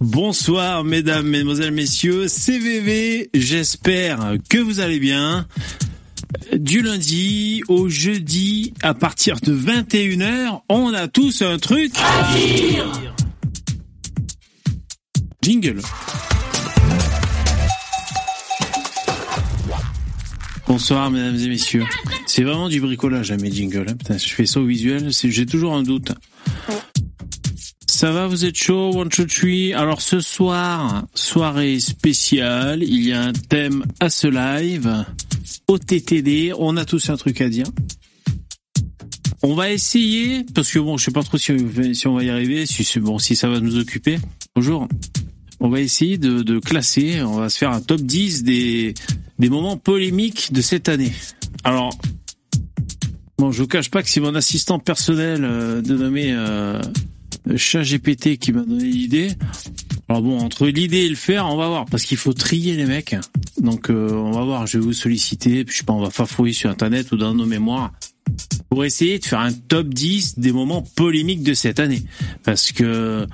Bonsoir mesdames, mesdemoiselles, messieurs, CVV, j'espère que vous allez bien. Du lundi au jeudi, à partir de 21h, on a tous un truc à dire. Jingle. Bonsoir mesdames et messieurs. C'est vraiment du bricolage à mes jingles. hein. Putain, je fais ça au visuel, j'ai toujours un doute. Ça va, vous êtes chaud, one, two, three. Alors ce soir, soirée spéciale, il y a un thème à ce live, OTTD, on a tous un truc à dire. On va essayer, parce que bon, je sais pas trop si, si on va y arriver, si bon, si ça va nous occuper. Bonjour. On va essayer de, de classer, on va se faire un top 10 des, moments polémiques de cette année. Alors, bon, je vous cache pas que c'est mon assistant personnel euh, dénommé euh, chat GPT qui m'a donné l'idée. Alors bon, entre l'idée et le faire, on va voir, parce qu'il faut trier les mecs. Donc euh, on va voir, je vais vous solliciter, puis je sais pas, on va farfouiller sur Internet ou dans nos mémoires pour essayer de faire un top 10 des moments polémiques de cette année. Parce que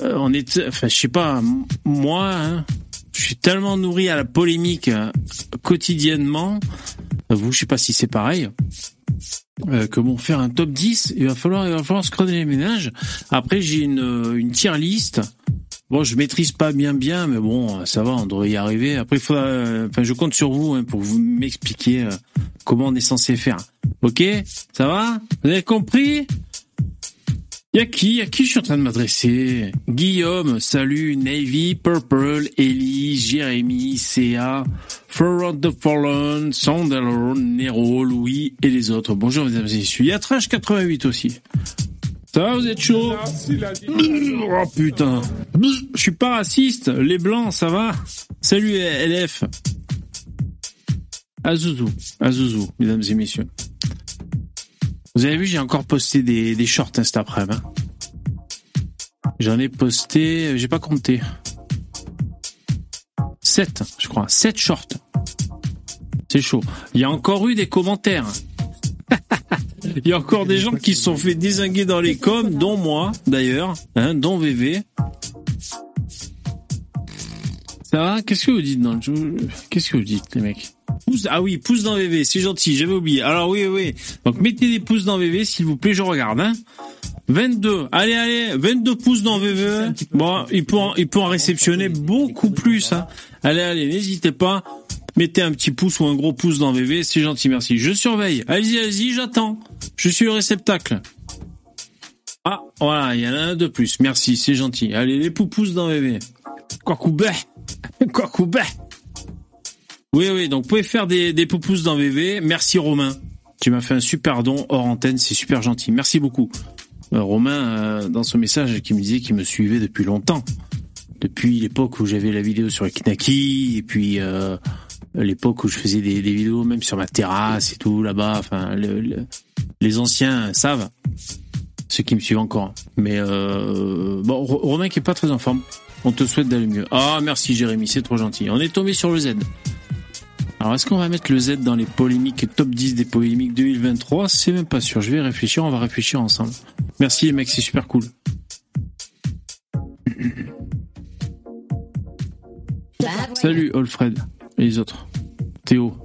euh, on est, enfin je sais pas, moi, hein, je suis tellement nourri à la polémique euh, quotidiennement. Vous, je sais pas si c'est pareil. Euh, bon, faire un top 10, il va falloir, il va falloir se creuser les ménages. Après, j'ai une, euh, une tier list. Bon, je maîtrise pas bien bien, mais bon, ça va, on devrait y arriver. Après, faudra, euh, enfin, je compte sur vous hein, pour vous m'expliquer euh, comment on est censé faire. Ok, ça va? Vous avez compris? Y a qui a qui je suis en train de m'adresser? Guillaume, salut, Navy, Purple, Ellie, Jérémy, CA, Forward the Fallen, Sandalor, Nero, Louis et les autres. Bonjour mesdames et messieurs. Y a Trash 88 aussi. Ça va, vous êtes chaud? Oh putain. Je suis pas raciste. Les blancs, ça va? Salut LF. Azouzou. Azouzou, mesdames et messieurs. Vous avez vu, j'ai encore posté des, shorts hein, cet après-midi. hein. J'en ai posté, j'ai pas compté. 7, je crois. 7 shorts. C'est chaud. Il y a encore eu des commentaires. Il y a encore des gens qui se sont fait désinguer dans les coms, dont moi, d'ailleurs, hein, dont VV. Ça va Qu'est-ce que vous dites dans le jeu Qu'est-ce que vous dites, les mecs? Pouce, ah oui, pouce dans VV, c'est gentil, j'avais oublié. Alors oui, oui. Donc mettez des pouces dans VV, s'il vous plaît, je regarde. Hein 22. Allez, allez, 22 pouces dans VV. Bon, il peut en, il peut en réceptionner beaucoup plus. Hein. Allez, allez, n'hésitez pas. Mettez un petit pouce ou un gros pouce dans VV, c'est gentil, merci. Je surveille. Allez-y, allez-y, j'attends. Je suis le réceptacle. Ah, voilà, il y en a un de plus. Merci, c'est gentil. Allez, les poupous dans VV. Quoi Quoi Oui, oui, donc vous pouvez faire des, des dans VV. Merci Romain. Tu m'as fait un super don hors antenne, c'est super gentil. Merci beaucoup. Euh, Romain, euh, dans son message, qui me disait qu'il me suivait depuis longtemps. Depuis l'époque où j'avais la vidéo sur Kinaki, et puis euh, l'époque où je faisais des, vidéos même sur ma terrasse et tout là-bas. Enfin, le- le- les anciens savent, ceux qui me suivent encore. Mais bon, Ro- Romain qui est pas très en forme. On te souhaite d'aller mieux. Ah, merci Jérémy, c'est trop gentil. On est tombé sur le Z. Alors, est-ce qu'on va mettre le Z dans les polémiques, top 10 des polémiques 2023 C'est même pas sûr. Je vais réfléchir, on va réfléchir ensemble. Merci les mecs, c'est super cool. Salut Alfred et les autres. Théo.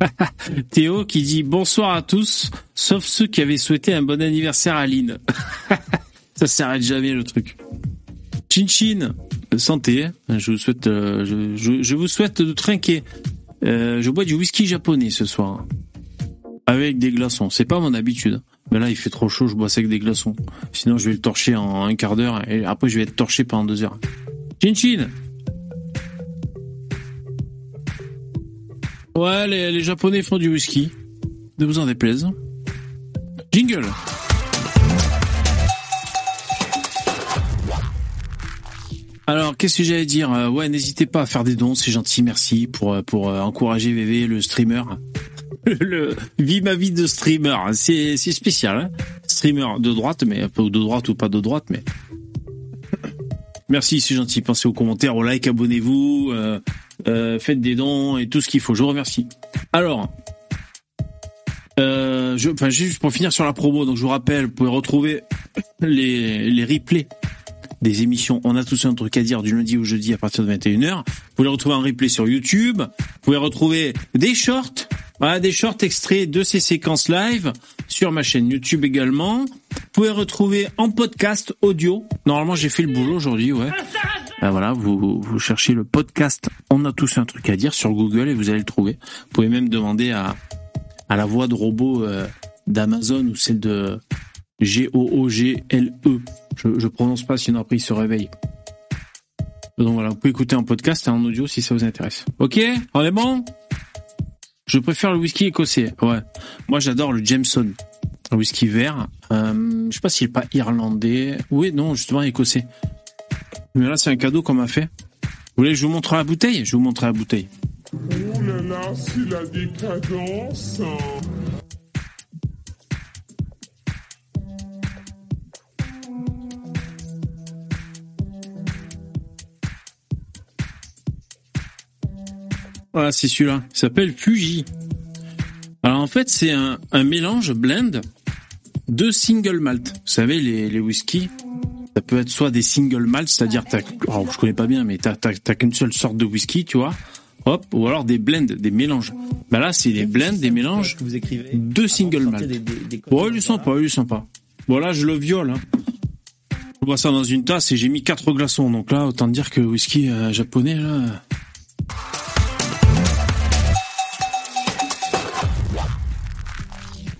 Théo qui dit bonsoir à tous, sauf ceux qui avaient souhaité un bon anniversaire à Lynn. Ça s'arrête jamais le truc. Chin santé. Je vous souhaite, euh, je vous souhaite de trinquer. Euh, je bois du whisky japonais ce soir avec des glaçons. C'est pas mon habitude. Mais là, il fait trop chaud, je bois ça avec des glaçons. Sinon, je vais le torcher en un quart d'heure et après, je vais être torché pendant deux heures. Chin Chin. Ouais, les, les Japonais font du whisky. Ne vous en déplaise. Jingle. Alors, qu'est-ce que j'allais dire? Euh, Ouais, n'hésitez pas à faire des dons, c'est gentil, merci pour euh, pour euh, encourager VV, le streamer. le vie ma vie de streamer, c'est c'est spécial. Hein streamer de droite, mais de droite ou pas de droite, mais merci, c'est gentil. Pensez aux commentaires, aux likes, abonnez-vous, faites des dons et tout ce qu'il faut. Je vous remercie. Alors, euh, je, enfin, juste pour finir sur la promo, donc je vous rappelle, vous pouvez retrouver les, les replays des émissions On a tous un truc à dire du lundi au jeudi à partir de 21h. Vous pouvez retrouver en replay sur YouTube. Vous pouvez retrouver des shorts, voilà, des shorts extraits de ces séquences live sur ma chaîne YouTube également. Vous pouvez retrouver en podcast audio. Normalement, j'ai fait le boulot aujourd'hui, ouais. Ben voilà, vous, vous cherchez le podcast On a tous un truc à dire sur Google et vous allez le trouver. Vous pouvez même demander à, à la voix de robot euh, d'Amazon ou celle de G-O-O-G-L-E. Je, je prononce pas, sinon après il se réveille. Donc voilà, vous pouvez écouter en podcast et en audio si ça vous intéresse. Ok? On est bon? Je préfère le whisky écossais. Ouais. Moi j'adore le Jameson. Le whisky vert. Euh, je sais pas s'il est pas irlandais. Oui, non, justement écossais. Mais là c'est un cadeau qu'on m'a fait. Vous voulez que je vous montre la bouteille? Je vous montre la bouteille. Oh là là, c'est la décadence. Voilà, c'est celui-là. Il s'appelle Fuji. Alors en fait, c'est un, un mélange blend de single malt. Vous savez, les, les whisky, ça peut être soit des single malt, c'est-à-dire, alors, je connais pas bien, mais t'as t'as- qu'une seule sorte de whisky, tu vois. Hop, ou alors des blends, des mélanges. Bah là, c'est des blends, des mélanges. que vous écrivez. Deux single de malt. des- des- des Ouais, il est sympa, il est sympa. Bon là, je le viole. Hein. Je bois ça dans une tasse et j'ai mis quatre glaçons. Donc là, autant dire que whisky euh, japonais, là...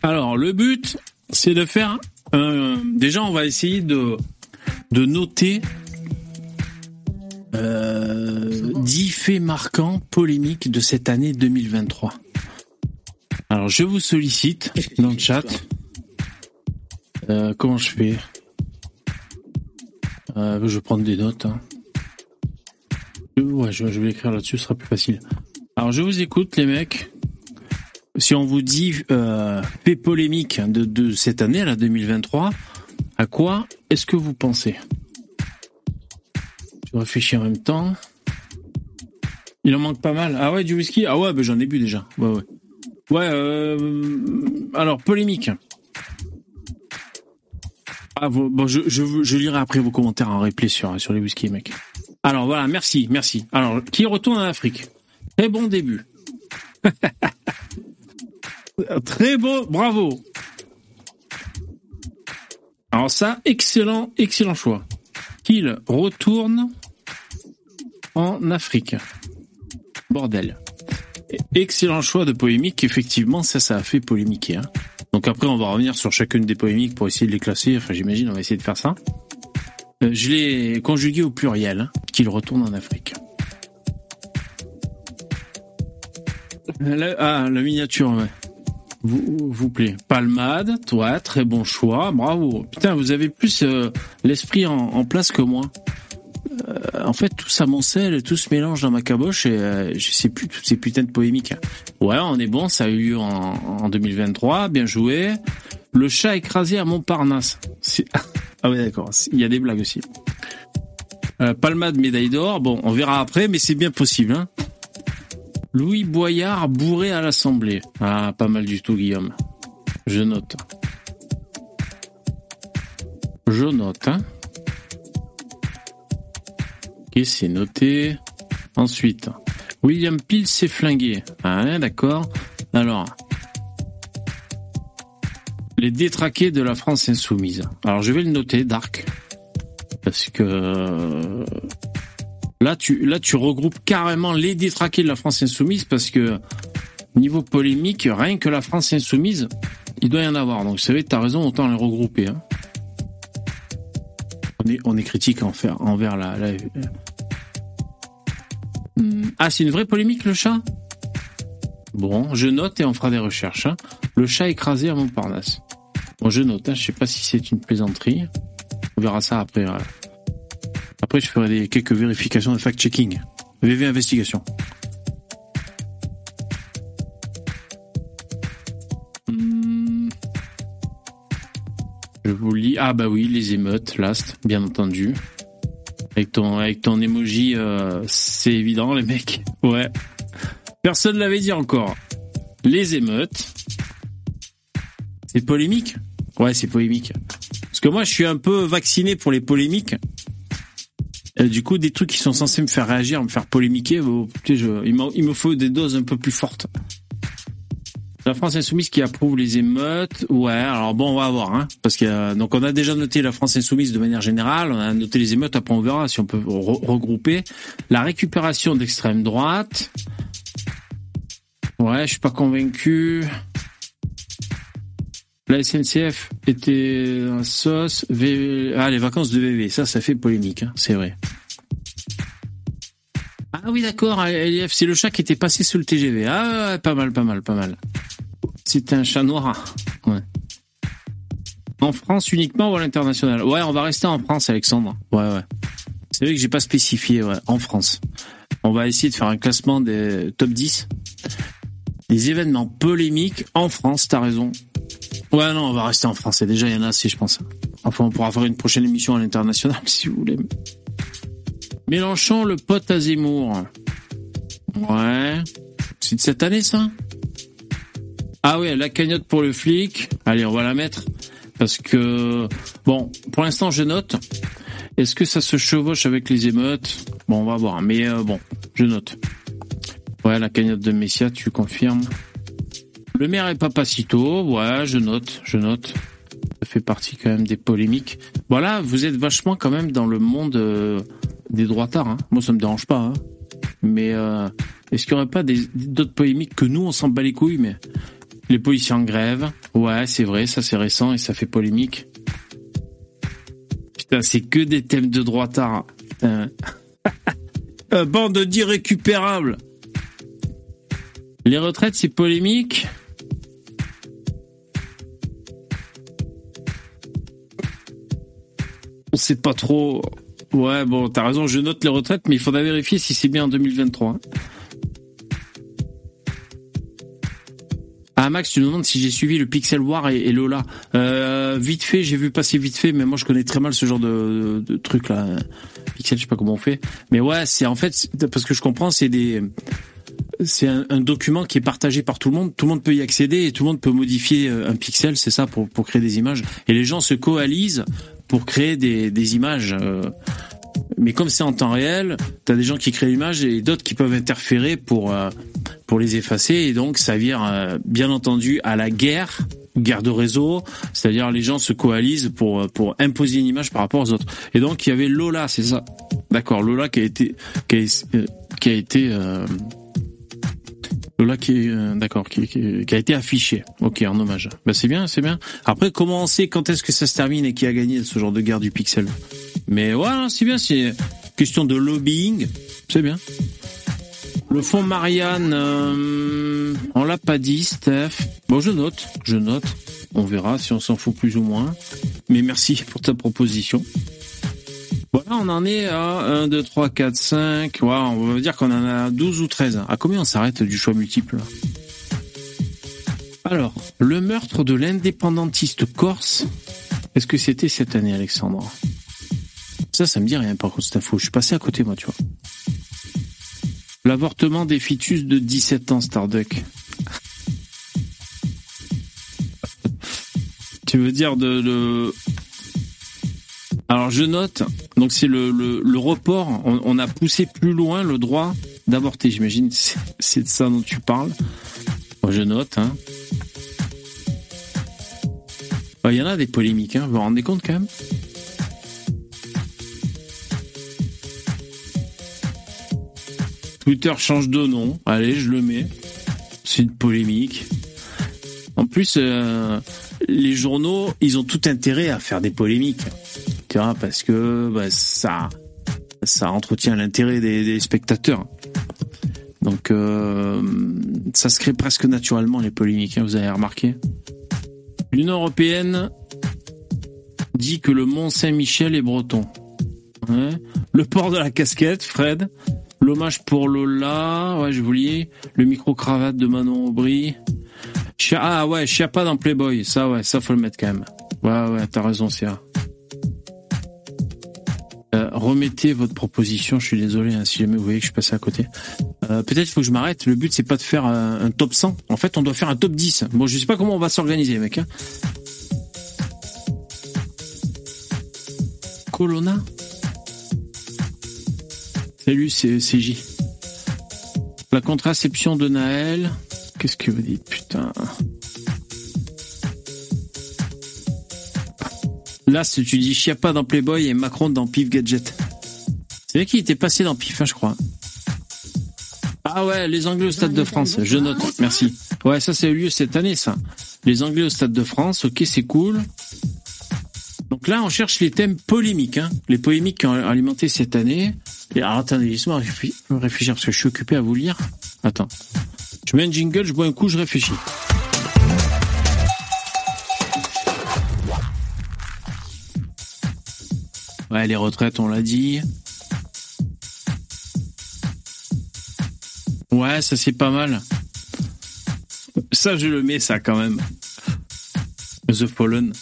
Alors, le but, c'est de faire... euh, déjà, on va essayer de, noter euh, 10 faits marquants polémiques de cette année 2023. Alors, je vous sollicite dans le chat. Euh, comment je fais? Euh, Je vais prendre des notes. hein. Ouais, je, je vais écrire là-dessus, ce sera plus facile. Alors, je vous écoute, les mecs. Si on vous dit euh, polémique de, cette année, là, 2023, à quoi est-ce que vous pensez? Je réfléchis en même temps. Il en manque pas mal. Ah ouais, du whisky? Ah ouais, ben j'en ai bu déjà. Ouais, euh, alors, polémique. Ah, bon, je, lirai après vos commentaires en replay sur, sur les whisky, mec. Alors voilà, merci, merci. Alors, qui retourne en Afrique? Très bon début. Très beau, bravo. Alors ça, excellent, excellent choix. Qu'il retourne en Afrique. Bordel. Excellent choix de polémique, effectivement, ça, ça a fait polémiquer. Hein. Donc après, on va revenir sur chacune des polémiques pour essayer de les classer. Enfin, j'imagine, on va essayer de faire ça. Euh, je l'ai conjugué au pluriel, hein, qu'il retourne en Afrique. Le- ah, la miniature, ouais. Vous, vous plaît. Palmade, toi, très bon choix, bravo. Putain, vous avez plus euh, l'esprit en, place que moi. Euh, en fait, tout s'amoncelle, tout se mélange dans ma caboche et euh, je sais plus toutes ces putains de polémiques. hein. Ouais, on est bon, ça a eu lieu en, en 2023, bien joué. Le chat écrasé à Montparnasse. Ah ouais, d'accord, il y a des blagues aussi. Euh, Palmade, médaille d'or, bon, on verra après, mais c'est bien possible. Hein. Louis Boyard bourré à l'Assemblée. Ah, pas mal du tout, Guillaume. Je note. Je note, hein. Ok, c'est noté. Ensuite, William Peel s'est flingué. Ah, hein, d'accord. Alors, les détraqués de la France insoumise. Alors, je vais le noter, Dark. Parce que là, tu, là, tu regroupes carrément les détraqués de la France insoumise parce que niveau polémique, rien que la France insoumise, il doit y en avoir. Donc, vous savez, t'as raison, autant les regrouper. Hein. On est, on est critique envers, envers la, la- Hmm. Ah, c'est une vraie polémique, le chat? Bon, je note et on fera des recherches. hein. Le chat écrasé à Montparnasse. Bon, je note, hein, je sais pas si c'est une plaisanterie. On verra ça après. euh. Après, je ferai des, quelques vérifications de fact-checking. VV Investigation. Je vous lis. Ah bah oui, les émeutes, last, bien entendu. Avec ton, avec ton emoji, euh, c'est évident, les mecs. Ouais. Personne l'avait dit encore. Les émeutes. C'est polémique? Ouais, c'est polémique. Parce que moi, je suis un peu vacciné pour les polémiques. Euh, du coup, des trucs qui sont censés me faire réagir, me faire polémiquer, oh, je, il, il, me faut des doses un peu plus fortes. La France Insoumise qui approuve les émeutes, ouais. Alors bon, on va voir, hein, parce que donc on a déjà noté la France Insoumise de manière générale, on a noté les émeutes. Après, on verra si on peut regrouper la récupération d'extrême droite. Ouais, je suis pas convaincu. La SNCF était un sauce. Ah, les vacances de VV, ça, ça fait polémique, hein, c'est vrai. Ah oui, d'accord, c'est le chat qui était passé sous le TGV. Ah, pas mal, pas mal, pas mal. C'était un chat noir. Ouais. En France uniquement ou à l'international? Ouais, on va rester en France, Alexandre. Ouais, ouais. C'est vrai que j'ai pas spécifié, ouais, en France. On va essayer de faire un classement des top 10. Des événements polémiques en France, t'as raison. Ouais, non, on va rester en français. Déjà, il y en a assez, je pense. Enfin, on pourra faire une prochaine émission à l'international, si vous voulez. Mélenchon, le pote à Zemmour. Ouais. C'est de cette année, ça? Ah ouais, la cagnotte pour le flic. Allez, on va la mettre. Parce que, bon, pour l'instant, je note. Est-ce que ça se chevauche avec les émeutes? Bon, on va voir. Mais euh, bon, je note. Ouais, la cagnotte de Messia, tu confirmes? Le maire est Papacito, ouais, je note, je note. Ça fait partie quand même des polémiques. Voilà, vous êtes vachement quand même dans le monde euh, des droitards. Hein. Moi, ça me dérange pas. Hein. Mais euh, est-ce qu'il n'y aurait pas d'autres polémiques que nous, on s'en bat les couilles, mais les policiers en grève, ouais, c'est vrai, ça c'est récent et ça fait polémique. Putain, c'est que des thèmes de droitards. Putain. Bande d'irrécupérables. Les retraites, c'est polémique. On sait pas trop. Ouais, bon, t'as raison, je note les retraites, mais il faudra vérifier si c'est bien en 2023. Ah Max, tu nous demandes si j'ai suivi le Pixel War et, Lola. Euh, vite fait, j'ai vu passer vite fait, mais moi je connais très mal ce genre de, truc là. Pixel, je sais pas comment on fait. Mais ouais, c'est en fait parce que je comprends, c'est des c'est un, document qui est partagé par tout le monde. Tout le monde peut y accéder et tout le monde peut modifier euh, un pixel, c'est ça, pour, pour créer des images. Et les gens se coalisent pour créer des, images. Euh, mais comme c'est en temps réel, tu as des gens qui créent l'image et d'autres qui peuvent interférer pour euh, pour les effacer et donc ça vire euh, bien entendu à la guerre guerre de réseau, c'est-à-dire les gens se coalisent pour pour imposer une image par rapport aux autres. Et donc il y avait Lola, c'est ça? D'accord, Lola qui a été qui a été Lola qui euh, d'accord, qui, qui, a été affiché. Ok, en hommage. Bah c'est bien, c'est bien. Après, comment on sait quand est-ce que ça se termine et qui a gagné ce genre de guerre du pixel? Mais voilà, c'est bien. C'est question de lobbying. C'est bien. Le fond Marianne, euh, on l'a pas dit, Steph. Bon, je note, je note. On verra si on s'en fout plus ou moins. Mais merci pour ta proposition. Voilà, on en est à 1, 2, 3, 4, 5. on va dire qu'on en a 12 ou 13. À combien on s'arrête du choix multiple Alors, le meurtre de l'indépendantiste corse, est-ce que c'était cette année, Alexandre? Ça, ça me dit rien par contre cette info. Je suis passé à côté, moi, tu vois. L'avortement des fœtus de 17 ans, Starduck. tu veux dire de, de alors je note, donc c'est le, le, report, on, a poussé plus loin le droit d'avorter, j'imagine, c'est de ça dont tu parles. je note. Hein. Il y en a des polémiques, hein, vous vous rendez compte quand même? Twitter change de nom, allez, je le mets. C'est une polémique. En plus, euh, les journaux, ils ont tout intérêt à faire des polémiques parce que bah, ça, ça entretient l'intérêt des, spectateurs. Donc euh, ça se crée presque naturellement les polémiques, hein, vous avez remarqué. L'Union européenne dit que le Mont Saint-Michel est breton. Le port de la casquette, Fred. L'hommage pour Lola, ouais, je vous lis. Le micro-cravate de Manon Aubry. Ah ouais, Chiappa dans Playboy, ça ouais, ça faut le mettre quand même. Ouais ouais, t'as raison, Sia remettez votre proposition. Je suis désolé hein, si jamais vous voyez que je suis passé à côté. Euh, peut-être faut que je m'arrête. Le but c'est pas de faire un, top 100. En fait, on doit faire un top 10. Bon, je sais pas comment on va s'organiser, mec. Hein. Colonna Salut, c'est c'est J. La contraception de Naël. Qu'est-ce que vous dites, putain? Là, tu dis Chiappa dans Playboy et Macron dans Pif Gadget. C'est vrai qu'il était passé dans Pif, hein, je crois. Ah ouais, les Anglais au Stade de France, je note, merci. Ouais, ça c'est eu lieu cette année, ça. Les Anglais au Stade de France, ok, c'est cool. Donc là, on cherche les thèmes polémiques, hein. les polémiques qui ont alimenté cette année. Et alors, attendez, laissez-moi réfléchir parce que je suis occupé à vous lire. Attends. Je mets un jingle, je bois un coup, je réfléchis. Ouais, les retraites, on l'a dit. Ouais, ça c'est pas mal. Ça, je le mets, ça quand même. The Fallen.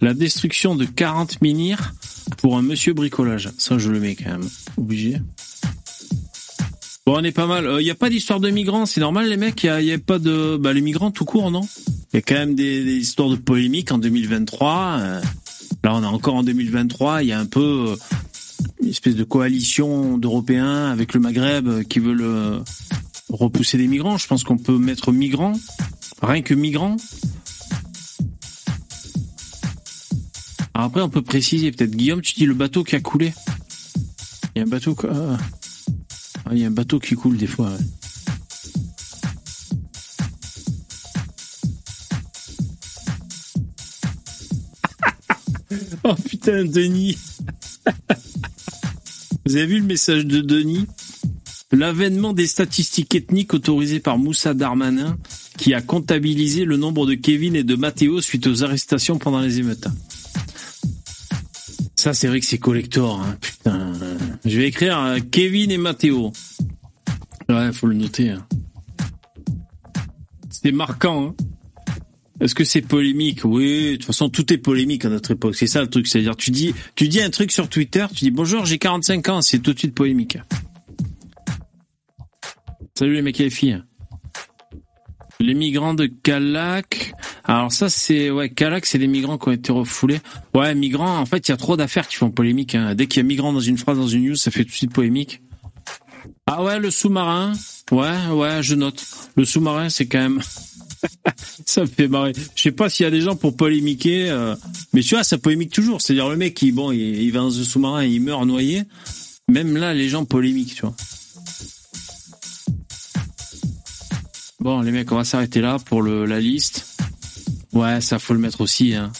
La destruction de 40 menhirs pour un monsieur bricolage. Ça, je le mets quand même. Obligé. Bon, on est pas mal. Il n'y a pas d'histoire de migrants, c'est normal les mecs. Il n'y a, pas de... Bah, les migrants tout court, non? Il y a quand même des, histoires de polémiques en 2023. euh, Là, on est encore en 2023. Il y a un peu euh, une espèce de coalition d'Européens avec le Maghreb euh, qui veulent euh, repousser des migrants. Je pense qu'on peut mettre migrants, rien que migrants. Alors après, on peut préciser peut-être. Guillaume, tu dis le bateau qui a coulé. Il y a un bateau. Ah, il y a un bateau qui coule des fois. ouais. Oh putain, Denis. Vous avez vu le message de Denis? L'avènement des statistiques ethniques autorisées par Moussa Darmanin, qui a comptabilisé le nombre de Kevin et de Mathéo suite aux arrestations pendant les émeutes. Ça, c'est vrai que c'est collector, hein, putain. Je vais écrire euh, Kevin et Mathéo. Ouais, faut le noter. hein. C'est marquant. Hein. Est-ce que c'est polémique? Oui, de toute façon, tout est polémique à notre époque. C'est ça le truc. C'est-à-dire, tu dis, tu dis un truc sur Twitter, tu dis bonjour, j'ai 45 ans, c'est tout de suite polémique. Salut les mecs et les filles. Les migrants de Calac. Alors ça, c'est ouais, Calac, c'est les migrants qui ont été refoulés. Ouais, migrants. En fait, il y a trop d'affaires qui font polémique. hein. Dès qu'il y a migrants dans une phrase, dans une news, ça fait tout de suite polémique. Ah ouais, le sous-marin. Ouais, ouais, je note. Le sous-marin, c'est quand même. ça me fait marrer. Je sais pas s'il y a des gens pour polémiquer, euh, mais tu vois, ça polémique toujours. C'est-à-dire le mec bon, il, va dans un sous-marin, et il meurt noyé. Même là, les gens polémiquent, tu vois. Bon, les mecs, on va s'arrêter là pour la liste. Ouais, ça faut le mettre aussi, hein.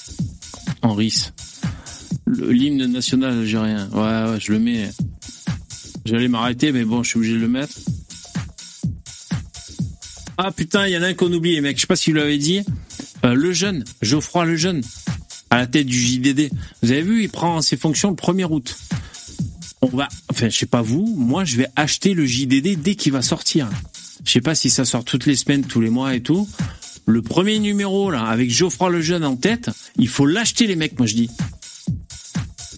En RIS. L'hymne national algérien. Ouais, ouais, je le mets. J'allais m'arrêter, mais bon, je suis obligé de le mettre. Ah putain, il y en a un qu'on oublie, mecs. Je sais pas si vous l'avez dit. Euh, le jeune, Geoffroy le jeune, à la tête du JDD. Vous avez vu, il prend ses fonctions le 1er août. On va, enfin, je sais pas vous, moi, je vais acheter le JDD dès qu'il va sortir. Je sais pas si ça sort toutes les semaines, tous les mois et tout. Le premier numéro, là, avec Geoffroy le jeune en tête, il faut l'acheter, les mecs, moi, je dis.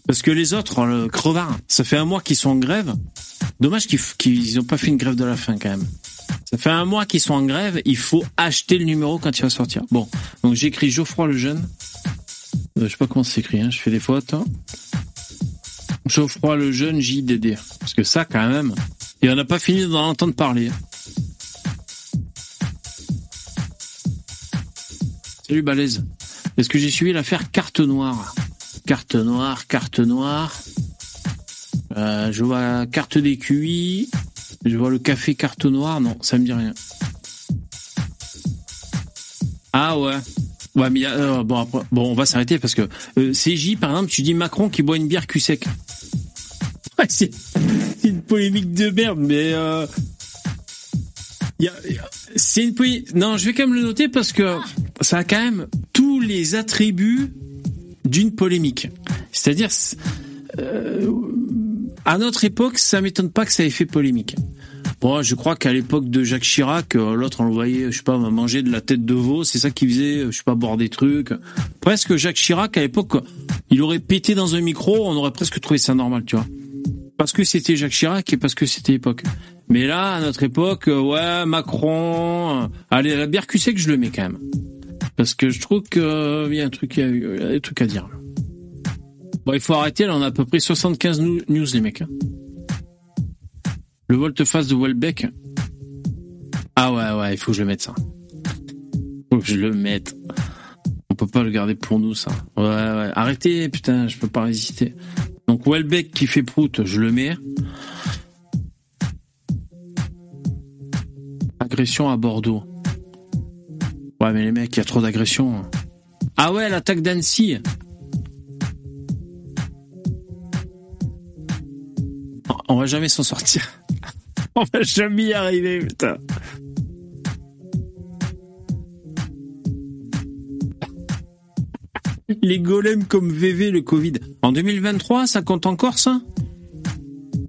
Parce que les autres, le crevard, ça fait un mois qu'ils sont en grève. Dommage qu'ils f- qu'ils ont pas fait une grève de la faim, quand même. Ça fait un mois qu'ils sont en grève, il faut acheter le numéro quand il va sortir. Bon, donc j'écris Geoffroy le jeune. Euh, je sais pas comment ça s'écrit, hein, je fais des fautes. hein. Geoffroy le jeune JDD. Parce que ça, quand même, et on n'a pas fini d'en entendre parler. Salut Balèze. Est-ce que j'ai suivi l'affaire Carte Noire? Carte Noire, Carte Noire. Euh, je vois Carte des QI. Je vois le café Carte Noire. Non, ça me dit rien. Ah ouais. Ouais, mais euh, bon, on va s'arrêter parce que euh, CJ, par exemple, tu dis Macron qui boit une bière cul sec. C'est une polémique de merde, mais euh, c'est une polémique. Non, je vais quand même le noter parce que ça a quand même tous les attributs d'une polémique. C'est-à-dire, c'est- à notre époque, ça m'étonne pas que ça ait fait polémique. Bon, je crois qu'à l'époque de Jacques Chirac, euh, l'autre on le voyait, je sais pas, manger de la tête de veau, c'est ça qu'il faisait, euh, je sais pas, boire des trucs. Presque Jacques Chirac à l'époque, il aurait pété dans un micro, on aurait presque trouvé ça normal, tu vois. Parce que c'était Jacques Chirac et parce que c'était l'époque. Mais là, à notre époque, euh, ouais, Macron, allez, la bière sec, je le mets quand même. Parce que je trouve qu'il y a un truc, y a, des trucs à dire. Bon, il faut arrêter, là, on a à peu près 75 nou- news, les mecs. Le volte-face de Welbeck. Ah ouais, ouais, il faut que je le mette, ça. Faut que je le mette. On peut pas le garder pour nous, ça. Ouais, ouais. Arrêtez, putain, je peux pas résister. Donc, Welbeck qui fait prout, je le mets. Agression à Bordeaux. Ouais, mais les mecs, il y a trop d'agression. Ah ouais, l'attaque d'Annecy. On va jamais s'en sortir. On va jamais y arriver, putain. Les golems comme VV, le Covid. En 2023, ça compte encore, ça?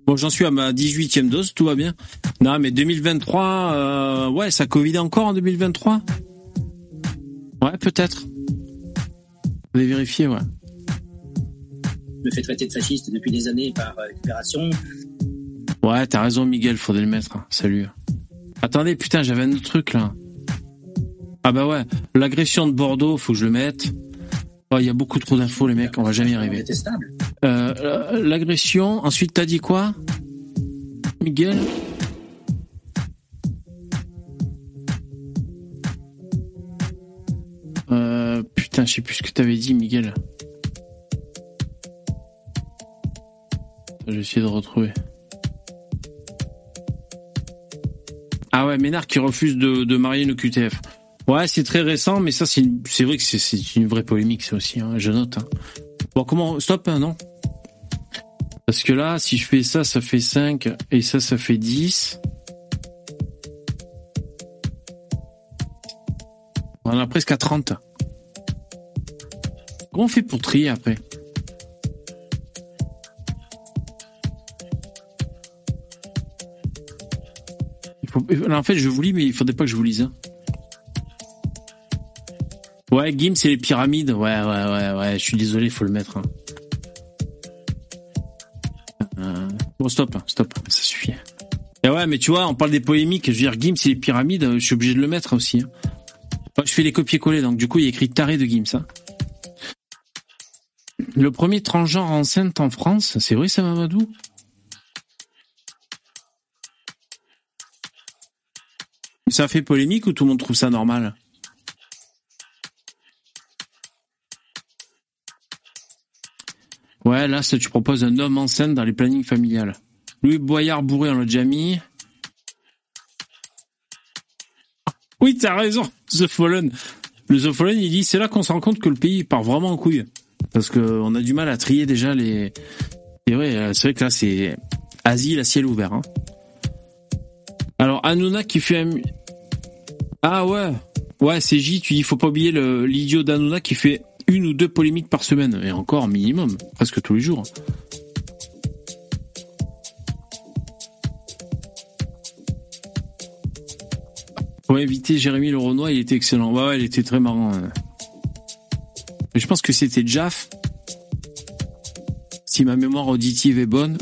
Bon, j'en suis à ma 18e dose, tout va bien. Non, mais 2023, euh, ouais, ça Covid encore en 2023 Ouais, peut-être. Vous avez vérifié, ouais. me fait traiter de fasciste depuis des années par euh, récupération. Ouais, t'as raison, Miguel, faudrait le mettre. Salut. Attendez, putain, j'avais un autre truc là. Ah bah ouais, l'agression de Bordeaux, faut que je le mette. Oh, il y a beaucoup trop d'infos, les mecs, on va jamais y arriver. Euh, euh, l'agression, ensuite t'as dit quoi? Miguel? Euh, Putain, je sais plus ce que t'avais dit, Miguel. Je vais essayer de retrouver. Ah ouais, Ménard qui refuse de, de marier une QTF. Ouais, c'est très récent, mais ça, c'est vrai que c'est- c'est une vraie polémique, ça aussi, hein, je note. hein. Bon, comment Stop, hein, non? Parce que là, si je fais ça, ça fait 5, et ça, ça fait 10. On en a presque à 30. Comment on fait pour trier après? En fait, je vous lis, mais il faudrait pas que je vous lise. hein. Ouais, Gim, c'est les pyramides. Ouais, ouais, ouais, ouais. Je suis désolé, faut le mettre. hein. Euh, Bon, stop, stop, ça suffit. Et ouais, mais tu vois, on parle des polémiques. Je veux dire, Gims, c'est les pyramides. euh, Je suis obligé de le mettre aussi. hein. Je fais les copier-coller, donc du coup, il y a écrit taré de Gims. hein. Le premier transgenre enceinte en France, c'est vrai, ça, Mamadou Ça fait polémique ou tout le monde trouve ça normal Ouais, là, tu proposes un homme enceinte dans les plannings familiales. Louis Boyard bourré, on l'a déjà. Oui, t'as raison, The Fallen. Le The Fallen, il dit, c'est là qu'on se rend compte que le pays part vraiment en couille. Parce que on a du mal à trier déjà les... C'est vrai, c'est vrai que là, c'est asile à ciel ouvert. Hein. Alors, Hanouna qui fait un... Ah ouais, ouais, c'est J, tu dis, faut pas oublier l'idiot d'Hanouna qui fait une ou deux polémiques par semaine, et encore minimum, presque tous les jours. Faut éviter Jérémy Le il était excellent. Ouais, ouais, il était très marrant. hein. Je pense que c'était Jaff, si ma mémoire auditive est bonne,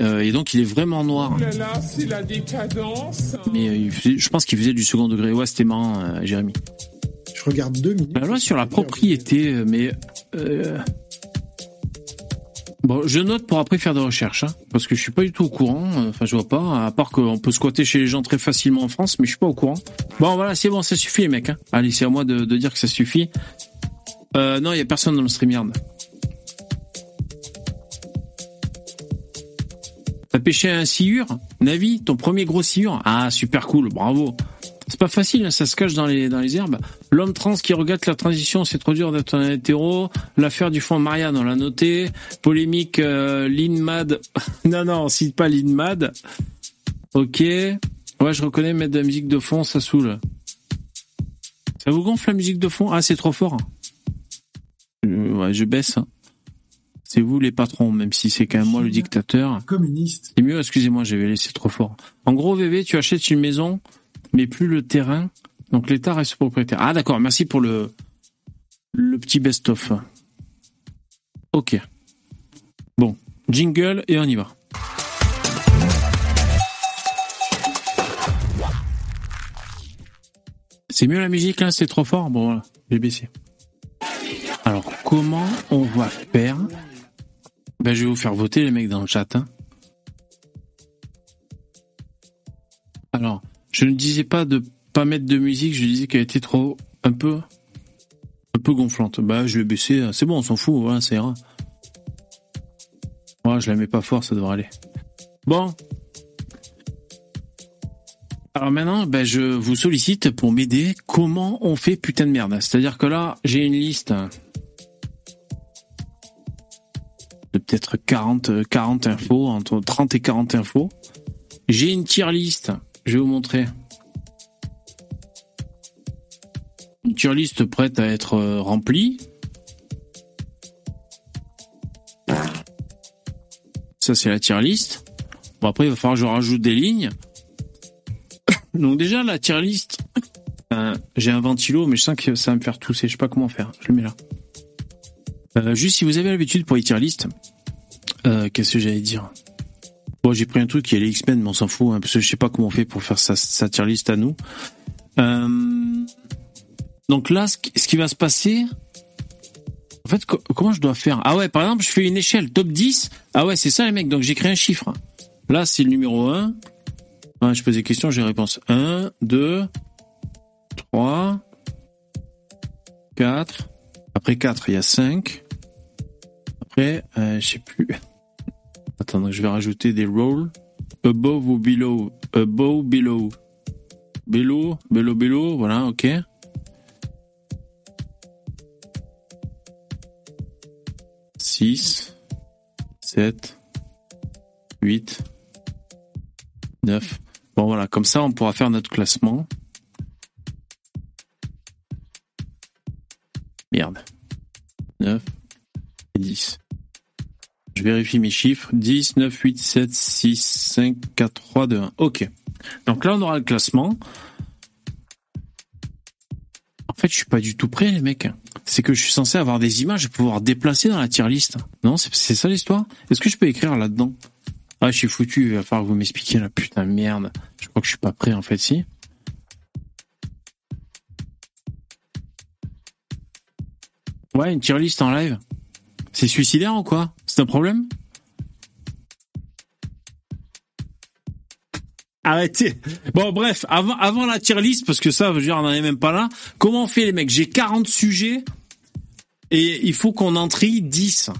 euh, et donc il est vraiment noir. Oh là là, c'est la décadence. Mais euh, faisait- je pense qu'il faisait du second degré. Ouais, c'était marrant, euh, Jérémy. Je regarde deux minutes. La loi sur la propriété, mais euh, bon, je note pour après faire des recherches, hein, parce que je suis pas du tout au courant. Enfin, je vois pas, à part qu'on peut squatter chez les gens très facilement en France, mais je suis pas au courant. Bon, voilà, c'est bon, ça suffit, les mecs. Hein. Allez, c'est à moi de, de dire que ça suffit. Euh, non, il y a personne dans le StreamYard. T'as pêché un sciure, Navi, ton premier gros sciure. Ah, super cool, bravo. C'est pas facile, hein, ça se cache dans les herbes. L'homme trans qui regrette la transition, c'est trop dur d'être un hétéro. L'affaire du fond Marianne, on l'a noté. Polémique euh, Lynn Mad. non, non, on cite pas Lynn Mad. Ok. Ouais, je reconnais mettre de la musique de fond, ça saoule. Ça vous gonfle la musique de fond? Ah, c'est trop fort. Euh, ouais, je baisse. Hein. C'est vous les patrons, même si c'est quand même moi le dictateur. Communiste. C'est mieux, excusez-moi, j'avais laissé trop fort. En gros, VV, tu achètes une maison, mais plus le terrain. Donc l'État reste propriétaire. Ah d'accord, merci pour le, le petit best-of. Ok. Bon, jingle et on y va. C'est mieux la musique là, c'est trop fort. Bon voilà, j'ai baissé. Alors comment on va faire Ben, je vais vous faire voter les mecs dans le chat. hein. Alors, je ne disais pas de pas mettre de musique, je disais qu'elle était trop un peu un peu gonflante. Bah, je vais baisser, c'est bon, on s'en fout, voilà, ça ira. Ouais, je la mets pas fort, ça devrait aller. Bon. Alors maintenant, ben, je vous sollicite pour m'aider. Comment on fait putain de merde C'est-à-dire que là, j'ai une liste peut-être 40, 40 infos, entre 30 et 40 infos. J'ai une tier list, je vais vous montrer. Une tier list prête à être euh, remplie. Ça, c'est la tier list. Bon, après, il va falloir que je rajoute des lignes. Donc déjà, la tier list, euh, j'ai un ventilo, mais je sens que ça va me faire tousser. Je sais pas comment faire. Je le mets là. Euh, juste si vous avez l'habitude pour les tier list, euh, qu'est-ce que j'allais dire? Bon, j'ai pris un truc qui est les X-Men, mais on s'en fout, hein, parce que je sais pas comment on fait pour faire sa, sa tier list à nous. Euh, donc là, ce qui, va se passer... En fait, co- comment je dois faire? Ah ouais, par exemple, je fais une échelle top 10. Ah ouais, c'est ça les mecs, donc créé un chiffre. Là, c'est le numéro 1. Ouais, je pose des questions, j'ai les réponses. 1, 2, 3, 4. Après 4, il y a 5. Après, euh, je sais plus. Attends, donc je vais rajouter des rolls. Above ou below? Above, below. Below, below, below. Voilà, ok. Six, sept, huit, neuf. Bon voilà, comme ça on pourra faire notre classement. Merde. 9 et 10. Je vérifie mes chiffres. 10, 9, 8, 7, 6, 5, 4, 3, 2, 1. Ok. Donc là, on aura le classement. En fait, je suis pas du tout prêt, les mecs. C'est que je suis censé avoir des images et pouvoir déplacer dans la tier list. Non, c'est c'est ça l'histoire? Est-ce que je peux écrire là-dedans? Ah, je suis foutu. Il va falloir que vous m'expliquiez la putain de merde. Je crois que je suis pas prêt, en fait, si. Ouais, une tier list en live. C'est suicidaire ou quoi? C'est un problème? Arrêtez. Bon, bref, avant, avant la tier list, parce que ça, je veux dire, on n'en est même pas là. Comment on fait, les mecs? J'ai 40 sujets et il faut qu'on en trie 10.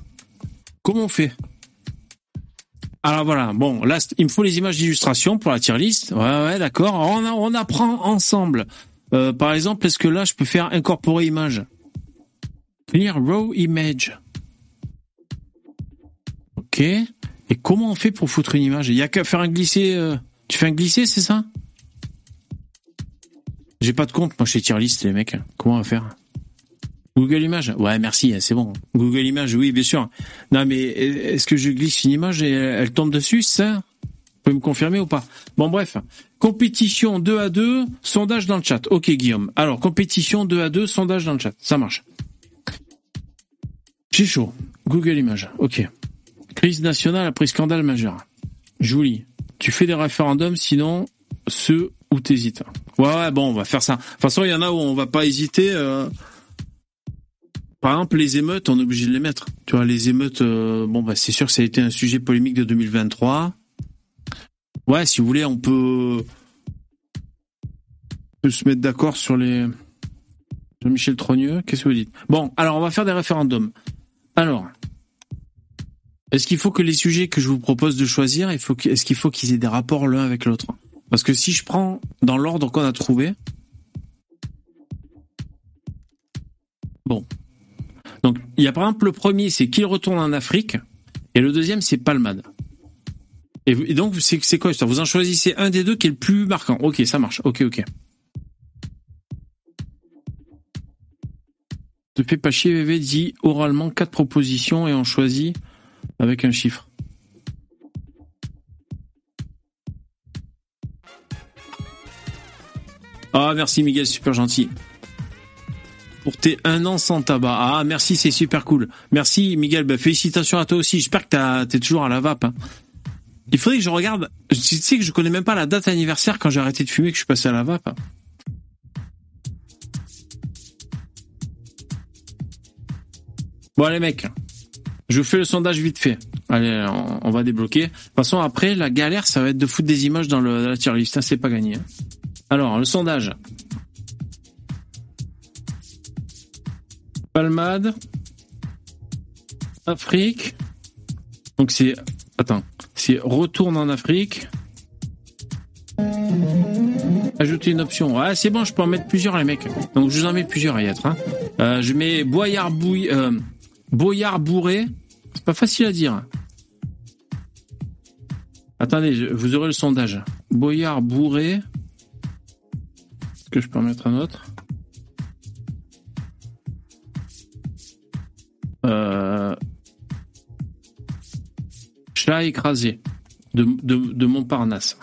Comment on fait? Alors voilà, bon, là, il me faut les images d'illustration pour la tier list. Ouais, ouais, d'accord. On, on apprend ensemble. Euh, par exemple, est-ce que là, je peux faire incorporer image? Clear raw image. Ok. Et comment on fait pour foutre une image? Il y a qu'à faire un glisser. euh, Tu fais un glisser, c'est ça? J'ai pas de compte, moi, chez Tierlist, les mecs. Comment on va faire? Google Images? Ouais, merci, c'est bon. Google Images, oui, bien sûr. Non, mais est-ce que je glisse une image et elle, tombe dessus, ça Vous pouvez me confirmer ou pas? Bon, bref. Compétition 2 à 2, sondage dans le chat. Ok, Guillaume. Alors, compétition 2 à 2, sondage dans le chat. Ça marche. J'ai chaud. Google Images. Ok. Crise nationale après scandale majeur. Julie, tu fais des référendums, sinon ceux où t'hésites. Ouais, ouais, bon, on va faire ça. De toute façon, il y en a où on va pas hésiter. euh. Par exemple, les émeutes, on est obligé de les mettre. Tu vois, les émeutes, euh, bon, bah, c'est sûr que ça a été un sujet polémique de 2023. Ouais, si vous voulez, on peut, on peut se mettre d'accord sur les. Jean-Michel Trogneux, qu'est-ce que vous dites? Bon, alors on va faire des référendums. Alors, est-ce qu'il faut que les sujets que je vous propose de choisir, est-ce qu'il faut qu'ils aient des rapports l'un avec l'autre? Parce que si je prends dans l'ordre qu'on a trouvé, bon. Donc, il y a par exemple le premier, c'est qu'il retourne en Afrique, et le deuxième, c'est Palmade. Et, donc, c'est quoi Vous en choisissez un des deux qui est le plus marquant. Ok, ça marche. Ok, ok. Te fais pas chier, VV dit oralement quatre propositions et on choisit avec un chiffre. Ah, merci Miguel, super gentil. Pour tes un an sans tabac. Ah, merci, c'est super cool. Merci Miguel, bah, félicitations à toi aussi. J'espère que t'es toujours à la vape. hein. Il faudrait que je regarde. Tu sais que je connais même pas la date anniversaire quand j'ai arrêté de fumer que je suis passé à la vape. Bon les mecs, je fais le sondage vite fait. Allez, on, va débloquer. De toute façon, après, la galère, ça va être de foutre des images dans, le, la tier list. c'est pas gagné. hein. Alors, le sondage. Palmade. Afrique. Donc c'est... Attends. C'est retourne en Afrique. Ajouter une option. Ouais, c'est bon, je peux en mettre plusieurs, les mecs. Donc je vous en mets plusieurs à y être. Hein. Euh, je mets Boyard, Bouy... euh, Boyard Bourré. C'est pas facile à dire. Attendez, vous aurez le sondage. Boyard Bourré. Est-ce que je peux en mettre un autre? Euh... Chat écrasé de Montparnasse.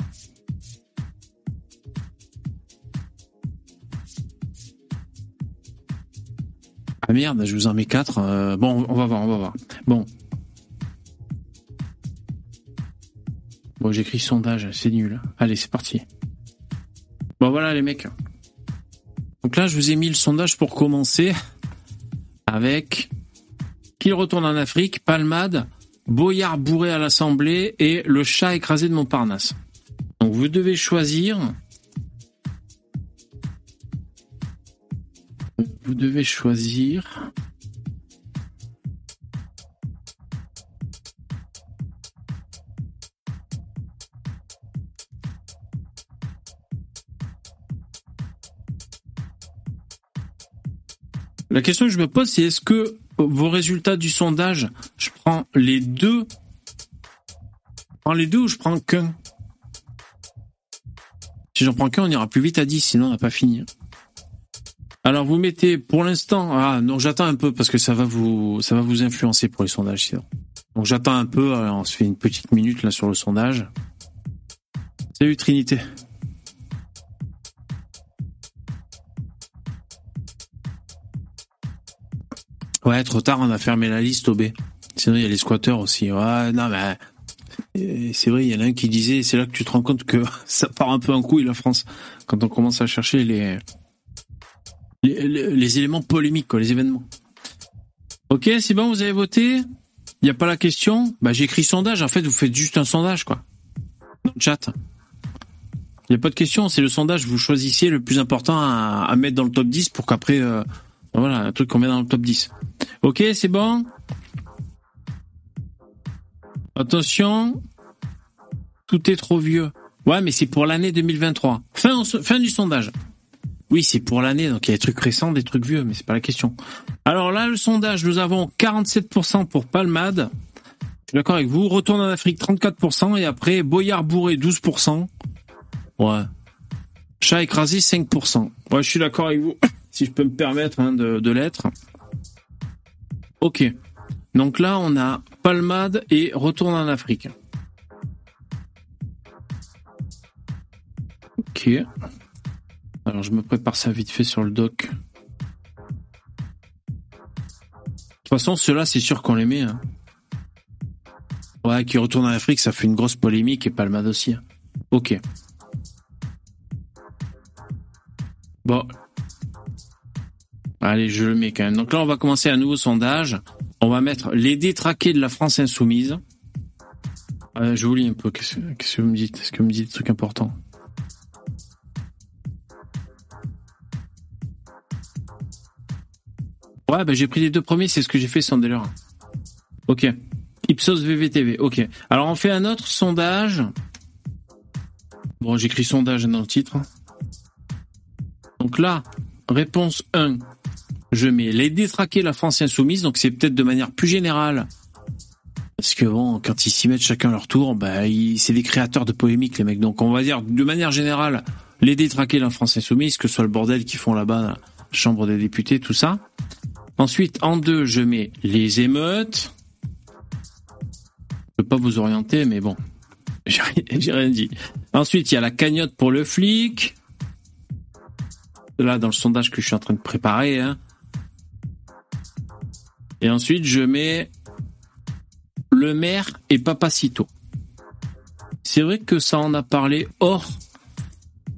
Ah merde, je vous en mets quatre. euh, bon, on va voir, on va voir. Bon. Bon, j'écris sondage, c'est nul. Allez, c'est parti. Bon, voilà les mecs. Donc là, je vous ai mis le sondage pour commencer avec qui retourne en Afrique, Palmade, Boyard bourré à l'Assemblée et le chat écrasé de Montparnasse. Donc vous devez choisir. Vous devez choisir. La question que je me pose, c'est est-ce que vos résultats du sondage, je prends les deux? Je prends les deux ou je prends qu'un? Si j'en prends qu'un, on ira plus vite à 10, sinon on n'a pas fini. Alors vous mettez pour l'instant ah non j'attends un peu parce que ça va vous influencer pour les sondages sinon. Donc j'attends un peu, alors on se fait une petite minute là sur le sondage. Salut Trinité. Ouais, trop tard, on a fermé la liste au B. Sinon, il y a les squatteurs aussi. Ouais, non, mais euh, c'est vrai, il y en a un qui disait, c'est là que tu te rends compte que ça part un peu en couille la France quand on commence à chercher les les, éléments polémiques, les événements. Ok, c'est bon, vous avez voté? Il n'y a pas la question? Bah, j'ai écrit sondage. En fait, vous faites juste un sondage, quoi. Dans chat. Il n'y a pas de question. C'est le sondage. Vous choisissiez le plus important à, mettre dans le top 10 pour qu'après, euh, voilà, un truc qu'on met dans le top 10. Ok, c'est bon? Attention. Tout est trop vieux. Ouais, mais c'est pour l'année 2023. Fin, fin du sondage. Oui, c'est pour l'année, donc il y a des trucs récents, des trucs vieux, mais c'est pas la question. Alors là, le sondage, nous avons 47% pour Palmade. Je suis d'accord avec vous. Retourne en Afrique, 34%. Et après, Boyard bourré, 12%. Ouais. Chat écrasé, 5%. Ouais, je suis d'accord avec vous. si je peux me permettre hein, de, de l'être. Ok. Donc là, on a Palmade et Retourne en Afrique. Ok. Alors je me prépare ça vite fait sur le doc. De toute façon, ceux-là, c'est sûr qu'on les met. hein. Ouais, qui retourne en Afrique, ça fait une grosse polémique et Palmade aussi. hein. Ok. Bon. Allez, je le mets quand même. Donc là, on va commencer un nouveau sondage. On va mettre les détraqués de la France insoumise. Euh, je vous lis un peu. Qu'est-ce que vous me dites? Est-ce que vous me dites des trucs importants? Ouais, bah j'ai pris les deux premiers, c'est ce que j'ai fait sans délire. Ok. Ipsos VVTV, ok. Alors on fait un autre sondage. Bon, j'écris sondage dans le titre. Donc là, réponse 1. Je mets les détraquer la France insoumise, donc c'est peut-être de manière plus générale. Parce que bon, quand ils s'y mettent chacun leur tour, bah, c'est des créateurs de polémiques, les mecs. Donc on va dire de manière générale, les détraquer la France insoumise, que ce soit le bordel qu'ils font là-bas, la Chambre des députés, tout ça. Ensuite, en deux, je mets les émeutes. Je peux pas vous orienter, mais bon, j'ai rien, j'ai rien dit. Ensuite, il y a la cagnotte pour le flic. Là, dans le sondage que je suis en train de préparer. hein. Et ensuite, je mets le maire et Papacito. C'est vrai que ça en a parlé hors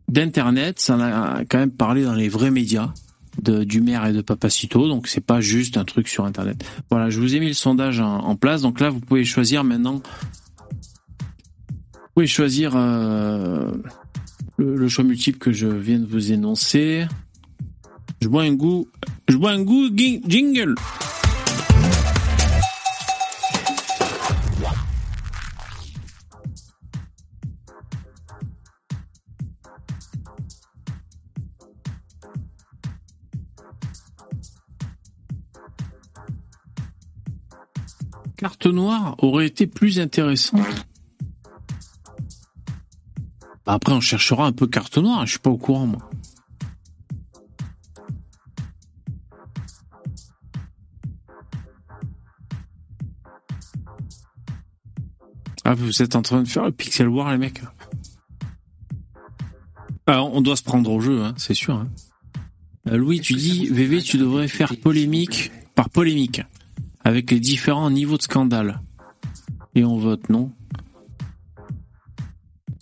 d'Internet, ça en a quand même parlé dans les vrais médias. De, du maire et de Papacito, donc c'est pas juste un truc sur Internet. Voilà, je vous ai mis le sondage en, place, donc là vous pouvez choisir maintenant. Vous pouvez choisir euh, le, le choix multiple que je viens de vous énoncer. Je bois un goût, je bois un goût jingle. Carte noire aurait été plus intéressante. Bah, Après, on cherchera un peu carte noire. Je suis pas au courant, moi. Ah, vous êtes en train de faire le Pixel War, les mecs. Alors, on doit se prendre au jeu, hein, c'est sûr. hein. Euh, Louis, tu dis, VV, tu devrais faire polémique par polémique avec les différents niveaux de scandale. Et on vote non.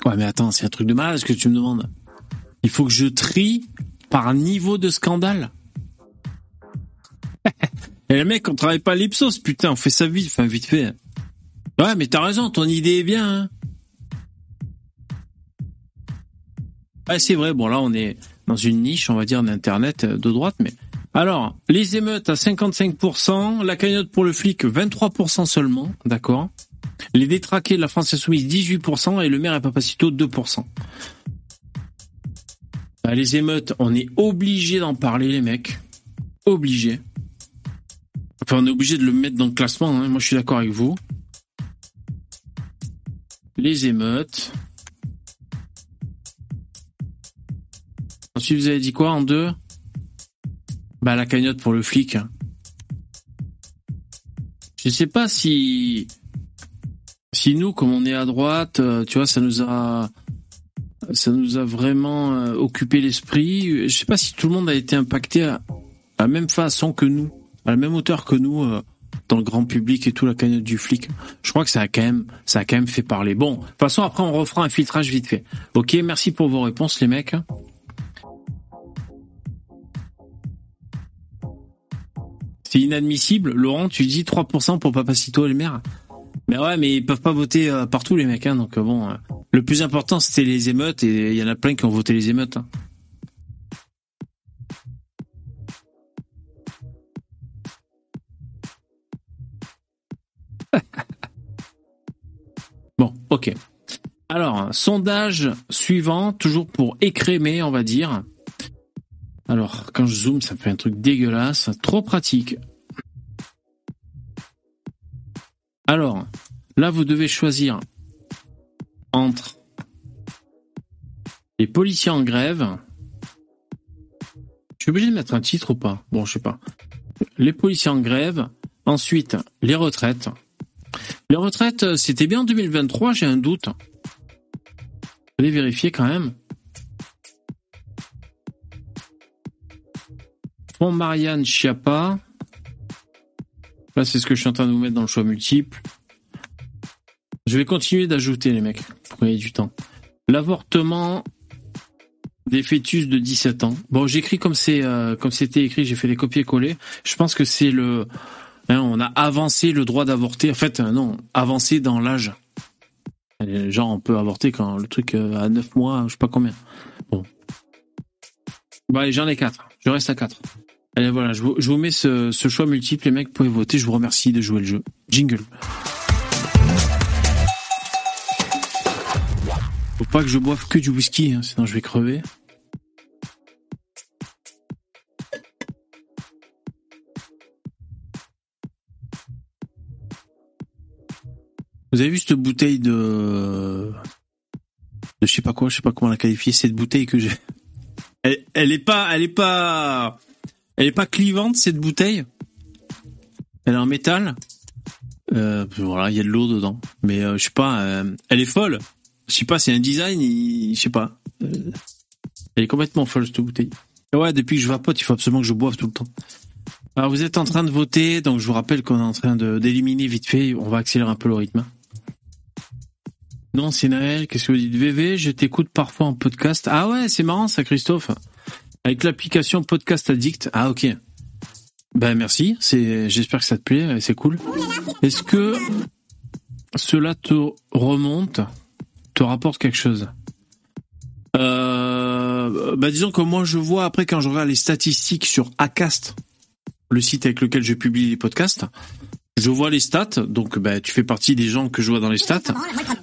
Ouais, mais attends, c'est un truc de malade ce que tu me demandes. Il faut que je trie par niveau de scandale. Et les mecs, on travaille pas à l'Ipsos, putain, on fait ça vite, enfin vite fait. Ouais, mais t'as raison, ton idée est bien. Hein. Ouais, c'est vrai, bon là on est dans une niche, on va dire, d'internet euh, de droite, mais alors, les émeutes à 55%, la cagnotte pour le flic 23% seulement, d'accord Les détraqués de la France Insoumise 18% et le maire et Papacito 2%. Bah, les émeutes, on est obligé d'en parler les mecs. Obligé. Enfin, on est obligé de le mettre dans le classement, hein. moi je suis d'accord avec vous. Les émeutes. Ensuite, vous avez dit quoi en deux? Bah la cagnotte pour le flic. Je sais pas si si nous comme on est à droite, euh, tu vois, ça nous a ça nous a vraiment euh, occupé l'esprit. Je sais pas si tout le monde a été impacté à, la même façon que nous, à la même hauteur que nous euh, dans le grand public et tout la cagnotte du flic. Je crois que ça a quand même ça a quand même fait parler. Bon, de toute façon après on refera un filtrage vite fait. OK, merci pour vos réponses les mecs. C'est inadmissible. Laurent, tu dis 3% pour Papacito et le maire. Mais ouais, mais ils peuvent pas voter euh, partout les mecs. Hein, donc euh, bon, euh, le plus important c'était les émeutes et il y en a plein qui ont voté les émeutes. hein. bon, ok. Alors, sondage suivant, toujours pour écrémer, on va dire. Alors, quand je zoome, ça fait un truc dégueulasse, trop pratique. Alors, là, vous devez choisir entre les policiers en grève. Je suis obligé de mettre un titre ou pas? Bon, je sais pas. Les policiers en grève. Ensuite, les retraites. Les retraites, euh, c'était bien en 2023, j'ai un doute. Allez vérifier quand même. Bon, Marianne Chiappa. Là, c'est ce que je suis en train de vous mettre dans le choix multiple. Je vais continuer d'ajouter, les mecs, pour gagner du temps. L'avortement des fœtus de 17 ans. Bon, j'écris comme c'est euh, comme c'était écrit, j'ai fait des copier-coller. Je pense que c'est le hein, on a avancé le droit d'avorter. En fait, euh, non, avancé dans l'âge. Euh, Genre, on peut avorter quand le truc à 9 mois, je sais pas combien. Bon. Allez, j'en ai 4. Je reste à 4. Allez, voilà, je vous, mets ce, ce choix multiple, les mecs, vous pouvez voter. Je vous remercie de jouer le jeu. Jingle. Faut pas que je boive que du whisky, hein, sinon je vais crever. Vous avez vu cette bouteille de... de je sais pas quoi, je sais pas comment la qualifier, cette bouteille que j'ai. Elle, elle est pas, elle est pas, elle est pas clivante cette bouteille? Elle est en métal? Euh, voilà, il y a de l'eau dedans, mais euh, je sais pas, euh, elle est folle. Je sais pas, c'est un design, je sais pas. Elle est complètement folle cette bouteille. Ouais, depuis que je vapote, il faut absolument que je boive tout le temps. Alors vous êtes en train de voter, donc je vous rappelle qu'on est en train d'éliminer vite fait. On va accélérer un peu le rythme. Non, c'est Naël. Qu'est-ce que vous dites? VV, je t'écoute parfois en podcast. Ah ouais, c'est marrant ça, Christophe. Avec l'application Podcast Addict. Ah ok. Ben merci, j'espère que ça te plaît, c'est cool. Est-ce que cela te remonte, te rapporte quelque chose? Euh, bah disons que moi je vois après quand je regarde les statistiques sur Acast, le site avec lequel je publie les podcasts, je vois les stats, donc bah, tu fais partie des gens que je vois dans les stats.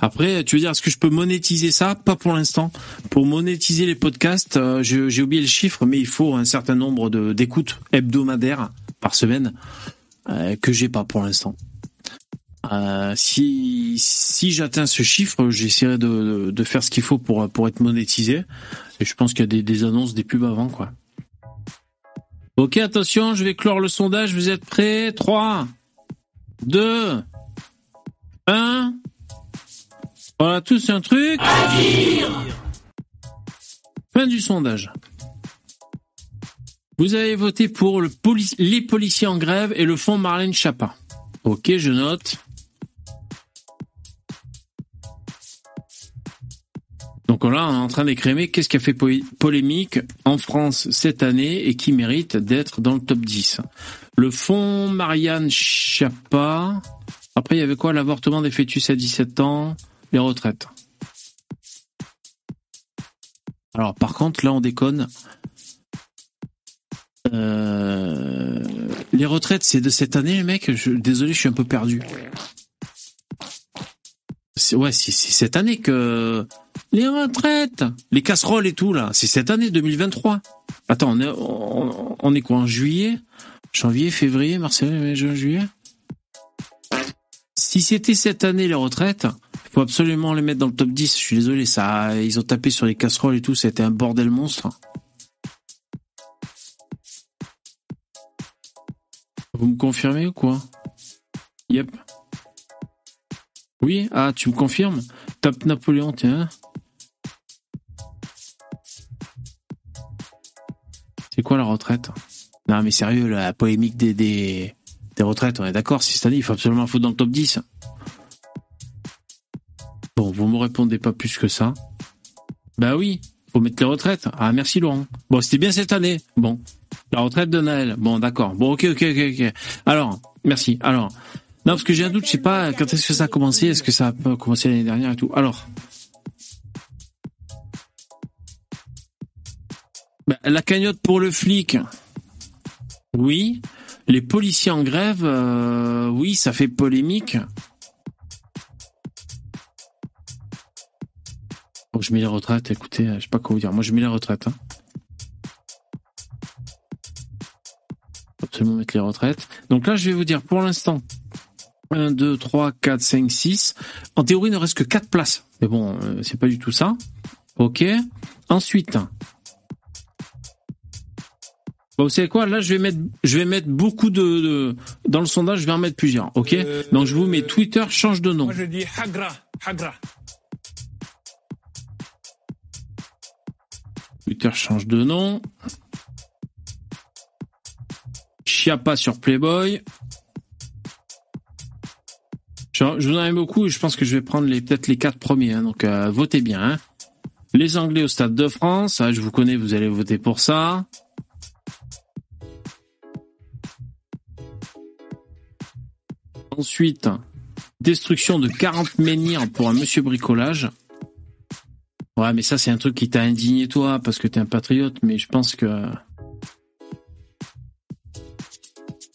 Après, tu veux dire, est-ce que je peux monétiser ça? Pas pour l'instant. Pour monétiser les podcasts, euh, j'ai oublié le chiffre, mais il faut un certain nombre d'écoutes hebdomadaires par semaine euh, que j'ai pas pour l'instant. Euh, si si j'atteins ce chiffre, j'essaierai de, de, faire ce qu'il faut pour pour être monétisé. Et je pense qu'il y a des, des annonces, des pubs avant, quoi. Ok, attention, je vais clore le sondage. Vous êtes prêts? 3, 2, 1. Voilà, tous un truc. Fin du sondage. Vous avez voté pour le les policiers en grève et le fonds Marlène Chapa. Ok, je note. Donc là, on est en train d'écrémer qu'est-ce qui a fait polémique en France cette année et qui mérite d'être dans le top 10. Le fonds Marianne Chapa. Après, il y avait quoi? L'avortement des fœtus à 17 ans, les retraites. Alors, par contre, là, on déconne. Euh, les retraites, c'est de cette année, mecs. Désolé, je suis un peu perdu. Ouais, c'est cette année que les retraites, les casseroles et tout là, c'est cette année 2023. Attends, on est, on, est quoi en juillet? Janvier, février, mars, mai, juin, juillet Si c'était cette année les retraites, il faut absolument les mettre dans le top 10. Je suis désolé, ça, ils ont tapé sur les casseroles et tout, c'était un bordel monstre. Vous me confirmez ou quoi? Yep. Oui, ah, tu me confirmes? Top Napoléon, tiens. C'est quoi la retraite? Non mais sérieux, la polémique des, des, retraites, on est d'accord, si année, il faut absolument foutre dans le top 10. Bon, vous me répondez pas plus que ça. Bah oui, faut mettre les retraites. Ah merci Laurent. Bon, c'était bien cette année. Bon, la retraite de Noël. Bon, d'accord. Bon, ok, ok, ok, ok. Alors, merci. Alors, non, parce que j'ai un doute, je sais pas quand est-ce que ça a commencé. Est-ce que ça a commencé l'année dernière et tout. Alors, Bah, la cagnotte pour le flic, oui. Les policiers en grève, euh, oui, ça fait polémique. Bon, je mets les retraites, écoutez, je sais pas quoi vous dire. Moi, je mets les retraites. Hein. Absolument mettre les retraites. Donc là, je vais vous dire, pour l'instant, 1, 2, 3, 4, 5, 6. En théorie, il ne reste que 4 places. Mais bon, euh, c'est pas du tout ça. Ok. Ensuite, Bon, vous savez quoi Là, je vais mettre, je vais mettre beaucoup de, dans le sondage. Je vais en mettre plusieurs. Ok euh, Donc je vous mets Twitter change de nom. Moi, je dis Hagra, Hagra. Twitter change de nom. Chiappa sur Playboy. Je, vous en aime beaucoup et je pense que je vais prendre les peut-être les quatre premiers. Hein, donc euh, votez bien. Hein. Les Anglais au Stade de France. Ah, je vous connais, vous allez voter pour ça. Ensuite, destruction de 40 menhirs pour un monsieur bricolage. Ouais, mais ça, c'est un truc qui t'a indigné toi, parce que t'es un patriote, mais je pense que...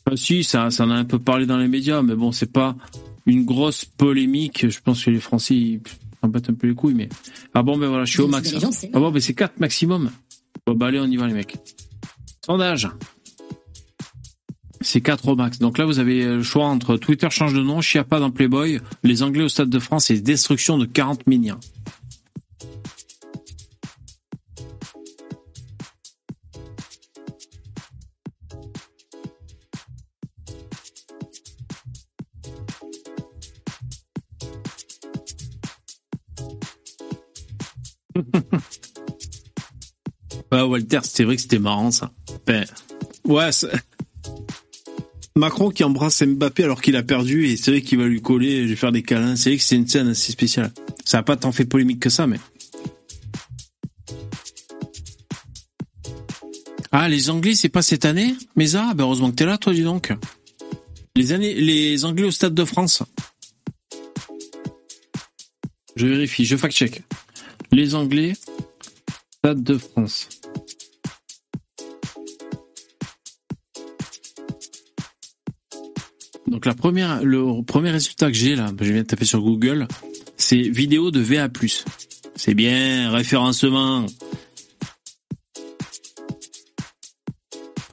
Enfin, si, ça, ça en a un peu parlé dans les médias, mais bon, c'est pas une grosse polémique. Je pense que les Français, ils en battent un peu les couilles, mais... Ah bon, ben voilà, je suis au max. Ah bon, ben c'est 4 maximum. Bon, bah allez, on y va les mecs. Sondage. C'est 4 au max. Donc là, vous avez le choix entre Twitter change de nom, Chiappa dans Playboy, les Anglais au Stade de France et destruction de 40 miniens. Walter, c'était vrai que c'était marrant ça. Ben, ouais, Macron qui embrasse Mbappé alors qu'il a perdu et c'est vrai qu'il va lui coller, lui faire des câlins. C'est vrai que c'est une scène assez spéciale. Ça n'a pas tant fait polémique que ça, mais. Ah, les Anglais, c'est pas cette année? Mais ça, ben heureusement que t'es là, toi, dis donc. Les années, les Anglais au Stade de France. Je vérifie, je fact-check. Les Anglais, Stade de France. Donc le premier résultat que j'ai là, je viens de taper sur Google, c'est vidéo de VA+. C'est bien, référencement.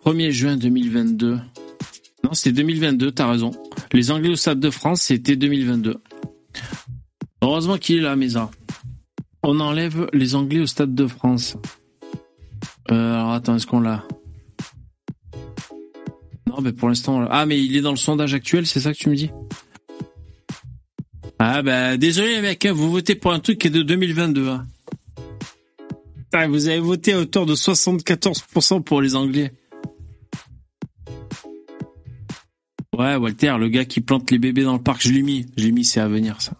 1er juin 2022. Non, c'était 2022, t'as raison. Les Anglais au Stade de France, c'était 2022. Heureusement qu'il est là, Mesa. On enlève les Anglais au Stade de France. Euh, alors attends, est-ce qu'on l'a? Mais pour l'instant... Ah, mais il est dans le sondage actuel, c'est ça que tu me dis? Ah bah, désolé les mecs, hein, vous votez pour un truc qui est de 2022. Hein. Ah, vous avez voté à hauteur de 74% pour les Anglais. Ouais, Walter, le gars qui plante les bébés dans le parc, je l'ai mis. Je l'ai mis, c'est à venir, ça.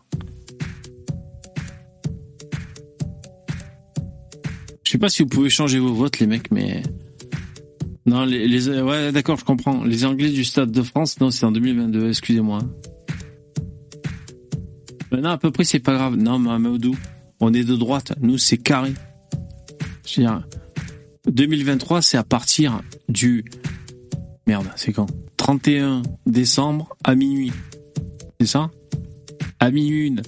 Je sais pas si vous pouvez changer vos votes, les mecs, mais... Non, les... Ouais, d'accord, je comprends. Les Anglais du Stade de France, non, c'est en 2022, excusez-moi. Non, à peu près, c'est pas grave. Non, Mamadou, on est de droite. Nous, c'est carré. Je veux dire, 2023, c'est à partir du... Merde, c'est quand? 31 décembre à minuit. C'est ça? À minuit une.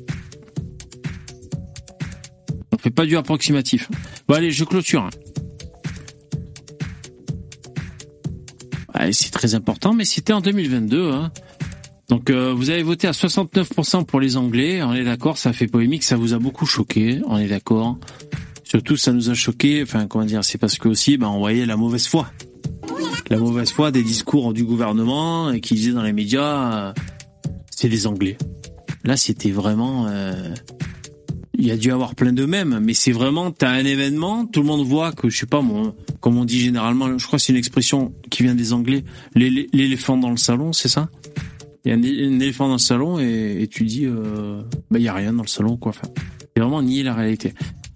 On fait pas du approximatif. Bon allez, je clôture. C'est très important, mais c'était en 2022. Hein. Donc euh, vous avez voté à 69% pour les Anglais. On est d'accord, ça fait polémique, ça vous a beaucoup choqué. On est d'accord. Surtout, ça nous a choqué. Enfin, comment dire C'est parce que aussi, ben, on voyait la mauvaise foi la mauvaise foi des discours du gouvernement et qui disaient dans les médias euh, c'est les Anglais. Là, c'était vraiment euh, il y a dû avoir plein de mêmes, mais c'est vraiment t'as un événement, tout le monde voit que je sais pas comme on dit généralement, je crois que c'est une expression qui vient des Anglais, l'éléphant dans le salon, c'est ça? Il y a un, éléphant dans le salon et, tu dis euh, bah il y a rien dans le salon quoi. Enfin, c'est vraiment nier la réalité.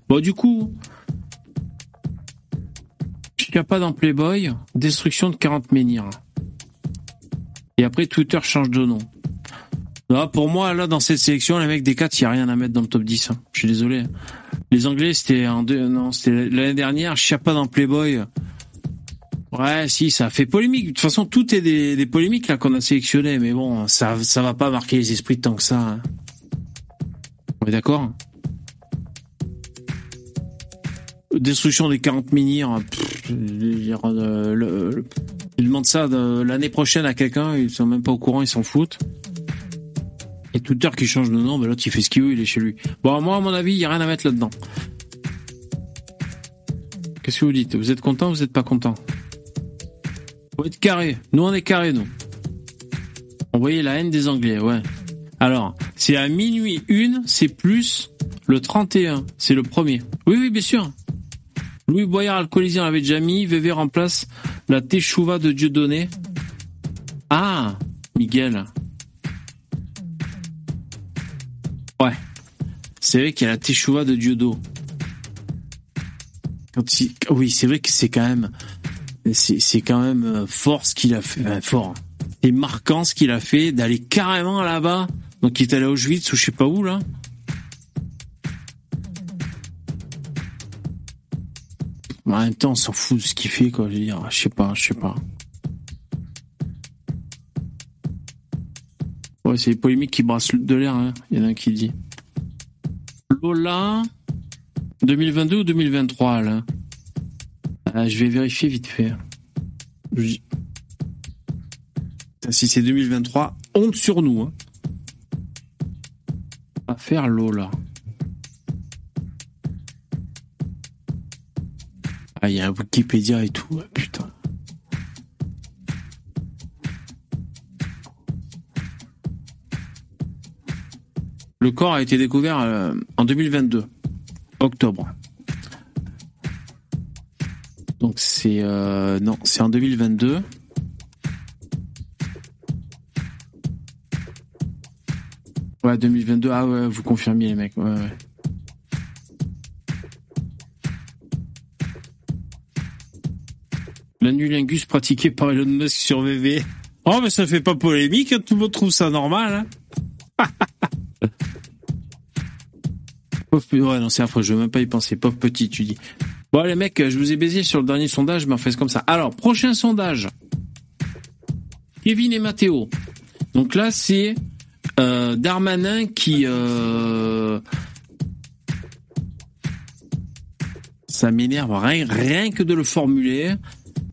Bon du coup, pas dans Playboy, destruction de 40 menhirs. Et après, Twitter change de nom. Pour moi, là, dans cette sélection, les mecs des 4, il n'y a rien à mettre dans le top 10. Hein. Je suis désolé. Les Anglais, c'était en deux, non, c'était l'année dernière, pas dans Playboy. Ouais, si, ça fait polémique. De toute façon, tout est des, polémiques, là, qu'on a sélectionné. Mais bon, ça, ça va pas marquer les esprits tant que ça. Hein. On est d'accord? Destruction des 40 menhirs. Je euh, ils demandent ça l'année prochaine à quelqu'un, ils sont même pas au courant, ils s'en foutent. Et Twitter qui change de nom, ben l'autre il fait ce qu'il veut, il est chez lui. Bon, moi à mon avis, il y a rien à mettre là-dedans. Qu'est-ce que vous dites? Vous êtes content Vous êtes pas content? Vous êtes carré. Nous on est carré, nous. Envoyez la haine des Anglais, ouais. Alors, c'est à minuit une, c'est plus le 31, c'est le premier. Oui, oui, bien sûr. Louis Boyard alcoolisé, on l'avait déjà mis. VV remplace la Teshuva de Dieudonné. Ah, Miguel. Ouais. C'est vrai qu'il y a la Teshuva de Dieudo. Oui, c'est vrai que c'est quand même, c'est quand même euh, fort ce qu'il a fait, fort. C'est marquant ce qu'il a fait d'aller carrément là-bas. Donc il est allé à Auschwitz ou je sais pas où là. en même temps, on s'en fout de ce qu'il fait, quoi. Je veux dire, je sais pas, je sais pas. Ouais, c'est les polémiques qui brassent de l'air, hein. Il y en a un qui dit. Lola, 2022 ou 2023, là ah, Je vais vérifier vite fait. Si c'est 2023, honte sur nous. Hein. Faire Lola. Ah, il y a un Wikipédia et tout, putain. Le corps a été découvert euh, en 2022, octobre. Donc c'est euh, non, c'est en 2022. Ouais, 2022. Ah ouais, vous confirmez les mecs. Ouais, ouais. L'anulingus pratiqué par Elon Musk sur VV. Oh, mais ça fait pas polémique, hein, tout le monde trouve ça normal. Hein Non, c'est je veux même pas y penser. Pauvre petit, tu dis. Bon, les mecs, je vous ai baisé sur le dernier sondage, mais on fait comme ça. Alors, prochain sondage. Kevin et Mathéo. Donc là, c'est euh, Darmanin qui... euh, Ça m'énerve rien, rien que de le formuler.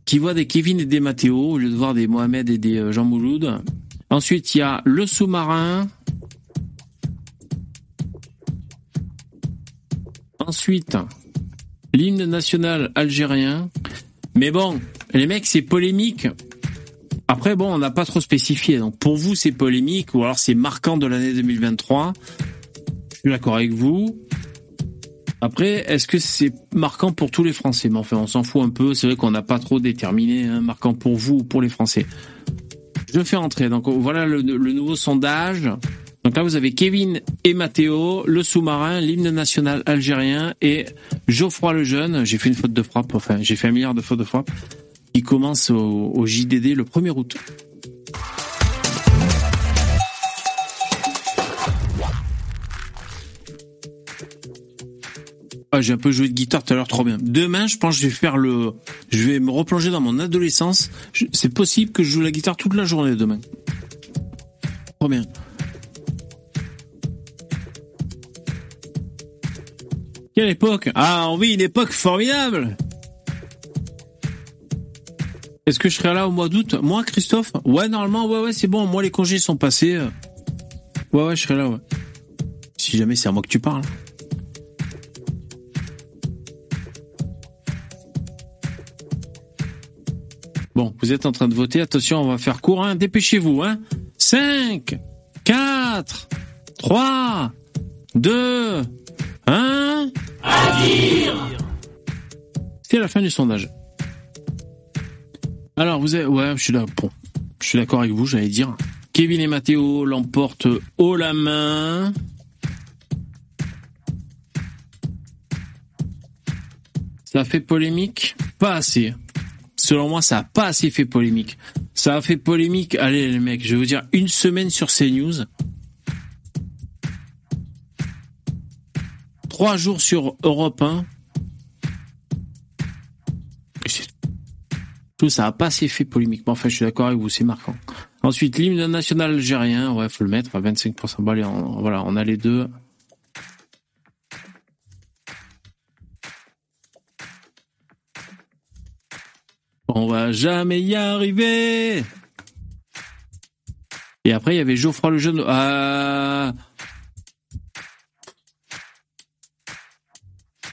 Qui voit des Kevin et des Mathéo au lieu de voir des Mohamed et des euh, Jean Mouloud. Ensuite, il y a le sous-marin. Ensuite, l'hymne national algérien. Mais bon, les mecs, c'est polémique. Après, bon, on n'a pas trop spécifié. Donc, pour vous, c'est polémique ou alors c'est marquant de l'année 2023. Je suis d'accord avec vous. Après, est-ce que c'est marquant pour tous les Français? Mais enfin, on s'en fout un peu. C'est vrai qu'on n'a pas trop déterminé, hein, marquant pour vous ou pour les Français. Je fais entrer. Donc, voilà le, le nouveau sondage. Donc là, vous avez Kevin et Mathéo, le sous-marin, l'hymne national algérien et Geoffroy le jeune. J'ai fait une faute de frappe. Enfin, j'ai fait un milliard de fautes de frappe. qui commence au, JDD le 1er août. Ah, j'ai un peu joué de guitare tout à l'heure, trop bien. Demain, je pense que je vais faire le, je vais me replonger dans mon adolescence. C'est possible que je joue la guitare toute la journée demain. Trop bien. Quelle époque Ah, on vit une époque formidable Est-ce que je serai là au mois d'août Moi, Christophe Ouais, normalement, ouais, ouais, c'est bon. Moi, les congés sont passés. Ouais, ouais, je serai là, ouais. Si jamais c'est à moi que tu parles. Bon, vous êtes en train de voter. Attention, on va faire court, hein. Dépêchez-vous, hein. 5, 4, 3, 2, 1. C'est la fin du sondage. Alors, vous avez... Ouais, je suis là. Je suis d'accord avec vous, j'allais dire. Kevin et Mathéo l'emportent haut la main. Ça fait polémique? Pas assez. Selon moi, ça a pas assez fait polémique. Ça a fait polémique, allez les mecs, je vais vous dire, une semaine sur CNews. Trois jours sur Europe 1. Et c'est tout. Ça a pas assez fait polémique. Mais enfin, je suis d'accord avec vous, c'est marquant. Ensuite, l'hymne national algérien, ouais, faut le mettre à 25%. Bon, allez, on- voilà, on a les deux. On va jamais y arriver. Et après, il y avait Geoffroy le jeune. Ah.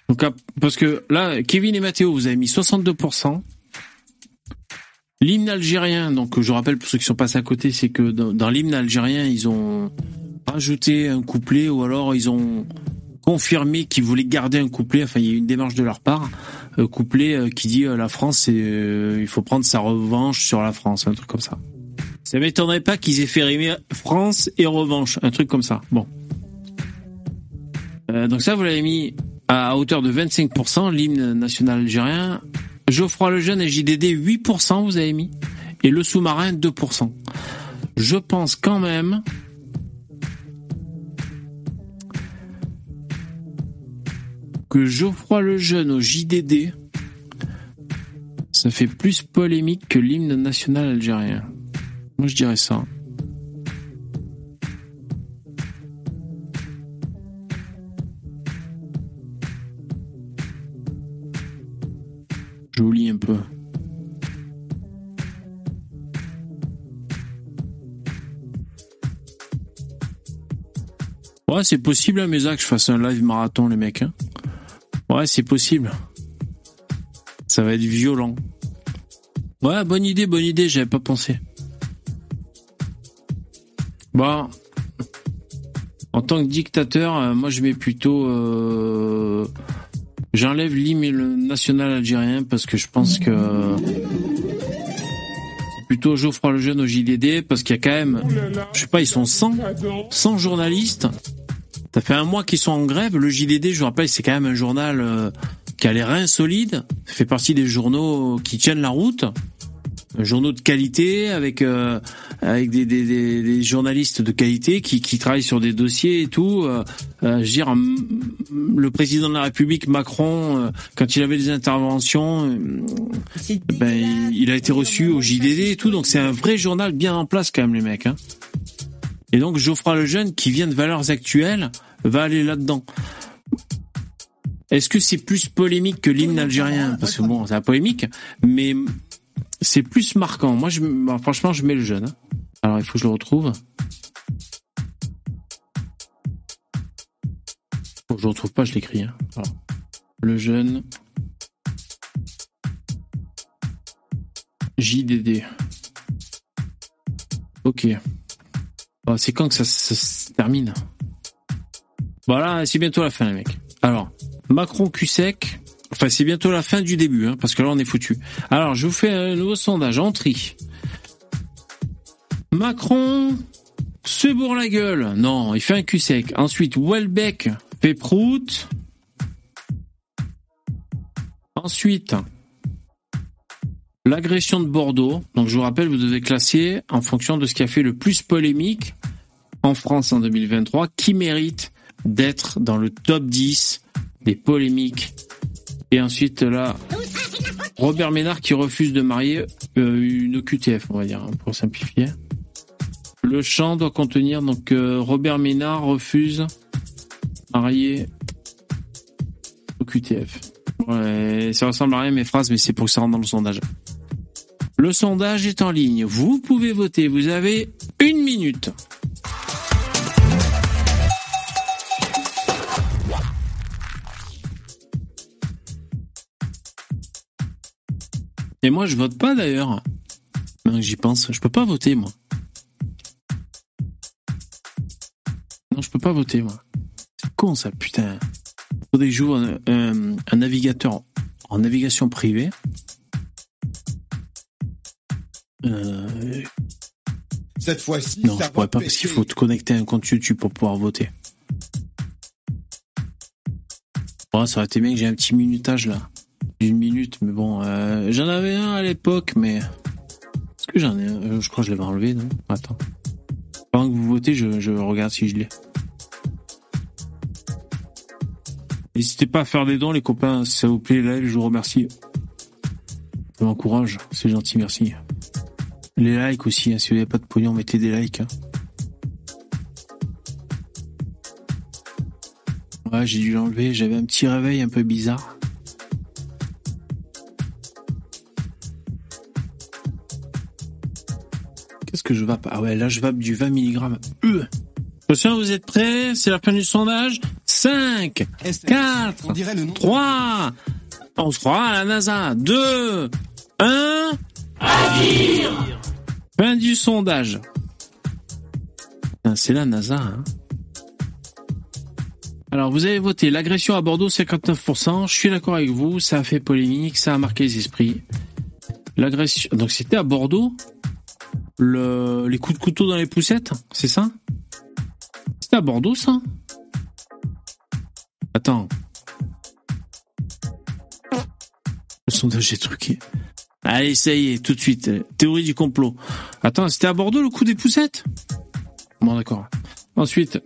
Donc, parce que là, Kevin et Mathéo, vous avez mis 62%. L'hymne algérien, donc je rappelle pour ceux qui sont passés à côté, c'est que dans, dans l'hymne algérien, ils ont rajouté un couplet ou alors ils ont confirmé qu'ils voulaient garder un couplet. Enfin, il y a une démarche de leur part, euh, couplet euh, qui dit euh, la France, il faut prendre sa revanche sur la France, un truc comme ça. Ça m'étonnerait pas qu'ils aient fait rimer France et revanche, un truc comme ça. Bon. Donc ça, vous l'avez mis à hauteur de 25%, l'hymne national algérien. Geoffroy Lejeune et JDD, 8%, vous avez mis. Et le sous-marin, 2%. Je pense quand même que Geoffroy Lejeune au JDD, ça fait plus polémique que l'hymne national algérien. Moi, je dirais ça. Ouais, c'est possible, hein, Mesa, que je fasse un live marathon, les mecs. hein. Ouais, c'est possible. Ça va être violent. Ouais, bonne idée, bonne idée, j'avais pas pensé. Bon. En tant que dictateur, euh, moi je mets plutôt... euh, J'enlève l'hymne national algérien parce que je pense que... Plutôt Geoffroy le Jeune au JDD parce qu'il y a quand même... Je sais pas, ils sont 100 100 journalistes. Ça fait un mois qu'ils sont en grève. Le JDD, je vous rappelle, c'est quand même un journal euh, qui a les reins solides, ça fait partie des journaux qui tiennent la route, journaux de qualité avec euh, avec des, des, des, des journalistes de qualité qui, qui travaillent sur des dossiers et tout. Euh, euh, je veux dire, le président de la République Macron, euh, quand il avait des interventions, euh, ben il a été reçu au JDD et tout. Donc c'est un vrai journal bien en place quand même les mecs. Hein. Et donc Geoffroy Lejeune, qui vient de Valeurs Actuelles, va aller là-dedans. Est-ce que c'est plus polémique que l'hymne algérien? Parce que bon, c'est la polémique, mais c'est plus marquant. Moi, je, bah, franchement, je mets le jeune. hein. Alors, il faut que je le retrouve. Bon, je le retrouve pas, je l'écris. hein. Le jeune. JDD. Ok. Bah, c'est quand que ça, se termine? Voilà, c'est bientôt la fin, les mecs. Alors, Macron cul sec. Enfin, c'est bientôt la fin du début, hein, parce que là, on est foutu. Alors, je vous fais un nouveau sondage en tri. Macron se bourre la gueule. Non, il fait un cul sec. Ensuite, Welbeck fait prout. Ensuite, l'agression de Bordeaux. Donc, je vous rappelle, vous devez classer en fonction de ce qui a fait le plus polémique en France en 2023, qui mérite d'être dans le top 10 des polémiques. Et ensuite, là, Robert Ménard qui refuse de marier euh, une OQTF, on va dire, hein, pour simplifier. Le chant doit contenir, donc euh, Robert Ménard refuse marier OQTF. Ouais, ça ressemble à rien mes phrases, mais c'est pour que ça rentre dans le sondage. Le sondage est en ligne. Vous pouvez voter. Vous avez une minute. Et moi, je vote pas d'ailleurs. J'y pense, je peux pas voter moi. Non, je peux pas voter moi. C'est con ça, putain. Faudrait que je joue un, un- un navigateur en navigation privée. Euh, Cette fois-ci, non, ça je pourrais pas parce qu'il faut te connecter à un compte YouTube pour pouvoir voter. Bon, ça aurait été bien que j'ai un petit minutage là. Une minute, mais bon, euh, j'en avais un à l'époque, mais est-ce que j'en ai un? Euh, Je crois que je l'avais enlevé, non? Attends. Pendant que vous votez, je, je regarde si je l'ai. N'hésitez pas à faire des dons, les copains, si ça vous plaît, là, je vous remercie. Ça m'encourage, c'est gentil, merci. Les likes aussi, hein, si vous n'avez pas de pognon, mettez des likes. hein. Ouais, j'ai dû l'enlever, j'avais un petit réveil un peu bizarre. Que je vape Ah ouais, là je vape du 20 mg. Euh. Attention, vous êtes prêts? C'est la fin du sondage 5, SNCF, 4, On dirait le nom. 3, on se croit à la NASA. 2, 1. Fin du sondage. C'est la NASA. Hein. Alors, vous avez voté l'agression à Bordeaux, 59%. Je suis d'accord avec vous, ça a fait polémique, ça a marqué les esprits. L'agression. Donc, c'était à Bordeaux? Le... Les coups de couteau dans les poussettes, c'est ça? C'était à Bordeaux, ça? Attends. Le sondage est truqué. Allez, ça y est, tout de suite. Théorie du complot. Attends, c'était à Bordeaux le coup des poussettes? Bon, d'accord. Ensuite,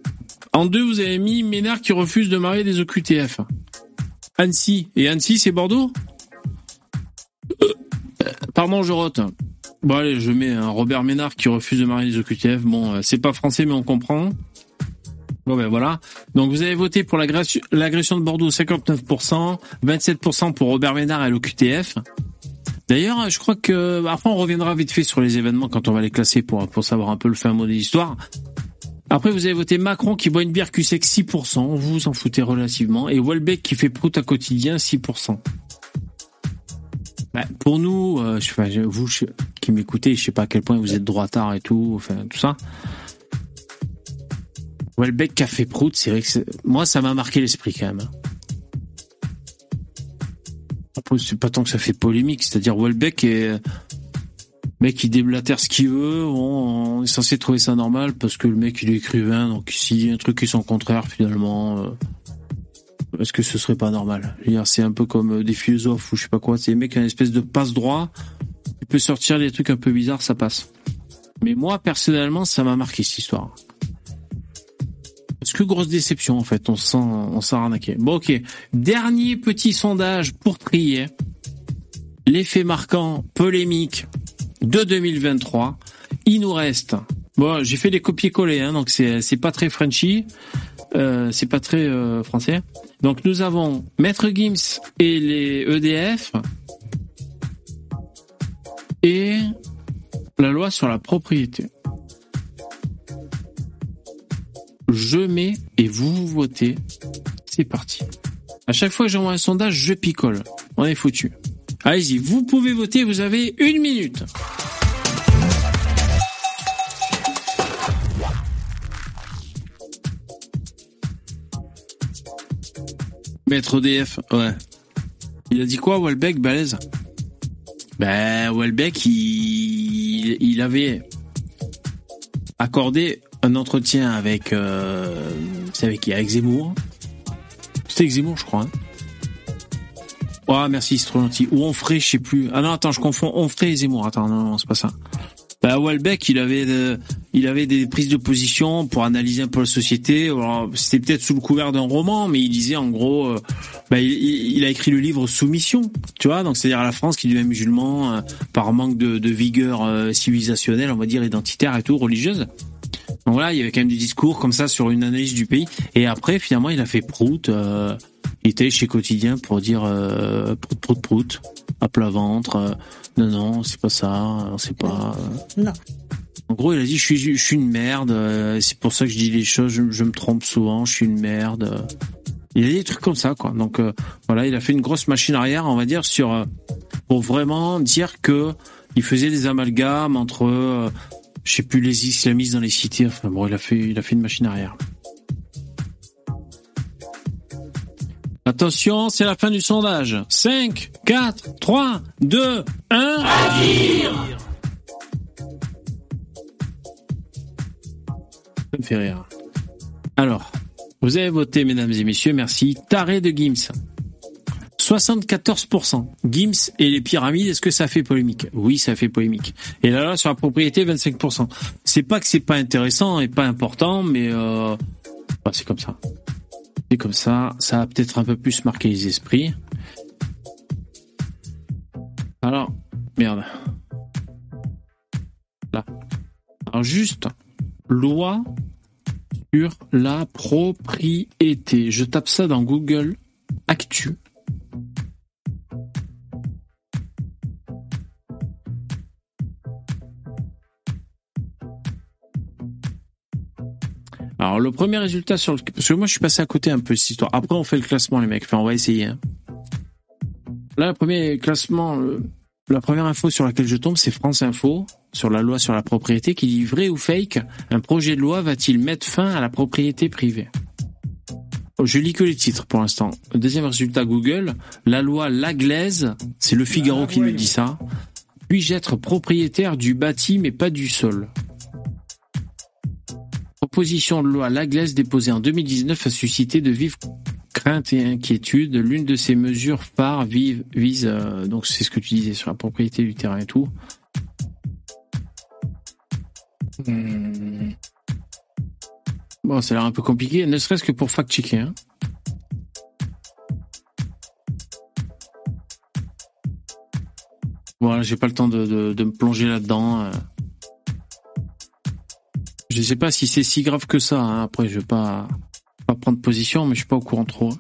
en deux, vous avez mis Ménard qui refuse de marier des OQTF. Annecy. Et Annecy, c'est Bordeaux? Euh, Pardon, je. Bon, allez, je mets un Robert Ménard qui refuse de marier des OQTF. Bon, euh, c'est pas français, mais on comprend. Bon, ben voilà. Donc, vous avez voté pour l'agression de Bordeaux, 59%, 27% pour Robert Ménard et l'OQTF. D'ailleurs, je crois que après on reviendra vite fait sur les événements quand on va les classer pour pour savoir un peu le fin mot de l'histoire. Après, vous avez voté Macron qui boit une bière Q-Sec 6%, vous vous en foutez relativement, et Welbeck qui fait prout à quotidien 6%. Pour nous, euh, vous qui m'écoutez, je sais pas à quel point vous êtes droitard et tout, enfin tout ça. Welbeck fait prout, c'est vrai que moi ça m'a marqué l'esprit quand même. hein. Après, c'est pas tant que ça fait polémique, c'est-à-dire Welbeck est mec il déblatère ce qu'il veut, on est censé trouver ça normal parce que le mec il est écrivain, donc s'il y a un truc qui est son contraire finalement, euh, est-ce que ce serait pas normal? C'est un peu comme euh, des philosophes ou je sais pas quoi. C'est des mecs qui ont une espèce de passe droit. Tu peux sortir des trucs un peu bizarres, ça passe. Mais moi, personnellement, ça m'a marqué cette histoire. Parce que grosse déception en fait, on s'en on s'en arnaqué. Bon ok, dernier petit sondage pour trier. L'effet marquant, polémique de 2023. Il nous reste. Bon, j'ai fait des copier-coller, hein, donc c'est c'est pas très Frenchy, euh, c'est pas très euh, français. Donc nous avons Maître Gims et les EDF et la loi sur la propriété. Je mets et vous votez. C'est parti. À chaque fois que j'envoie un sondage, je picole. On est foutu. Allez-y, vous pouvez voter, vous avez une minute. Maître EDF, ouais. Il a dit quoi, Welbeck, balèze? Ben, Welbeck, il, il avait accordé un entretien avec, euh, c'est avec qui Avec Zemmour. C'était avec Zemmour, je crois. Hein. Oh, merci, c'est trop gentil. Ou Onfray, je sais plus. Ah non, attends, je confonds Onfray et Zemmour. Attends, non, non, c'est pas ça. Bah, Welbeck, il avait, de, il avait des prises de position pour analyser un peu la société. C'était peut-être sous le couvert d'un roman, mais il disait en gros, euh, bah, il, a écrit le livre Soumission, tu vois, donc c'est-à-dire la France qui devient musulman euh, par manque de, vigueur euh, civilisationnelle, on va dire identitaire et tout, religieuse. Donc voilà, il y avait quand même des discours comme ça sur une analyse du pays. Et après, finalement, il a fait prout. Il était chez Quotidien pour dire prout, prout, prout, à plat ventre. non, non, c'est pas ça, c'est pas. Non. En gros, il a dit je suis, une merde. euh, c'est pour ça que je dis les choses. Je, me trompe souvent. Je suis une merde. euh. Il a dit des trucs comme ça, quoi. Donc euh, voilà, il a fait une grosse machine arrière, on va dire, sur pour vraiment dire que il faisait des amalgames entre, euh, je sais plus, les islamistes dans les cités. Enfin bon, il a fait, une machine arrière. Attention, c'est la fin du sondage. 5, 4, 3, 2, 1. Ça rire. Alors, vous avez voté, mesdames et messieurs, merci. Taré de Gims. 74%. Gims et les pyramides, est-ce que ça fait polémique? Oui, ça fait polémique. Et là, là, sur la propriété, 25%. C'est pas que c'est pas intéressant et pas important, mais euh, bah, c'est comme ça. C'est comme ça. Ça a peut-être un peu plus marqué les esprits. Alors, merde. Là. Alors juste, loi sur la propriété. Je tape ça dans Google Actu. Alors le premier résultat sur le... Parce que moi je suis passé à côté un peu cette histoire. Après on fait le classement les mecs. Enfin on va essayer. hein. Là le premier classement, euh, la première info sur laquelle je tombe c'est France Info sur la loi sur la propriété qui dit vrai ou fake, un projet de loi va-t-il mettre fin à la propriété privée? Oh, Je lis que les titres pour l'instant. Deuxième résultat Google, la loi Laglaise, c'est le Figaro qui me dit ça. Puis-je être propriétaire du bâti mais pas du sol? Proposition de loi Laglaise déposée en 2019 a suscité de vives craintes et inquiétudes. L'une de ces mesures phares vive- vise, euh, donc c'est ce que tu disais sur la propriété du terrain et tout. Hmm. Bon, ça a l'air un peu compliqué, ne serait-ce que pour fact-checker. Hein. Voilà, j'ai pas le temps de, me plonger là-dedans. euh. Je sais pas si c'est si grave que ça. hein. Après, je vais pas, pas prendre position, mais je suis pas au courant trop.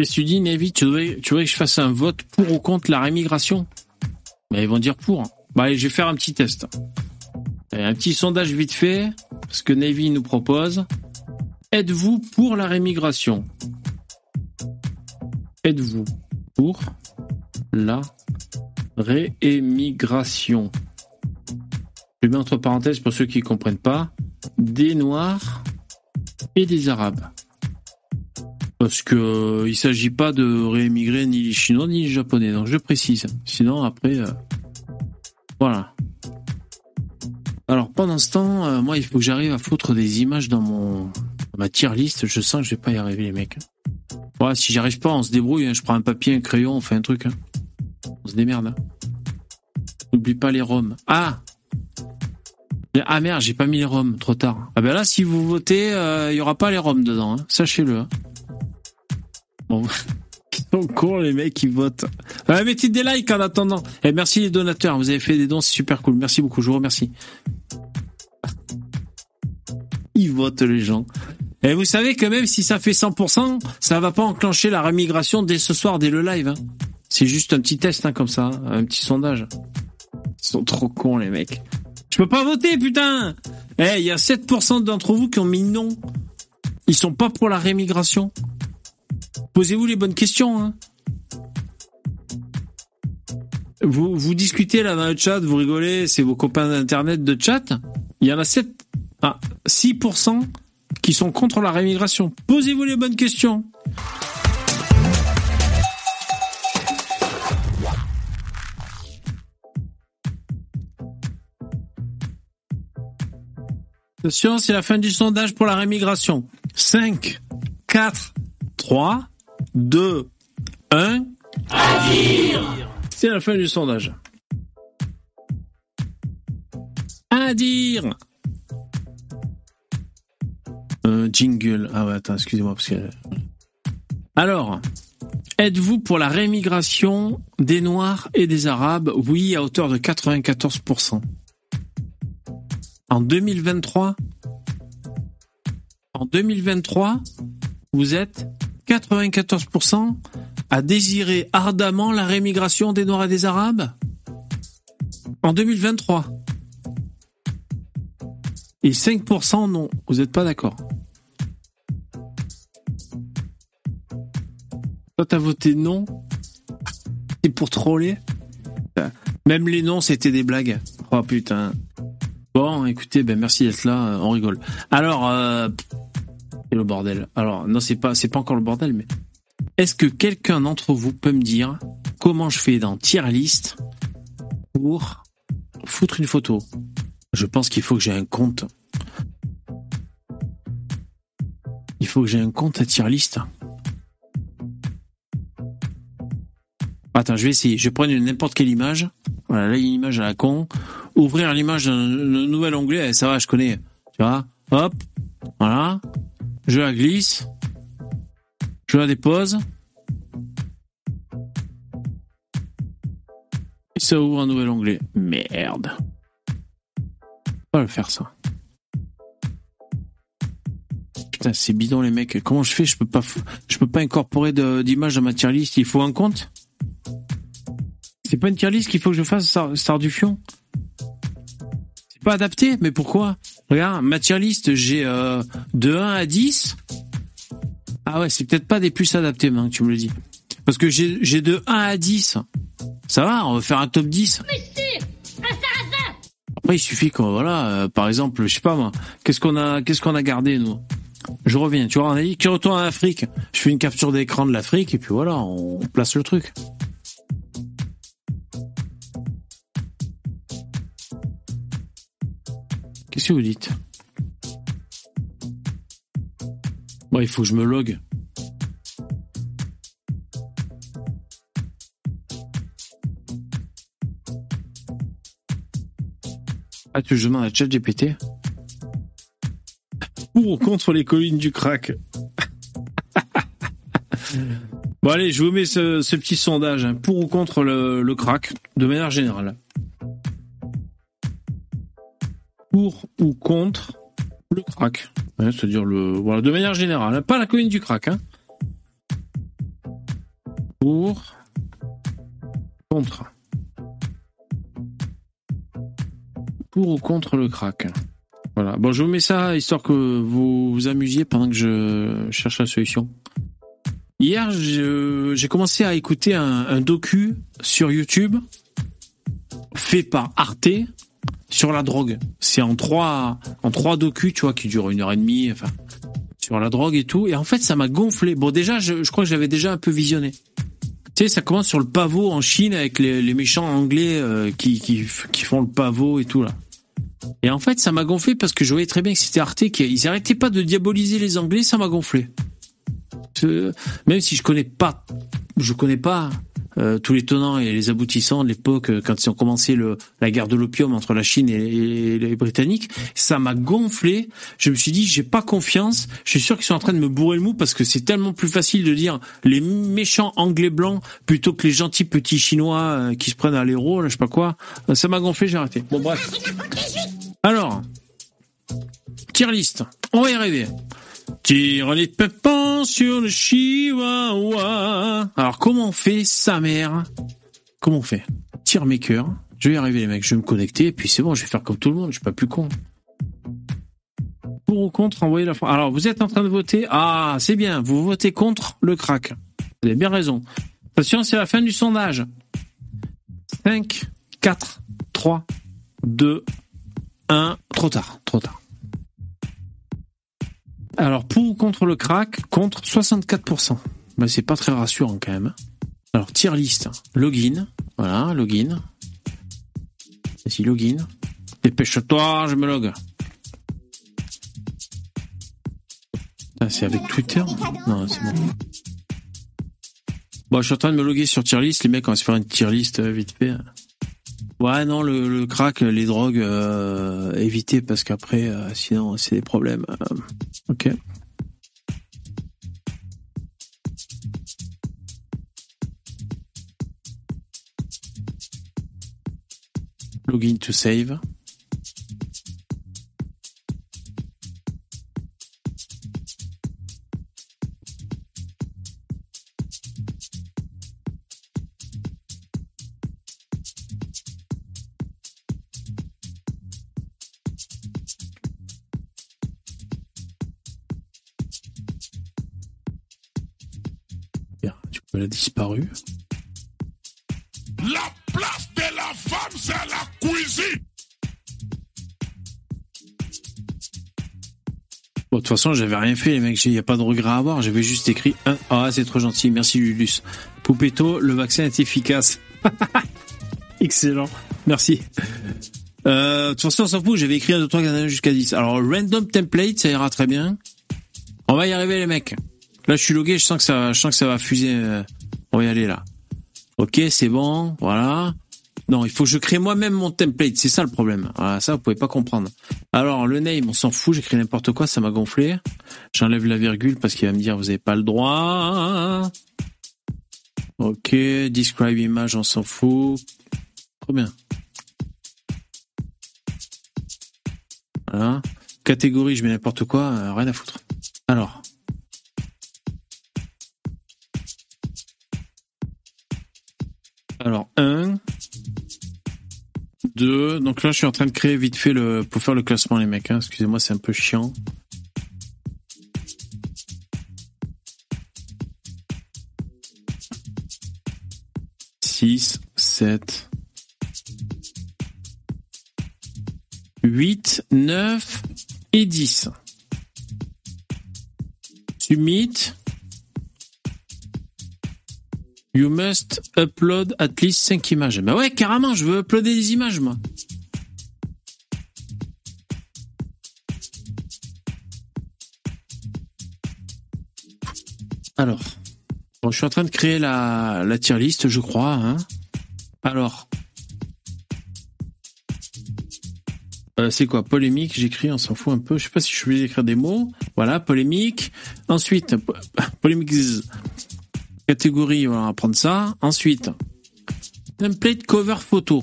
Et tu dis, Navy, tu voudrais, tu que je fasse un vote pour ou contre la rémigration? Bah, Ils vont dire pour. Bah, allez, je vais faire un petit test. Un petit sondage vite fait, ce que Navy nous propose. Êtes-vous pour la rémigration? Êtes-vous pour la réémigration? Je mets entre parenthèses pour ceux qui ne comprennent pas, des Noirs et des Arabes. Parce que euh, il s'agit pas de réémigrer ni les Chinois ni les Japonais, donc je précise. Sinon après, euh, voilà. Alors pendant ce temps, euh, moi il faut que j'arrive à foutre des images dans mon ma tier list. Je sens que je vais pas y arriver les mecs. Ouais, si j'y arrive pas, on se débrouille. hein. Je prends un papier, un crayon, on fait un truc. hein. On se démerde. hein. N'oublie pas les roms. Ah Ah merde, j'ai pas mis les roms, trop tard. Ah ben là, si vous votez, euh, il y aura pas les roms dedans. hein. Sachez-le. hein. Ils sont cons les mecs qui votent. Mettez des likes en attendant. Et merci les donateurs, vous avez fait des dons, c'est super cool. Merci beaucoup, je vous remercie. Ils votent les gens. Et vous savez que même si ça fait 100%, ça va pas enclencher la rémigration dès ce soir, dès le live. hein. C'est juste un petit test hein, comme ça, hein, un petit sondage. Ils sont trop cons les mecs. Je peux pas voter, putain Eh, il y a 7% d'entre vous qui ont mis non. Ils sont pas pour la rémigration. Posez-vous les bonnes questions. Hein. Vous, discutez là dans le chat, vous rigolez, c'est vos copains d'internet de chat. Il y en a 7, ah, 6% qui sont contre la rémigration. Posez-vous les bonnes questions. Attention, c'est la fin du sondage pour la rémigration. 5, 4, 3, 2, 1. C'est la fin du sondage. Dire. Euh, jingle. Ah ouais, attends, excusez-moi parce que. Alors, êtes-vous pour la rémigration des Noirs et des Arabes? Oui, à hauteur de 94%. En 2023, en 2023, vous êtes 94% à désirer ardemment la rémigration des Noirs et des Arabes En 2023. Et 5% non. Vous n'êtes pas d'accord. Toi, t'as voté non. C'est pour troller. Même les noms, c'était des blagues. Oh putain. Bon, écoutez, ben merci d'être là. euh, On rigole. Alors, euh, le bordel. Alors, non, c'est pas, c'est pas encore le bordel, mais est-ce que quelqu'un d'entre vous peut me dire comment je fais dans tier list pour foutre une photo? Je pense qu'il faut que j'ai un compte. Il faut que j'ai un compte à tier list. Attends, je vais essayer. Je une- n'importe quelle image. Voilà, là, il y a une image à la con. Ouvrir l'image d'un nouvel onglet, ça va, je connais. Tu vois? Hop, voilà. Je la glisse. Je la dépose. Et ça ouvre un nouvel onglet. Merde. Pas le faire ça. Putain, c'est bidon les mecs. Comment je fais? Je peux pas, peux pas incorporer d'image dans ma tier list. Il faut un compte? C'est pas une tier list qu'il faut que je fasse, Star, Star du Fion? C'est pas adapté, mais pourquoi? Regarde, ma tier list, j'ai euh, de 1 à 10. Ah ouais, c'est peut-être pas des plus adaptés, maintenant que tu me le dis. Parce que j'ai j'ai de 1 à 10. Ça va, on va faire un top 10. Après, il suffit qu'on, voilà, euh, par exemple, je sais pas moi, qu'est-ce qu'on a, qu'est-ce qu'on a gardé, nous? Je reviens, tu vois, on a dit, tu retournes en Afrique. Je fais une capture d'écran de l'Afrique, et puis voilà, on place le truc. Qu'est-ce que vous dites Bon, il faut que je me log. Ah, tu veux que je demande à ChatGPT Pour ou contre les collines du crack Bon, allez, je vous mets ce, ce petit sondage. hein. Pour ou contre le, le crack, de manière générale. Ou contre le crack. C'est-à-dire le. Voilà, de manière générale. hein. Pas la colline du crack. Hein. Pour. Contre. Pour ou contre le crack. Voilà. Bon, je vous mets ça histoire que vous vous amusiez pendant que je cherche la solution. Hier, j'ai commencé à écouter un docu sur YouTube fait par Arte sur la drogue. C'est en trois, en trois docus, tu vois, qui durent une heure et demie, enfin, sur la drogue et tout. Et en fait, ça m'a gonflé. Bon, déjà, je, je crois que j'avais déjà un peu visionné. Tu sais, ça commence sur le pavot en Chine avec les, les méchants anglais euh, qui, qui, qui font le pavot et tout là. Et en fait, ça m'a gonflé parce que je voyais très bien que c'était Arte qui, ils arrêtaient pas de diaboliser les Anglais, ça m'a gonflé. Ce- Même si je connais pas, je connais pas euh, tous les tenants et les aboutissants de l'époque euh, quand ils ont commencé la guerre de l'opium entre la Chine et, les Britanniques, ça m'a gonflé. Je me suis dit, j'ai pas confiance. Je suis sûr qu'ils sont en train de me bourrer le mou parce que c'est tellement plus facile de dire les méchants anglais blancs plutôt que les gentils petits chinois euh, qui se prennent à l'héros, je sais pas quoi. Ça m'a gonflé, j'ai arrêté. Bon bref. Alors, tier list. On va y arriver. Tire les pépins sur le chihuahua. Alors, comment on fait sa mère Comment on fait Tire mes cœurs. Je vais y arriver, les mecs. Je vais me connecter, et puis c'est bon, je vais faire comme tout le monde. Je suis pas plus con. Pour ou contre, envoyer la fois. Alors, vous êtes en train de voter. Ah, c'est bien. Vous votez contre le crack. Vous avez bien raison. Attention, c'est la fin du sondage. 5, 4, 3, 2, 1. Trop tard, trop tard. Alors, pour ou contre le crack, contre 64%. Ben, c'est pas très rassurant quand même. Alors, tier list, login. Voilà, login. Vas-y, login. Dépêche-toi, je me log. Ah, c'est avec Twitter Non, c'est bon. Bon, je suis en train de me loguer sur tier list. Les mecs, on va se faire une tier list euh, vite fait. Ouais, non, le, crack, les drogues, euh, éviter parce qu'après, euh, sinon, c'est des problèmes. Euh, ok. Login to save. Elle a disparu. La place de la femme, c'est la cuisine. Bon, de toute façon, j'avais rien fait, les mecs. Il n'y a pas de regret à avoir. J'avais juste écrit un. Ah, c'est trop gentil. Merci, Lulus. Poupetto, le vaccin est efficace. Excellent. Merci. Euh, de toute façon, on s'en fout. J'avais écrit un, deux, trois, quatre, jusqu'à 10. Alors, random template, ça ira très bien. On va y arriver, les mecs. Là, je suis logué. Je sens que ça, va fuser. euh, On va y aller, là. Ok, c'est bon. Voilà. Non, il faut que je crée moi-même mon template. C'est ça le problème. Voilà, ça, vous pouvez pas comprendre. Alors, le name, on s'en fout. J'écris n'importe quoi. Ça m'a gonflé. J'enlève la virgule parce qu'il va me dire vous avez pas le droit. Ok. Describe image, on s'en fout. Trop bien. Voilà. Catégorie, je mets n'importe quoi. euh, rien à foutre. Alors. Alors, 1, 2. Donc là, je suis en train de créer vite fait le pour faire le classement, les mecs. hein. Excusez-moi, c'est un peu chiant. Six, sept, huit, neuf et dix. Submit. You must upload at least 5 images. Bah ouais, carrément, je veux uploader des images, moi. Alors, bon, je suis en train de créer la, tier list, je crois. Hein. Alors, Euh, c'est quoi? Polémique, j'écris, on s'en fout un peu. Je sais pas si je suis obligé d'écrire des mots. Voilà, polémique. Ensuite, po- polémique. Catégorie, on va prendre ça. Ensuite, template cover photo.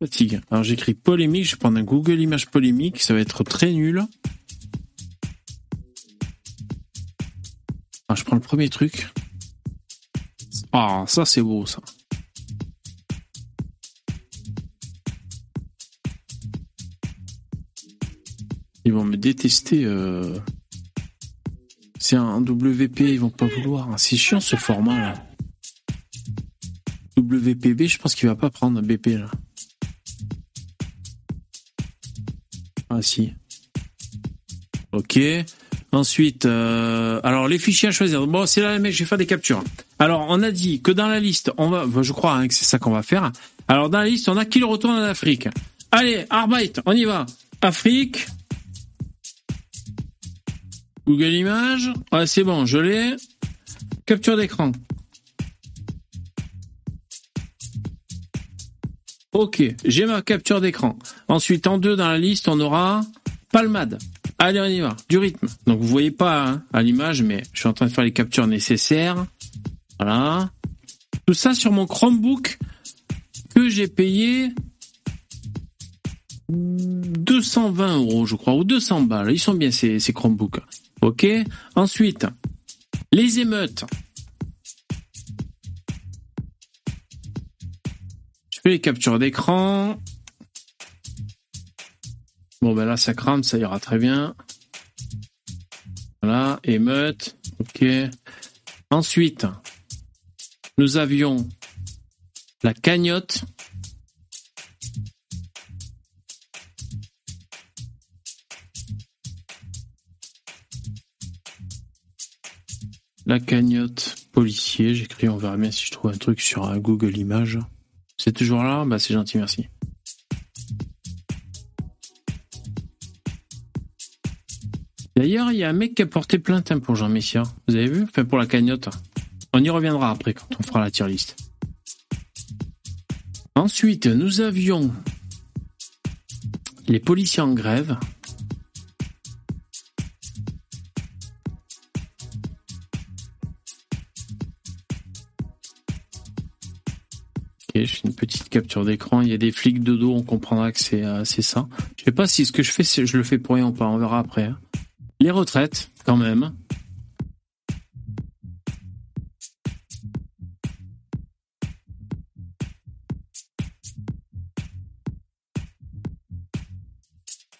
Fatigue. Alors j'écris polémique, je vais prendre un Google Image polémique, ça va être très nul. Alors je prends le premier truc. Ah, ça c'est beau ça. Vont me détester. euh. C'est un WP, ils vont pas vouloir. C'est chiant ce format là. WPB, je pense qu'il va pas prendre BP là. Ah si. Ok. Ensuite, euh, alors les fichiers à choisir. Bon, c'est là, mecs, je vais faire des captures. Alors, on a dit que dans la liste, on va, je crois hein, que c'est ça qu'on va faire. Alors, dans la liste, on a qui le retourne en Afrique. Allez, Arbeit, on y va. Afrique. Google Images. Ouais, c'est bon, je l'ai. Capture d'écran. Ok, j'ai ma capture d'écran. Ensuite, en deux dans la liste, on aura Palmade. Allez, on y va. Du rythme. Donc, vous voyez pas hein, à l'image, mais je suis en train de faire les captures nécessaires. Voilà. Tout ça sur mon Chromebook que j'ai payé 220 euros, je crois, ou 200 balles. Ils sont bien ces Chromebooks. Ok. Ensuite, les émeutes. Je fais les captures d'écran. Bon, ben là, ça crame, ça ira très bien. Voilà, émeute. Ok. Ensuite, nous avions la cagnotte. La cagnotte policier, j'écris, on verra bien si je trouve un truc sur euh, Google Images. C'est toujours là? Bah c'est gentil, merci. D'ailleurs, il y a un mec qui a porté plainte hein, pour Jean Messia. Vous avez vu? Enfin, pour la cagnotte. On y reviendra après quand on fera la tier list. Ensuite, nous avions les policiers en grève. Petite capture d'écran. Il y a des flics de dos, on comprendra que c'est euh, ça. Je sais pas si ce que je fais, je le fais pour rien ou pas. On verra après. hein. Les retraites, quand même.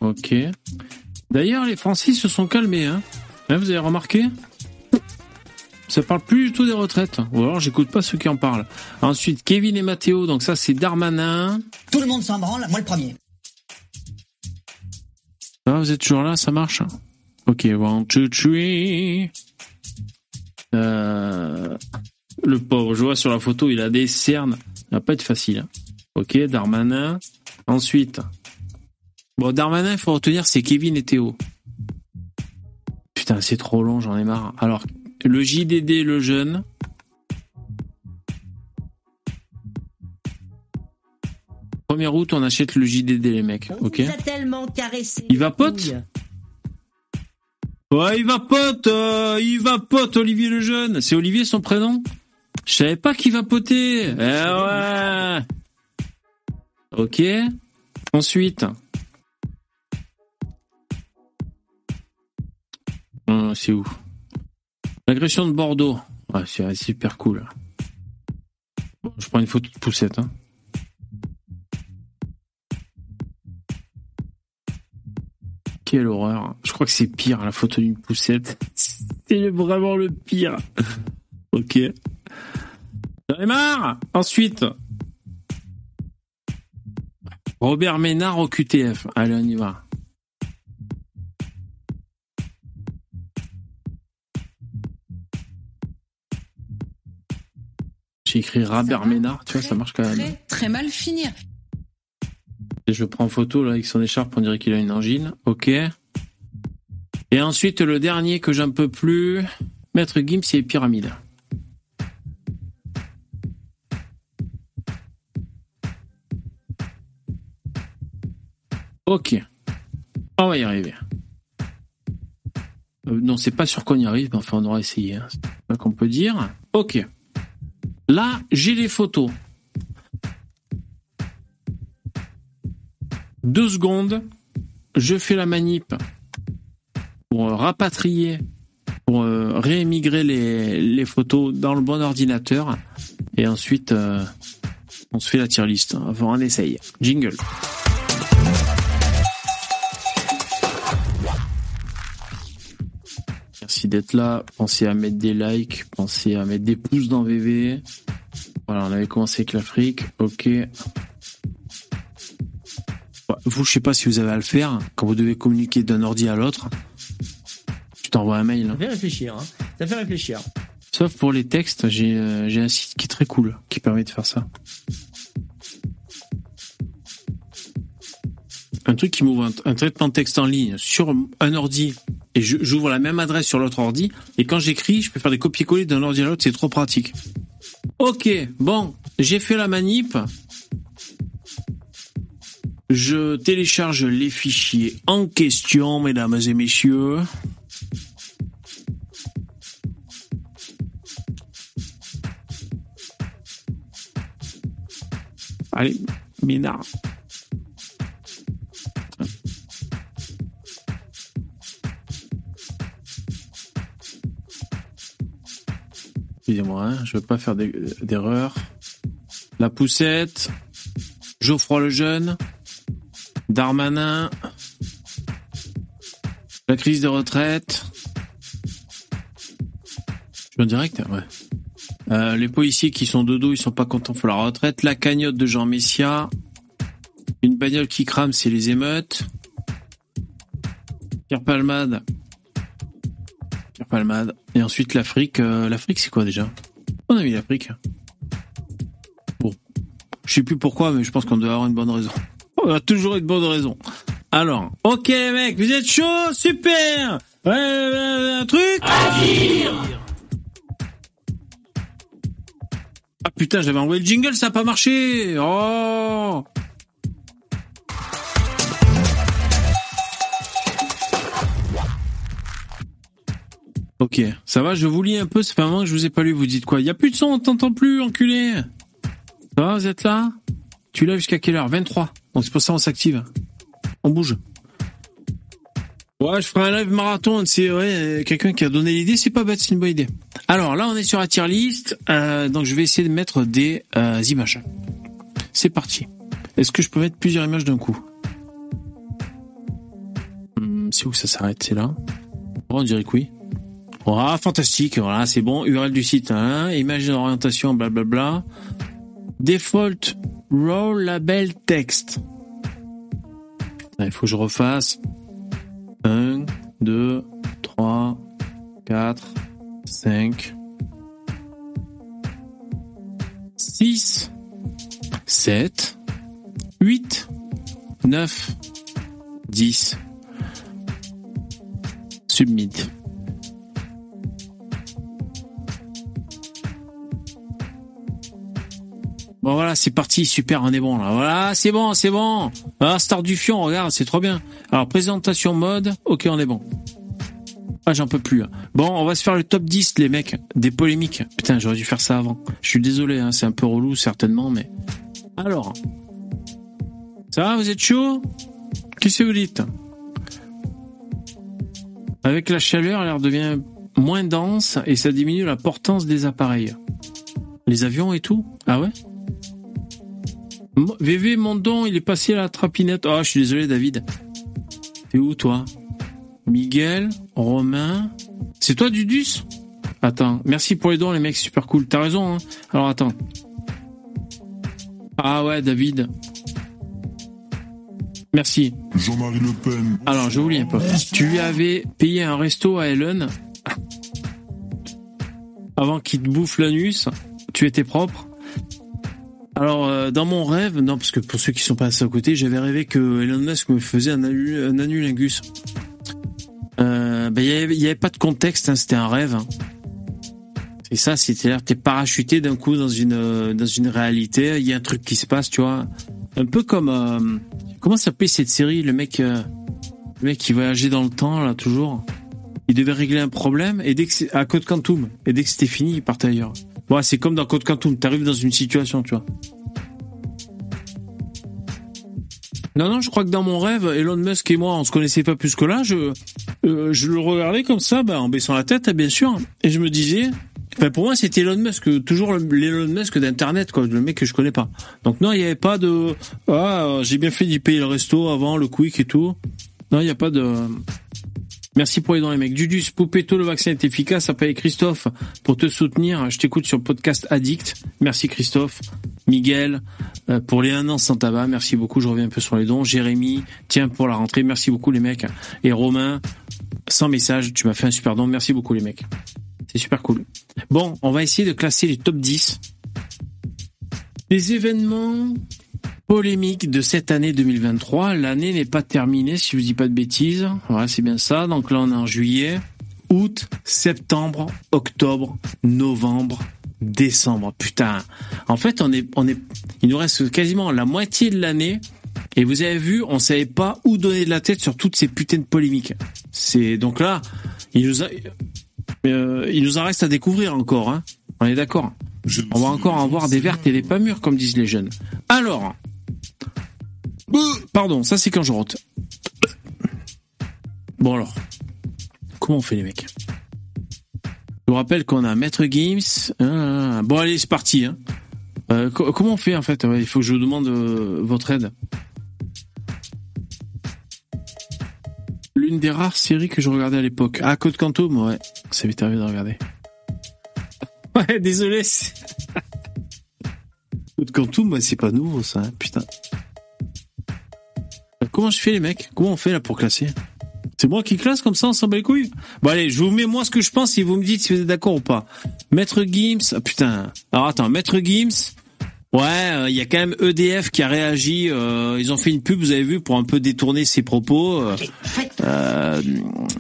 Ok. D'ailleurs, les Français se sont calmés. Hein, vous avez remarqué? Ça parle plus du tout des retraites. Ou alors, j'écoute pas ceux qui en parlent. Ensuite, Kevin et Mathéo. Donc ça, c'est Darmanin. Tout le monde s'en branle, moi le premier. Ah, vous êtes toujours là, ça marche Ok, one, two, three. Euh, le pauvre, je vois sur la photo, il a des cernes. Ça va pas être facile. Ok, Darmanin. Ensuite. Bon, Darmanin, il faut retenir, c'est Kevin et Théo. Putain, c'est trop long, j'en ai marre. Alors, le JDD, le jeune. Première route, on achète le JDD, les mecs. Ok. vous a tellement caressé. Il vapote Ouais, il vapote, euh, il vapote, Olivier le jeune. C'est Olivier son prénom? Je savais pas qu'il vapotait. Eh ouais. Ok. Ensuite. Hum, c'est où? L'agression de Bordeaux. C'est super cool. Je prends une photo de poussette. Hein. Quelle horreur. Je crois que c'est pire, la photo d'une poussette. C'est vraiment le pire. Ok. J'en ai marre Ensuite. Robert Ménard au QTF. Allez, on y va. J'ai écrit Robert Ménard, tu vois, ça marche quand même. Très, très mal finir. Et je prends photo là avec son écharpe, on dirait qu'il a une angine. Ok. Et ensuite le dernier que j'en peux plus, Maître Gims et Pyramide. Ok. On va y arriver. Euh, non, c'est pas sûr qu'on y arrive, mais enfin on aura essayé. Hein. C'est ça qu'on peut dire. Ok. Là, j'ai les photos. deux secondes, je fais la manip pour euh, rapatrier, pour euh, réémigrer les, photos dans le bon ordinateur. Et ensuite, euh, on se fait la tier list. Avant, on essaye. Jingle. Merci d'être là. Pensez à mettre des likes, pensez à mettre des pouces dans VV. Voilà, on avait commencé avec l'Afrique. Ok. Vous, je sais pas si vous avez à le faire quand vous devez communiquer d'un ordi à l'autre. Tu t'envoie un mail. Ça hein. fait réfléchir. Hein. Ça fait réfléchir. Sauf pour les textes, j'ai euh, j'ai un site qui est très cool, qui permet de faire ça. Un truc qui m'ouvre un, un traitement de texte en ligne sur un ordi et j'ouvre la même adresse sur l'autre ordi et quand j'écris, je peux faire des copier-coller d'un ordi à l'autre, c'est trop pratique. Ok, bon, j'ai fait la manip. Je télécharge les fichiers en question, mesdames et messieurs. Allez, Ménard. Excusez-moi, hein, je veux pas faire d'e- d'erreur. La poussette, Geoffroy le Jeune, Darmanin, la crise des retraites. Je suis en direct, ouais. Euh, les policiers qui sont de dos, ils sont pas contents pour la retraite. La cagnotte de Jean Messia. Une bagnole qui crame, c'est les émeutes. Pierre Palmade. Pierre Palmade. Et ensuite l'Afrique. Euh, L'Afrique, c'est quoi déjà? On a mis l'Afrique. Bon. Je sais plus pourquoi, mais je pense qu'on doit avoir une bonne raison. On a toujours une bonne raison. Alors, ok les mecs, vous êtes chauds Super euh, un truc? Ah putain, j'avais envoyé le jingle, ça a pas marché. Oh. Ok, ça va, je vous lis un peu, c'est pas un moment que je vous ai pas lu, vous dites quoi? Y a plus de son, on t'entend plus, enculé Ça va, vous êtes là? Tu l'as jusqu'à quelle heure? 23. Donc c'est pour ça on s'active. On bouge. Ouais, je ferai un live marathon, c'est ouais, euh, quelqu'un qui a donné l'idée, c'est pas bête, c'est une bonne idée. Alors là, on est sur la tier list, euh, donc je vais essayer de mettre des euh, images. C'est parti. Est-ce que je peux mettre plusieurs images d'un coup? Hmm, C'est où ça s'arrête? C'est là? Oh, On dirait que oui. Ah, fantastique, voilà, c'est bon. URL du site, hein, image d'orientation, blablabla. Default raw label text. Il faut que je refasse. 1, 2, 3, 4, 5, 6, 7, 8, 9, 10. Submit. Voilà, c'est parti, super, on est bon là. Voilà, c'est bon, c'est bon. Ah, Star du Fion, regarde, c'est trop bien. Alors, présentation mode, ok, on est bon. Ah, j'en peux plus. là. Bon, on va se faire le top 10, les mecs, des polémiques. Putain, j'aurais dû faire ça avant. Je suis désolé, hein, c'est un peu relou, certainement, mais... Alors... Ça va, vous êtes chaud? Qu'est-ce que vous dites? Avec la chaleur, l'air devient moins dense et ça diminue la portance des appareils. Les avions et tout? Ah ouais? VV, mon don, il est passé à la trapinette. Oh, je suis désolé, David. T'es où, toi? Miguel, Romain. C'est toi, Dudus? Attends, merci pour les dons, les mecs, super cool. T'as raison, hein Alors, attends. Ah ouais, David. Merci. Jean-Marie Le Pen. Alors, je vous lis un peu. Tu lui avais payé un resto à Ellen avant qu'il te bouffe l'anus. Tu étais propre. Alors, euh, dans mon rêve, non, parce que pour ceux qui sont passés à côté, j'avais rêvé que Elon Musk me faisait un, un anulingus. Euh, ben, il y avait, il y avait pas de contexte, hein, c'était un rêve. hein. Et ça, c'était-à-dire, t'es parachuté d'un coup dans une euh, dans une réalité. Il y a un truc qui se passe, tu vois. Un peu comme comment s'appelait cette série, le mec, le mec qui voyageait dans le temps là toujours? Il devait régler un problème et dès que à Code Quantum et dès que c'était fini, il partait ailleurs. Bon, c'est comme dans Code Quantum, t'arrives dans une situation, tu vois. Non, non, je crois que dans mon rêve, Elon Musk et moi, on se connaissait pas plus que là. Je, euh, je le regardais comme ça, bah, en baissant la tête, bien sûr, et je me disais, enfin, pour moi, c'était Elon Musk, toujours le- l'Elon Musk d'Internet, quoi, le mec que je connais pas. Donc non, il y avait pas de, ah, j'ai bien fait d'y payer le resto avant, le quick et tout. Non, il y a pas de. Merci pour les dons les mecs. Dudus, Poupetto, le vaccin est efficace. Appelle Christophe pour te soutenir. Je t'écoute sur le podcast Addict. Merci Christophe. Miguel, euh, pour les un an sans tabac. Merci beaucoup. Je reviens un peu sur les dons. Jérémy, tiens, pour la rentrée. Merci beaucoup les mecs. Et Romain, sans message. Tu m'as fait un super don. Merci beaucoup, les mecs. C'est super cool. Bon, on va essayer de classer les top 10 des événements polémiques de cette année 2023. L'année n'est pas terminée, si je vous dis pas de bêtises. Voilà, c'est bien ça. Donc là, on est en juillet, août, septembre, octobre, novembre, décembre. Putain. En fait, on est, on est, il nous reste quasiment la moitié de l'année. Et vous avez vu, on savait pas où donner de la tête sur toutes ces putains de polémiques. C'est donc là, il nous a, euh, il nous en reste à découvrir encore. Hein. On est d'accord? On va encore en voir des vertes et des pas mûres, comme disent les jeunes. Alors, pardon, ça c'est quand je rote. Bon alors, comment on fait les mecs? Je vous rappelle qu'on a Maître Gims. Ah, bon allez, c'est parti. Hein. Euh, co- comment on fait en fait? Il faut que je vous demande euh, votre aide. L'une des rares séries que je regardais à l'époque. Ah, Code Quantum, ouais. Ça m'est arrivé de regarder. Ouais, désolé. Code Quantum, c'est pas nouveau ça, hein, putain. Comment je fais les mecs? Comment on fait là pour classer? C'est moi qui classe comme ça, on s'en bat les couilles? Bon allez, je vous mets moi ce que je pense et vous me dites si vous êtes d'accord ou pas. Maître Gims, ah, putain. Alors attends, Maître Gims, Ouais, euh, il y a quand même EDF qui a réagi. euh, ils ont fait une pub, vous avez vu, pour un peu détourner ses propos. euh, euh,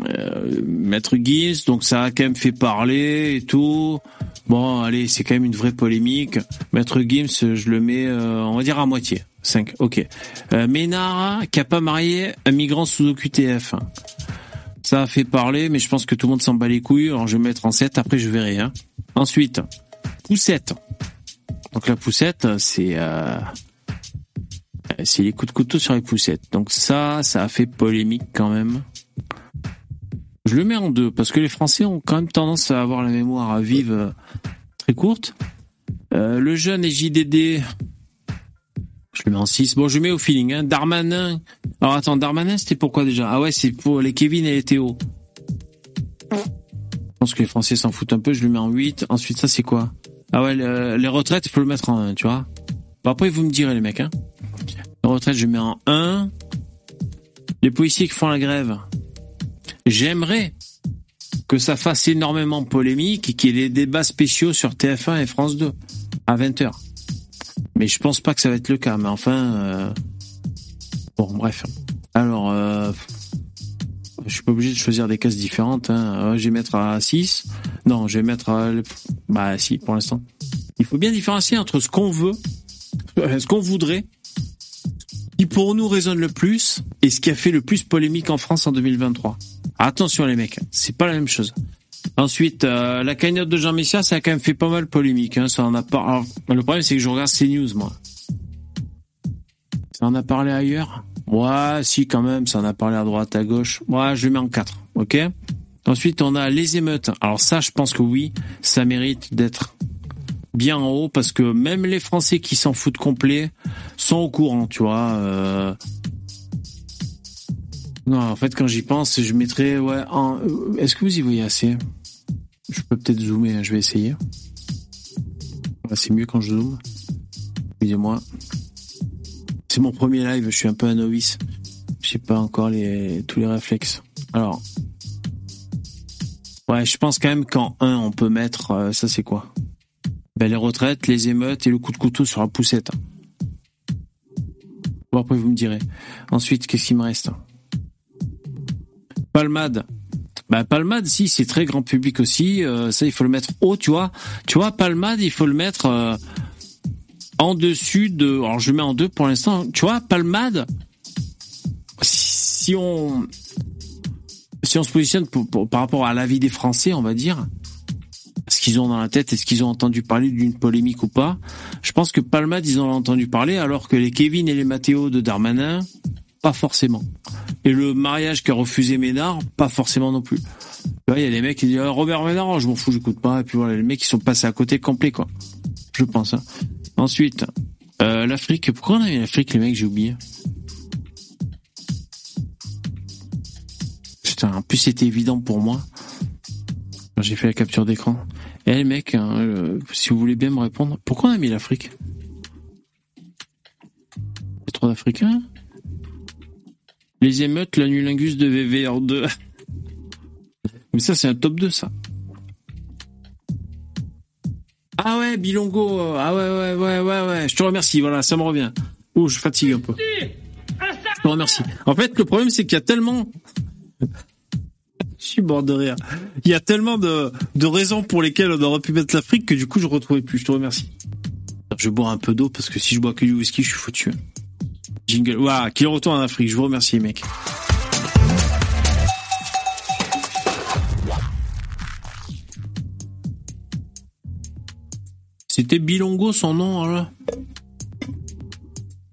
euh, Maître Gims, donc ça a quand même fait parler et tout. Bon, allez, c'est quand même une vraie polémique. Maître Gims, je le mets, euh, on va dire à moitié. 5, ok. Euh, Ménard, qui a pas marié un migrant sous OQTF. Ça a fait parler, mais je pense que tout le monde s'en bat les couilles. Alors je vais mettre en 7, après je verrai. Hein. Ensuite, Poussette. Donc la poussette, c'est euh, c'est les coups de couteau sur les poussettes. Donc ça, ça a fait polémique quand même. Je le mets en deux parce que les Français ont quand même tendance à avoir la mémoire à vive euh, très courte. Euh, le jeune et JDD, je le mets en 6. Bon, je mets au feeling. Hein. Darmanin. Alors attends, Darmanin, c'était pourquoi déjà? Ah ouais, c'est pour les Kevin et les Théo. Je pense que les Français s'en foutent un peu. Je le mets en 8. Ensuite, ça c'est quoi? Ah ouais, le- les retraites, je peux le mettre en 1, tu vois. Bon, après, vous me direz, les mecs. Hein. Les retraites, je mets en 1. Les policiers qui font la grève. J'aimerais que ça fasse énormément polémique et qu'il y ait des débats spéciaux sur TF1 et France 2 à 20h. Mais je pense pas que ça va être le cas. Mais enfin... euh, Bon, bref. Alors... Euh... Je suis pas obligé de choisir des cases différentes. Hein. Euh, Je vais mettre à 6. Non, je vais mettre à... Bah si, pour l'instant. Il faut bien différencier entre ce qu'on veut, euh, ce qu'on voudrait, qui pour nous résonne le plus, et ce qui a fait le plus polémique en France en 2023. Attention les mecs, c'est pas la même chose. Ensuite, euh, la cagnotte de Jean Messia, ça a quand même fait pas mal polémique. Hein, ça en a alors, le problème, c'est que je regarde CNews, moi. Ça en a parlé ailleurs Ouais, si, quand même, ça en a parlé à droite, à gauche. Ouais, je le mets en 4, ok? Ensuite, on a les émeutes. Alors ça, je pense que oui, ça mérite d'être bien en haut parce que même les Français qui s'en foutent complet sont au courant, tu vois. euh. Non, en fait, quand j'y pense, je mettrais, ouais, euh, Est-ce que vous y voyez assez? Je peux peut-être zoomer, hein, je vais essayer. C'est mieux quand je zoome. Excusez-moi. C'est mon premier live, je suis un peu un novice. J'ai pas encore les tous les réflexes. Alors, ouais, je pense quand même qu'en 1, on peut mettre, euh, ça c'est quoi? Ben, Les retraites, les émeutes et le coup de couteau sur la poussette. Après vous me direz. Ensuite, qu'est-ce qu'il me reste? Palmade. Bah Palmade, si c'est très grand public aussi, euh, ça il faut le mettre haut, tu vois. Tu vois, Palmade, il faut le mettre euh, en dessus de. Alors je mets en deux pour l'instant. Tu vois, Palmade, si on si on se positionne par rapport à l'avis des Français, on va dire, ce qu'ils ont dans la tête, est-ce qu'ils ont entendu parler d'une polémique ou pas Je pense que Palmade, ils ont entendu parler, alors que les Kevin et les Mathéo de Darmanin, pas forcément. Et le mariage qu'a refusé Ménard, pas forcément non plus. Vois, il y a des mecs qui disent Ah, Robert Ménard, je m'en fous, j'écoute pas. Et puis voilà, les mecs qui sont passés à côté complet, quoi. Je pense. hein. Ensuite, euh, l'Afrique. Pourquoi on a mis l'Afrique, les mecs J'ai oublié. Putain, en plus c'était évident pour moi. J'ai fait la capture d'écran. Eh les mecs, hein, si vous voulez bien me répondre, pourquoi on a mis l'Afrique? Trop d'Africains Les émeutes, l'anulingus de VVR2. Mais ça, c'est un top 2, ça. Ah ouais, Bilongo. Ah ouais, ouais, ouais, ouais, ouais. Je te remercie. Voilà, ça me revient. Oh, je fatigue un peu. Je te remercie. En fait, le problème, c'est qu'il y a tellement. je suis mort de rire. Il y a tellement de, de raisons pour lesquelles on aurait pu mettre l'Afrique que du coup, je retrouvais plus. Je te remercie. Je bois un peu d'eau parce que si je bois que du whisky, je suis foutu. Jingle. Waouh, qu'il retourne en Afrique. Je vous remercie, mec. C'était Bilongo son nom, là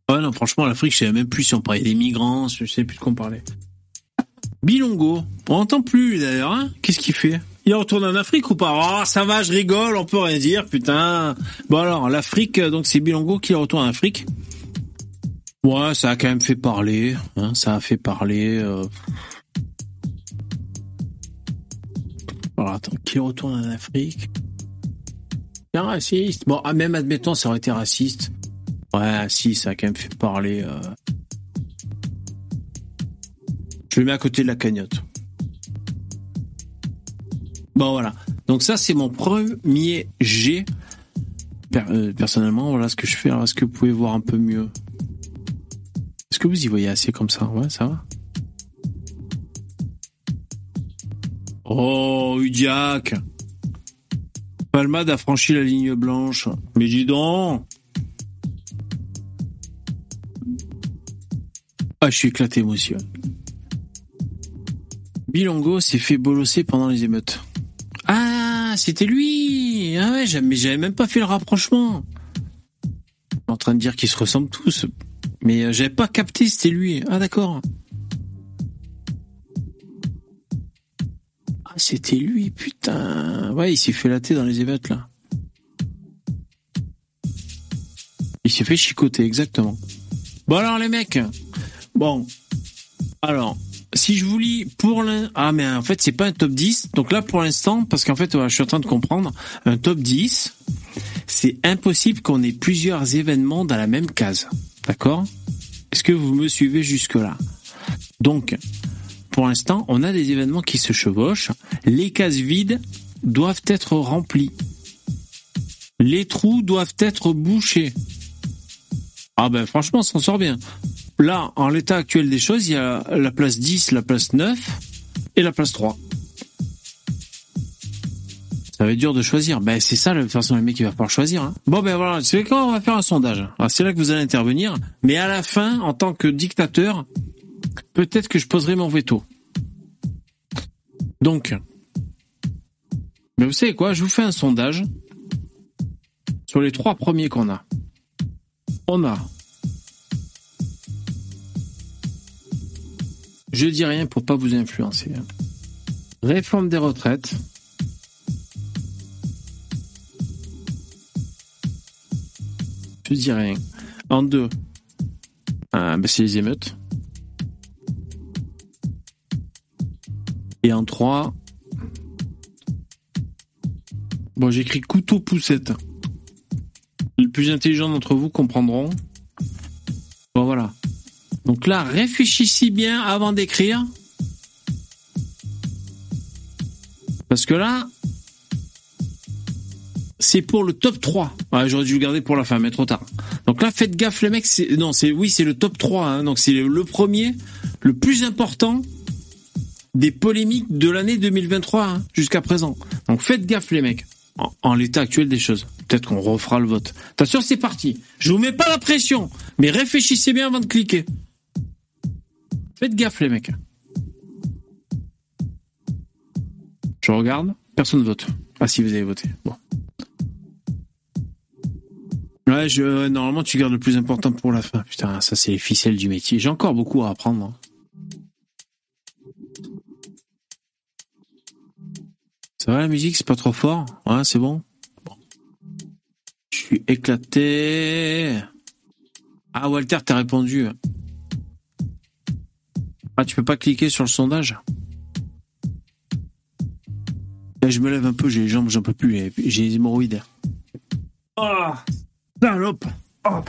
Ouais, non, franchement, l'Afrique, je savais même plus si on parlait des migrants, je sais plus de quoi on parlait. Bilongo, on n'entend plus, d'ailleurs, hein Qu'est-ce qu'il fait? Il retourne en Afrique ou pas? Oh, ça va, je rigole, on peut rien dire, putain. Bon alors, l'Afrique, donc c'est Bilongo qui retourne en Afrique. Ouais, ça a quand même fait parler, hein, ça a fait parler. Euh... Alors attends, qui retourne en Afrique? C'est raciste. Bon, ah, même admettons, ça aurait été raciste. Ouais, si, ça a quand même fait parler. Euh... Je le mets à côté de la cagnotte. Bon, voilà. Donc ça, c'est mon premier G. Euh, personnellement, voilà ce que je fais. Est-ce que vous pouvez voir un peu mieux que vous y voyez assez comme ça Ouais, ça va Oh, Udiac Palmade a franchi la ligne blanche. Mais dis donc Ah, je suis éclaté, monsieur. Bilongo s'est fait bolosser pendant les émeutes. Ah, c'était lui Ah ouais, mais j'avais même pas fait le rapprochement. En train de dire qu'ils se ressemblent tous. Mais euh, j'avais pas capté, c'était lui. Ah d'accord. Ah, c'était lui, putain. Ouais, il s'est fait latter dans les émeutes, là. Il s'est fait chicoter, exactement. Bon alors, les mecs. Bon. Alors, si je vous lis pour l'in... Ah, mais en fait, c'est pas un top 10. Donc là, pour l'instant, parce qu'en fait, voilà, je suis en train de comprendre, un top 10, c'est impossible qu'on ait plusieurs événements dans la même case. D'accord? Est-ce que vous me suivez jusque-là? Donc, pour l'instant, on a des événements qui se chevauchent. Les cases vides doivent être remplies. Les trous doivent être bouchés. Ah ben franchement, on s'en sort bien. Là, en l'état actuel des choses, il y a la place 10, la place 9 et la place 3. Ça va être dur de choisir. Ben c'est ça, de toute façon, le mec il va falloir choisir. hein. Bon ben voilà, c'est quand on va faire un sondage. C'est là que vous allez intervenir. Mais à la fin, en tant que dictateur, peut-être que je poserai mon veto. Donc, mais vous savez quoi, je vous fais un sondage sur les trois premiers qu'on a. On a. Je dis rien pour pas vous influencer. hein. Réforme des retraites. Je dis rien. En deux, ah, ben, c'est les émeutes. Et en trois, bon, j'écris couteau poussette. Les plus intelligents d'entre vous comprendront. Bon, voilà. Donc là, réfléchissez bien avant d'écrire. Parce que là, c'est pour le top 3. Ouais, J'aurais dû le garder pour la fin, mais trop tard. Donc là, faites gaffe, les mecs. Non, c'est oui, c'est le top 3. hein. donc c'est le premier, le plus important des polémiques de l'année 2023 hein, jusqu'à présent. Donc faites gaffe, les mecs. En, l'état actuel des choses. Peut-être qu'on refera le vote. Attention, c'est parti. Je vous mets pas la pression, mais réfléchissez bien avant de cliquer. Faites gaffe, les mecs. Je regarde. Personne vote. Ah si, vous avez voté. Bon. Ouais, je, ouais, normalement, tu gardes le plus important pour la fin. Putain, ça, c'est les ficelles du métier. J'ai encore beaucoup à apprendre. hein. Ça va la musique, c'est pas trop fort? Ouais, c'est Bon. Je suis éclaté. Ah, Walter, t'as répondu. Ah, tu peux pas cliquer sur le sondage je me lève un peu, j'ai les jambes, j'en peux plus, j'ai les hémorroïdes. Ah Salope oh.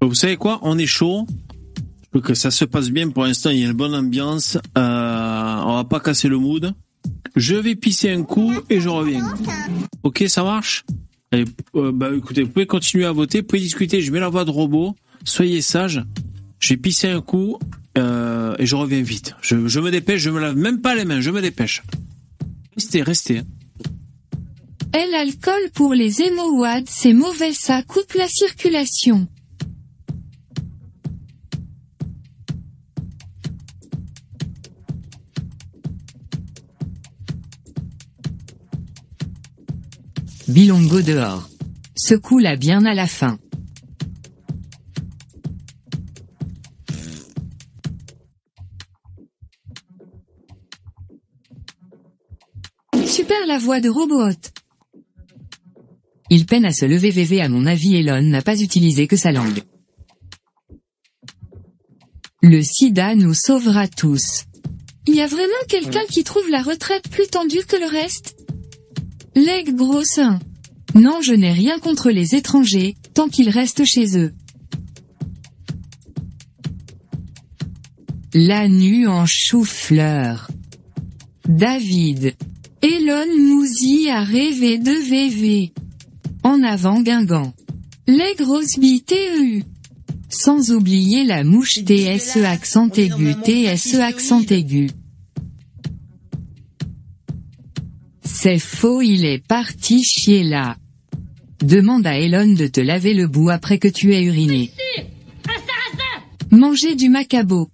Vous savez quoi? On est chaud. Que ça se passe bien pour l'instant. Il y a une bonne ambiance. Euh, on va pas casser le mood. Je vais pisser un coup et je reviens. Ok, ça marche? Allez, euh, bah écoutez, vous pouvez continuer à voter, vous pouvez discuter. Je mets la voix de robot. Soyez sages. J'ai pissé un coup euh, et je reviens vite. Je, je me dépêche. Je me lave même pas les mains. Je me dépêche. Restez, restez. hein. Et l'alcool pour les hémowades, c'est mauvais, ça coupe la circulation. Bilongo dehors. Secoue-la bien à la fin. Super la voix de robot. Il peine à se lever VV à mon avis Elon n'a pas utilisé que sa langue. Le sida nous sauvera tous. Il y a vraiment quelqu'un qui trouve la retraite plus tendue que le reste? Leg gros. Non je n'ai rien contre les étrangers, tant qu'ils restent chez eux. La nu en chou-fleur. David. Elon Mouzy a rêvé de VV. En avant Guingamp. Les grosses TEU. Sans oublier la mouche TSE accent aigu TSE accent aigu. C'est faux il est parti chier là. Demande à Elon de te laver le bout après que tu aies uriné. Manger du macabo.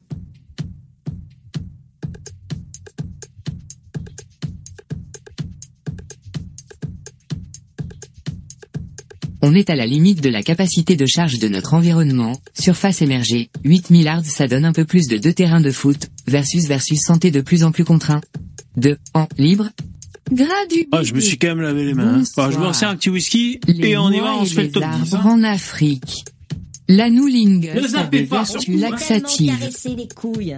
On est à la limite de la capacité de charge de notre environnement, surface émergée, 8 milliards ça donne un peu plus de deux terrains de foot, versus versus santé de plus en plus contraint. 2. En libre, Gras du Ah, je me suis quand même lavé les mains. hein. Bah, je me sers un petit whisky et on y va, on se fait le top 10. arbres en Afrique. L'anoulingus Ne a zappez pas, les couilles.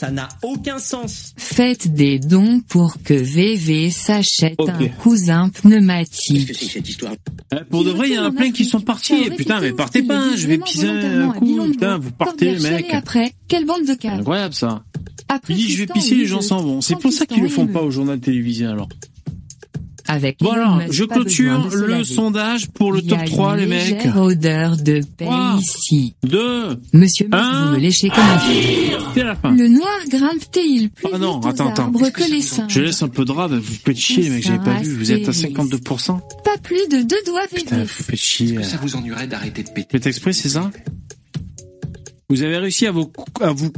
Ça n'a aucun sens. Faites des dons pour que VV s'achète un cousin Qu'est-ce que pneumatique. c'est que cette histoire Euh, Pour de vrai, il y en a plein qui sont partis. Putain, mais partez pas, je vais pisser un coup. Putain, vous partez, mec. après, quelle bande de incroyable ça. Après Il dit je vais pisser, les gens s'en vont. C'est pour ça qu'ils le font pas au journal télévisé alors. Avec Musk, je clôture le sondage pour le Il y a top 3 les une mecs. légère odeur de paix Trois. ici. 2, Monsieur Un. vous me léchez comme un c'est la fin. Le noir grimpe-t-il plus Ah non, vite aux attends, attends. arbres que les singes Je laisse un peu de rab, vous faites chier les mecs, j'avais pas vu. Vous êtes à Astérix. 52%. Pas plus de deux doigts Putain, VV. vous faites chier. Ça vous ennuierait d'arrêter de péter Faites exprès, c'est ça? Vous avez réussi à vous, à vous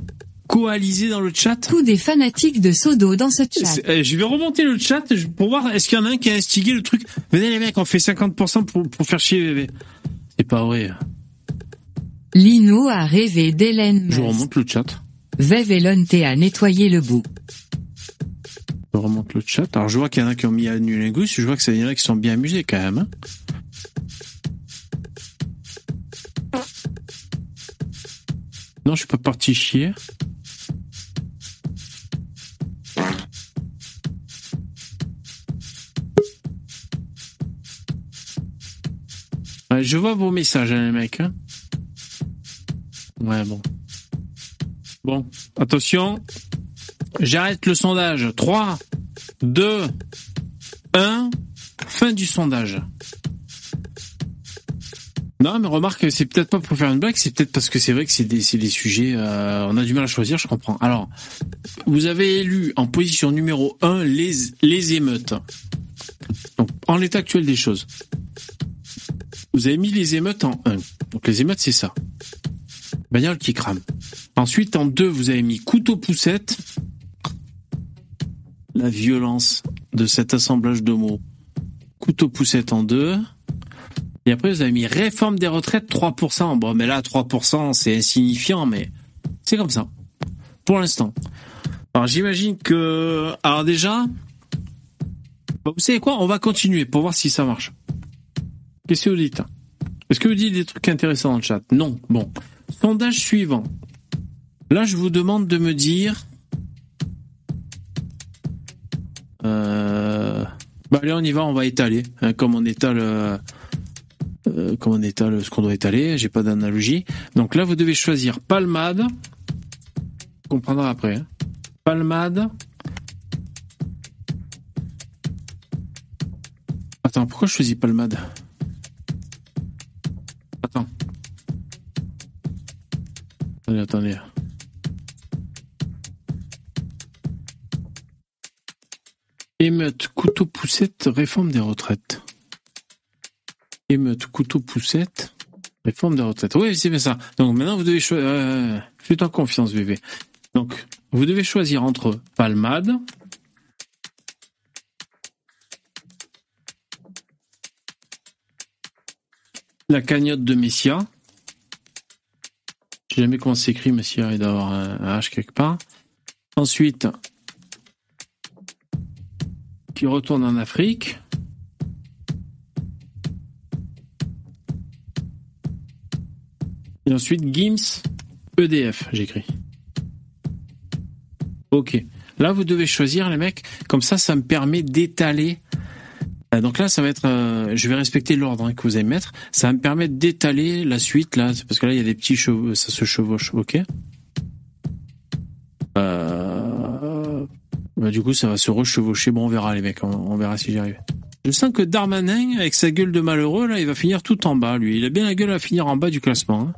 coaliser dans le chat Tous des fanatiques de Sodo dans ce chat. C'est- eh, Je vais remonter le chat pour voir est-ce qu'il y en a un qui a instigé le truc. Venez les mecs, on fait 50% pour, pour faire chier bébé. C'est pas vrai. Lino a rêvé d'Hélène Je remonte le chat. A nettoyé le bout. Je remonte le chat. Alors je vois qu'il y en a qui ont mis à Nulingus, je vois que ça y en a qui sont bien amusés quand même. hein. Non, je suis pas parti chier. Je vois vos messages, hein, les mecs. hein. Ouais, bon. Bon, attention. J'arrête le sondage. 3, 2, 1. Fin du sondage. Non, mais remarque, c'est peut-être pas pour faire une blague, c'est peut-être parce que c'est vrai que c'est des, c'est des sujets, euh, on a du mal à choisir, je comprends. Alors, vous avez élu en position numéro 1 les, les émeutes. Donc, en l'état actuel des choses. Vous avez mis les émeutes en 1. Donc, les émeutes, c'est ça. Bagnole qui crame. Ensuite, en 2, vous avez mis couteau poussette. La violence de cet assemblage de mots. Couteau poussette en 2. Et après, vous avez mis réforme des retraites 3%. Bon, mais là, 3%, c'est insignifiant, mais c'est comme ça. Pour l'instant. Alors, j'imagine que... Alors déjà... Bon, vous savez quoi? On va continuer pour voir si ça marche. Qu'est-ce que vous dites Est-ce que vous dites des trucs intéressants dans le chat Non. Bon. Sondage suivant. Là, je vous demande de me dire... Euh... Bah allez, on y va, on va étaler. hein, comme on étale, euh, euh, comme on étale ce qu'on doit étaler. J'ai pas d'analogie. Donc là, vous devez choisir palmade. On comprendra après. hein. Palmade. Attends, pourquoi je choisis palmade? Attends. Attendez, attendez. Émeute, couteau, poussette, réforme des retraites. Émeute, couteau, poussette, réforme des retraites. Oui, c'est bien ça. Donc maintenant, vous devez choisir... Euh, Fais-toi confiance, bébé. Donc, vous devez choisir entre palmade, la cagnotte de Messia. Je sais jamais comment c'est écrit, Messia, il doit avoir un, un H quelque part. Ensuite, qui retourne en Afrique. Et ensuite, Gims, EDF, j'écris. Ok. Là, vous devez choisir, les mecs. Comme ça, ça me permet d'étaler. Euh, Donc là, ça va être. euh, je vais respecter l'ordre hein, que vous allez mettre. Ça va me permettre d'étaler la suite là, parce que là, il y a des petits chevaux, ça se chevauche. Ok? Euh... Bah, du coup, ça va se rechevaucher. Bon, on verra, les mecs. On, on verra si j'y arrive. Je sens que Darmanin, avec sa gueule de malheureux, là, il va finir tout en bas, lui. Il a bien la gueule à finir en bas du classement. hein.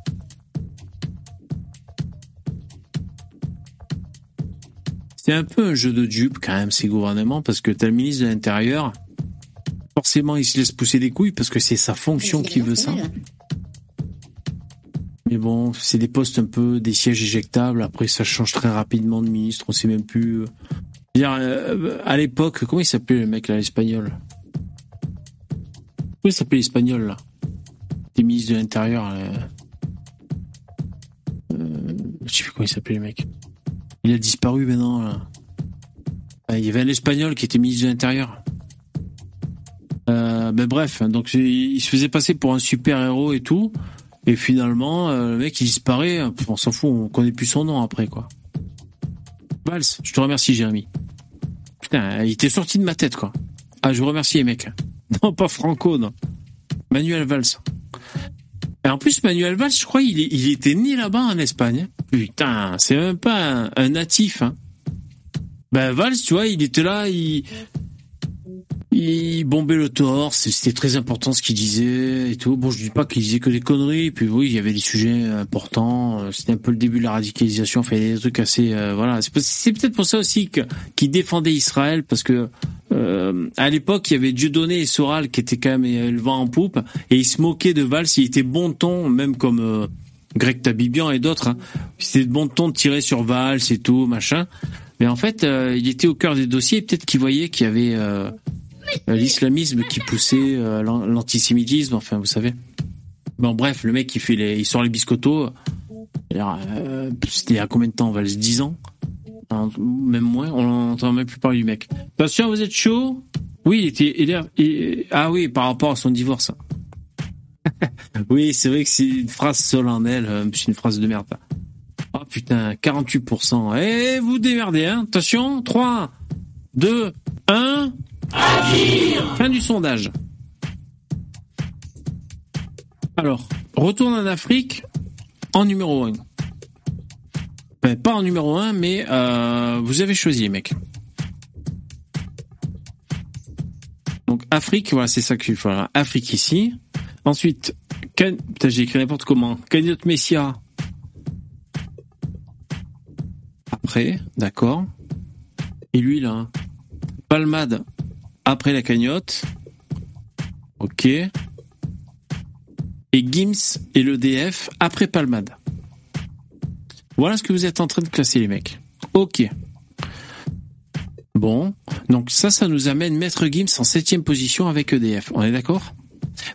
C'est un peu un jeu de dupe, quand même, ces gouvernements, parce que t'as le ministre de l'Intérieur. Forcément, il se laisse pousser des couilles, parce que c'est sa fonction qui veut ça. Mais bon, c'est des postes un peu, des sièges éjectables. Après, ça change très rapidement de ministre. On sait même plus. euh. Euh, à l'époque, comment il s'appelait le mec là, l'espagnol? Comment il s'appelait l'espagnol là? Des ministres de l'Intérieur. Euh, je sais plus comment il s'appelait le mec. Il a disparu maintenant. Là. Ah, Il y avait un espagnol qui était ministre de l'Intérieur. Euh, ben bref, donc il se faisait passer pour un super héros et tout. Et finalement, euh, le mec il disparaît. On s'en fout, on connaît plus son nom après quoi. Valls, je te remercie Jérémy. Putain, il était sorti de ma tête quoi. Ah, je vous remercie les mecs. Non, pas Franco, non. Manuel Valls. Et en plus, Manuel Valls, je crois, il, il était né là-bas en Espagne. Putain, c'est même pas un, un natif. Hein. Ben Valls, tu vois, il était là, il, il bombait le torse, c'était très important ce qu'il disait et tout. Bon, je dis pas qu'il disait que des conneries, puis oui, il y avait des sujets importants, euh, c'était un peu le début de la radicalisation, enfin, il y des trucs assez, euh, voilà. C'est peut- C'est peut-être pour ça aussi qu'il défendait Israël, parce que, euh, à l'époque, il y avait Dieudonné et Soral qui étaient quand même euh, le vent en poupe, et ils se moquaient de Valls, il était bon ton, même comme, euh, Greg Tabibian et d'autres, hein. C'était bon ton de tirer sur Valls et tout, machin. Mais en fait, euh, il était au cœur des dossiers, peut-être qu'il voyait qu'il y avait, l'islamisme qui poussait euh, l'an- l'antisémitisme, enfin vous savez. Bon bref, le mec il fait les, il sort les biscottos. Euh, C'était il y a combien de temps, Valls 10 ans? Même moins, on n'entend même plus parler du mec. Attention, vous êtes chaud? Oui, il était... ah oui, par rapport à son divorce. oui, c'est vrai que c'est une phrase solennelle, euh, c'est une phrase de merde. Oh putain, 48%. Eh, vous démerdez, hein Attention, 3, 2, 1... Fin du sondage. Alors, retourne en Afrique en numéro 1. Enfin, pas en numéro 1, mais euh, vous avez choisi, mec. Donc Afrique, voilà, c'est ça faut. Voilà, Afrique ici. Ensuite, Can... Putain, j'ai écrit n'importe comment. Cagnotte Messia. Après, d'accord. Et lui, là. Palmade après la cagnotte. Ok. Et Gims et l'EDF après Palmade. Voilà ce que vous êtes en train de classer, les mecs. Ok. Bon. Donc ça, ça nous amène Maître Gims en septième position avec EDF. On est d'accord?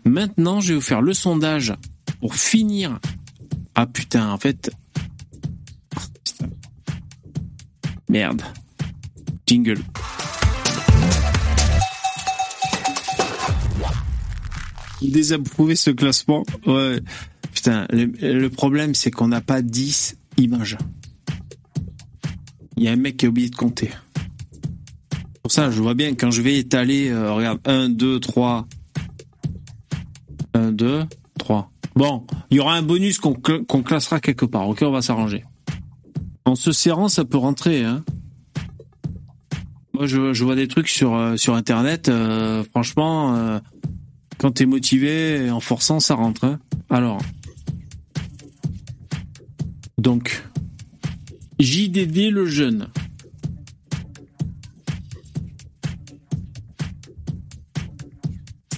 Maintenant, je vais vous faire le sondage pour finir. Ah putain, en fait... Merde. Jingle. désapprouver ce classement. Ouais. Putain, le, le problème, c'est qu'on n'a pas 10 images. Il y a un mec qui a oublié de compter. Pour ça, je vois bien quand je vais étaler, euh, regarde, 1, 2, 3. 1, 2, 3. Bon, il y aura un bonus qu'on cl- qu'on classera quelque part. Ok, on va s'arranger. En se serrant, ça peut rentrer. Hein. Moi, je, vois des trucs sur, euh, Internet. euh, franchement, euh, quand t'es motivé, en forçant, ça rentre. Hein. Alors. Donc. JDD le jeune.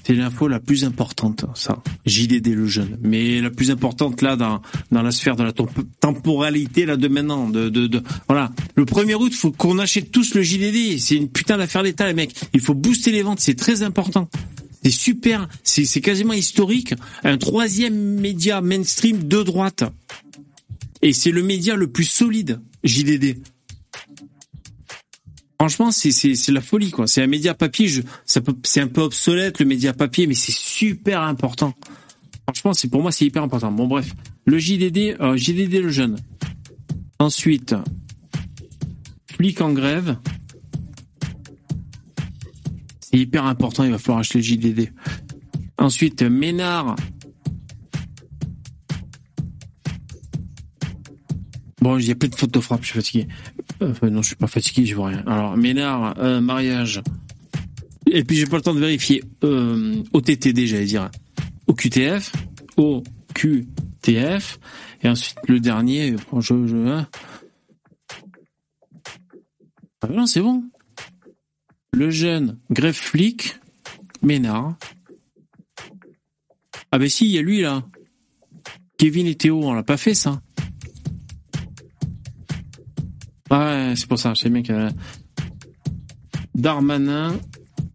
C'est l'info la plus importante, ça. JDD le jeune. Mais la plus importante là dans, dans la sphère de la temp- temporalité là de maintenant. De, de, de, voilà. Le 1er août, faut qu'on achète tous le JDD. C'est une putain d'affaire d'État, les mecs. Il faut booster les ventes, c'est très important. C'est super, c'est quasiment historique. Un troisième média mainstream de droite. Et c'est le média le plus solide, JDD. Franchement, c'est la folie quoi. C'est un média papier. C'est un peu obsolète le média papier, mais c'est super important. Franchement, c'est pour moi c'est hyper important. Bon bref, le JDD, euh, JDD le jeune. Ensuite, flic en grève. C'est hyper important. Il va falloir acheter le JDD. Ensuite, Ménard. Bon, il y a plein de fautes de frappe, je suis fatigué. Euh, Enfin, non, je suis pas fatigué, je vois rien. Alors, Ménard, euh, mariage. Et puis, j'ai pas le temps de vérifier. Euh, OTTD, j'allais dire. OQTF. OQTF. Et ensuite, le dernier, je, je, hein. Ah non, c'est bon. Le jeune, greffe flic, Ménard. Ah ben si, il y a lui, là. Kevin et Théo, on l'a pas fait, ça. Ouais, c'est pour ça, je sais bien a... Darmanin,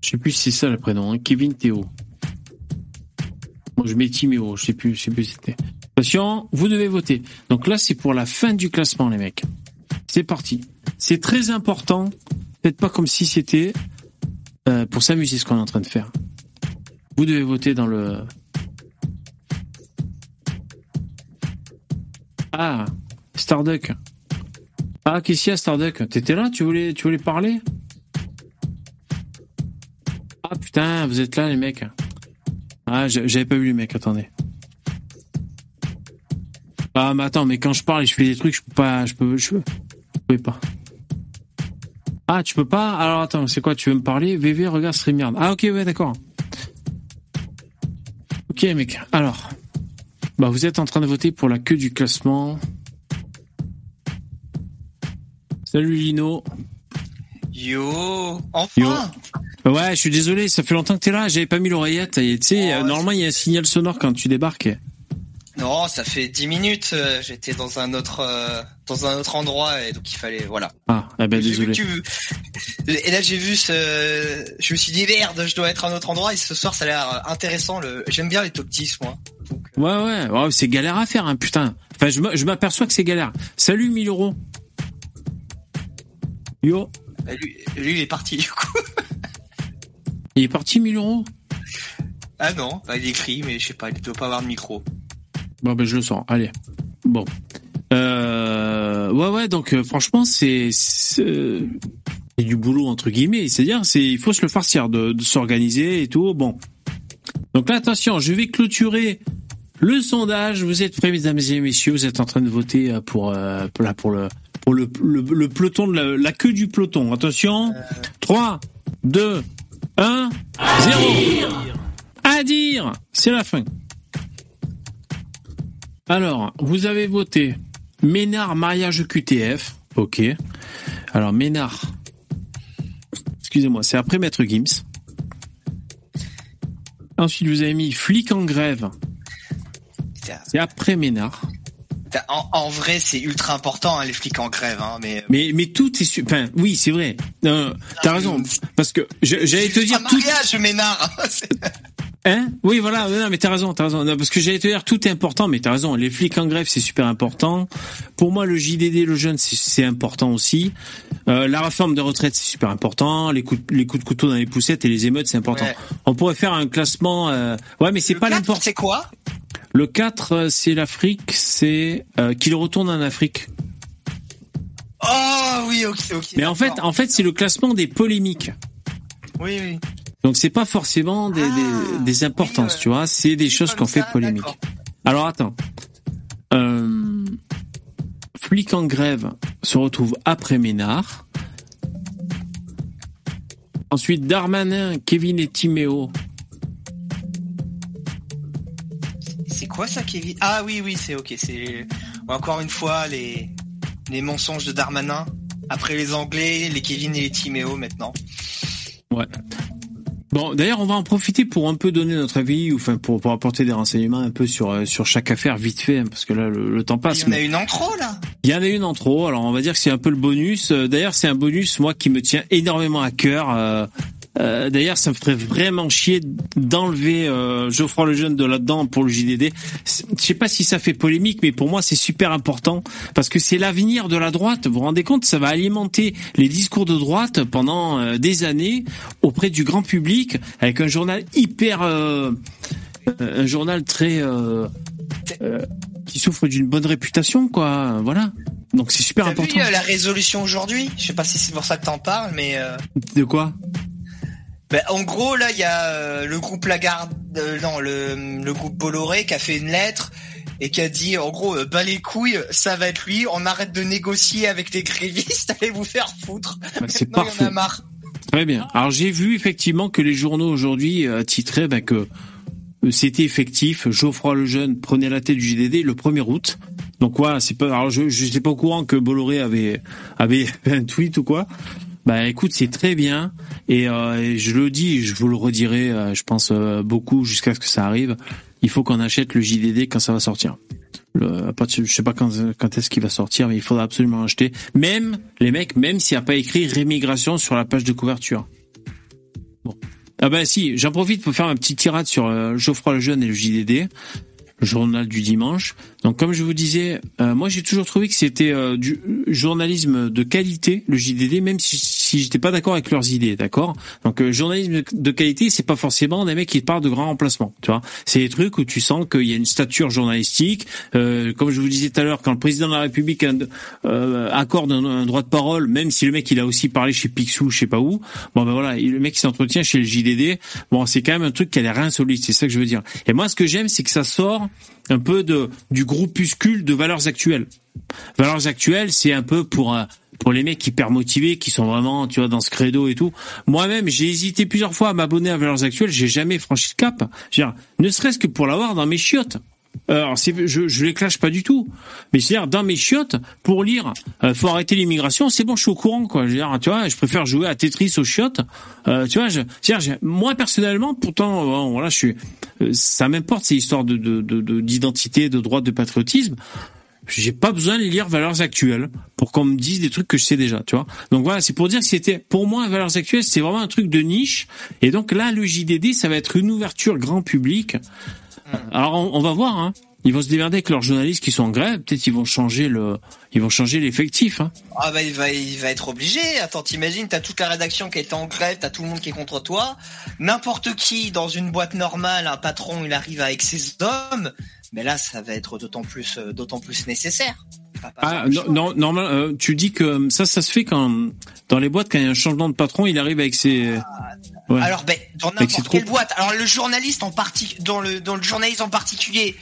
je sais plus si c'est ça le prénom, hein, Kevin Théo. Moi, je mets Timéo, je sais plus, je c'était. Attention, vous devez voter. Donc là, c'est pour la fin du classement, les mecs. C'est parti. C'est très important. Faites pas comme si c'était euh, pour s'amuser ce qu'on est en train de faire. Vous devez voter dans le. Ah, Starduck. Ah, qu'est-ce qu'il y a, T'étais là Tu voulais, parler Ah putain, vous êtes là, les mecs. Ah, j'a- j'avais pas vu les mecs. Attendez. Ah, mais attends, mais quand je parle et je fais des trucs, je peux pas, je peux, je peux, je peux pas. Ah, tu peux pas? Alors attends, c'est quoi Tu veux me parler? VV, regarde StreamYard. Ah ok, ouais, d'accord. Ok, mec. Alors, bah vous êtes en train de voter pour la queue du classement. Salut Lino. Yo, enfin Yo. Ouais, je suis désolé, ça fait longtemps que t'es là. J'avais pas mis l'oreillette. Et tu sais, Oh, euh, normalement il y a un signal sonore quand tu débarques. Non, ça fait 10 minutes, euh, j'étais dans un autre euh, dans un autre endroit et donc il fallait voilà. Ah, eh ben J'ai vu désolé. que tu- Et là j'ai vu ce je me suis dit merde, je dois être à un autre endroit et ce soir ça a l'air intéressant le j'aime bien les top 10 moi. Ouais, ouais, ouais, c'est galère à faire, hein, putain. Enfin, je je m'aperçois que c'est galère. Salut 1000 euros. Yo. Bah, Lui, lui, il est parti du coup. Il est parti 1000 euros? Ah non, bah, il écrit mais je sais pas, il doit pas avoir de micro. Bon, ben je le sens. Allez. Bon. Euh, ouais, ouais. Donc, euh, franchement, c'est du boulot entre guillemets. C'est-à-dire, c'est il faut se le farcir de, de s'organiser et tout. Bon. Donc là, attention, je vais clôturer le sondage. Vous êtes prêts, mesdames et messieurs? Vous êtes en train de voter euh, pour euh, pour, le peloton la, la queue du peloton. Attention. 3, 2, 1, 0. À dire, c'est la fin. Alors, vous avez voté Ménard mariage QTF. Ok. Alors, Ménard. Excusez-moi, c'est après Maître Gims. Ensuite, vous avez mis flic en grève. C'est après Ménard. En, en vrai, c'est ultra important hein, les flics en grève hein, mais Mais, mais tout est su- Enfin, oui, c'est vrai. Euh, T'as raison. Parce que j'allais te dire un tout. mariage Ménard. Hein? Oui, voilà. Non, mais t'as raison, t'as raison. Non, parce que j'allais te dire, tout est important, mais t'as raison. Les flics en grève, c'est super important. Pour moi, le JDD, le jeune, c'est- important aussi. Euh, la réforme de retraite, c'est super important. Les coups, de- les coups de couteau dans les poussettes et les émeutes, c'est important. Ouais. On pourrait faire un classement. euh, Ouais, mais c'est pas l'important. C'est quoi? Le 4, euh, c'est l'Afrique. C'est euh, qu'il retourne en Afrique. Oh oui, ok, ok. Mais en fait, en fait, c'est le classement des polémiques. Oui, oui. Donc c'est pas forcément des, des, des importances, oui, tu vois, c'est des choses qu'on fait polémique. Alors attends. Euh, flic en grève se retrouve après Ménard. Ensuite, Darmanin, Kevin et Timéo. C'est quoi ça, Kevin? Ah oui, oui, c'est ok. C'est encore une fois les les mensonges de Darmanin. Après les Anglais, les Kevin et les Timéo maintenant. Ouais. Bon, d'ailleurs, on va en profiter pour un peu donner notre avis, ou enfin pour, pour apporter des renseignements un peu sur euh, sur chaque affaire vite fait, hein, parce que là le, le temps Il passe. y en a mais- une en trop là. Il y en a une en trop, alors on va dire que c'est un peu le bonus. Euh, D'ailleurs, c'est un bonus, moi, qui me tient énormément à cœur. Euh, euh, D'ailleurs, ça me ferait vraiment chier d'enlever euh, Geoffroy Lejeune de là-dedans pour le JDD. Je sais pas si ça fait polémique, mais pour moi, c'est super important parce que c'est l'avenir de la droite. Vous vous rendez compte, ça va alimenter les discours de droite pendant euh, des années auprès du grand public avec un journal hyper, euh, un journal très qui souffre d'une bonne réputation, quoi. Voilà. Donc c'est super important. vu la résolution aujourd'hui? Je sais pas si c'est pour ça que t'en parles, mais De quoi? Ben, en gros là il y a euh, le groupe Lagarde, euh, non le le groupe Bolloré qui a fait une lettre et qui a dit en gros euh, bah les couilles ça va être lui, on arrête de négocier avec les grévistes, allez vous faire foutre. Bah, C'est il y en parfait. a marre. Très bien. Alors j'ai vu effectivement que les journaux aujourd'hui euh, titraient bah, que c'était effectif. Geoffroy Lejeune prenait la tête du JDD le 1er août. Donc voilà, c'est pas. Alors je n'étais pas au courant que Bolloré avait avait un tweet ou quoi. Bah écoute, c'est très bien et, euh, et je le dis, je vous le redirai, euh, je pense euh, beaucoup jusqu'à ce que ça arrive. Il faut qu'on achète le JDD quand ça va sortir. Le, je sais pas quand, quand est-ce qu'il va sortir, mais il faudra absolument l'acheter. Même les mecs, même s'il n'y a pas écrit rémigration sur la page de couverture. Bon. Ah ben si, j'en profite pour faire un petit tirade sur Geoffroy Lejeune et le JDD, le journal du dimanche. Donc comme je vous disais, moi j'ai toujours trouvé que c'était du journalisme de qualité, le JDD, même si, si j'étais pas d'accord avec leurs idées, d'accord? Donc euh, journalisme de qualité, c'est pas forcément des mecs qui parlent de grands remplacements, tu vois? C'est des trucs où tu sens qu'il y a une stature journalistique. Euh, comme je vous disais tout à l'heure, quand le président de la République euh, accorde un, un droit de parole, même si le mec il a aussi parlé chez Picsou, je sais pas où, bon ben voilà, le mec s'entretient chez le JDD, bon c'est quand même un truc qui a l'air insolite, c'est ça que je veux dire. Et moi ce que j'aime, c'est que ça sort un peu de du groupuscule de valeurs actuelles. Valeurs actuelles, c'est un peu pour euh, pour les mecs hyper motivés qui sont vraiment, tu vois, dans ce credo et tout. Moi-même, j'ai hésité plusieurs fois à m'abonner à Valeurs Actuelles, j'ai jamais franchi le cap. Je veux dire, ne serait-ce que pour l'avoir dans mes chiottes. Euh, Alors, c'est, je, je les clash pas du tout. Mais c'est-à-dire, dans mes chiottes, pour lire, euh, faut arrêter l'immigration, c'est bon, je suis au courant, quoi. Je veux dire, tu vois, je préfère jouer à Tetris aux chiottes. Euh, tu vois, je, c'est-à-dire, moi, personnellement, pourtant, euh, voilà, je suis, euh, ça m'importe ces histoires de, de- d'identité, de droit, de patriotisme j'ai pas besoin de lire Valeurs Actuelles pour qu'on me dise des trucs que je sais déjà, tu vois. Donc voilà, c'est pour dire que c'était, pour moi, Valeurs Actuelles, c'est vraiment un truc de niche. Et donc là, le JDD, ça va être une ouverture grand public. Alors on, on va voir, hein. Ils vont se démerder avec leurs journalistes qui sont en grève. Peut-être ils vont changer le, ils vont changer l'effectif. Hein. Ah bah il va, il va être obligé. Attends, t'imagines, t'as toute la rédaction qui est en grève, t'as tout le monde qui est contre toi. N'importe qui dans une boîte normale, un patron, il arrive avec ses hommes. Mais là, ça va être d'autant plus, euh, d'autant plus nécessaire. Pas Ah non, non, normal. euh, tu dis que ça, ça se fait quand dans les boîtes quand il y a un changement de patron, il arrive avec ses. Ouais. Alors, ben, dans n'importe quelle boîte. Alors, le journaliste en partie, dans le, dans le journaliste en particulier,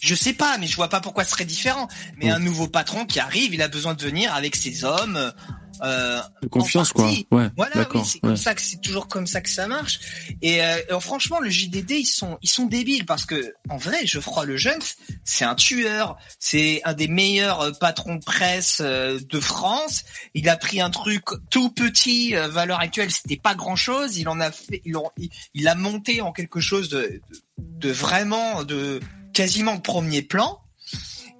je sais pas, mais je vois pas pourquoi ce serait différent. Mais un nouveau patron qui arrive, il a besoin de venir avec ses hommes, euh, de confiance, quoi. Ouais, Voilà, oui, c'est ouais. comme ça que c'est toujours comme ça que ça marche. Et euh, alors, franchement, le JDD, ils sont, ils sont débiles parce que en vrai, Geoffroy Lejeune, c'est un tueur, c'est un des meilleurs euh, patrons de presse euh, de France. Il a pris un truc tout petit, euh, valeur actuelle, c'était pas grand chose. Il en a fait, il, en- il, il a monté en quelque chose de, de, de vraiment, de quasiment de premier plan.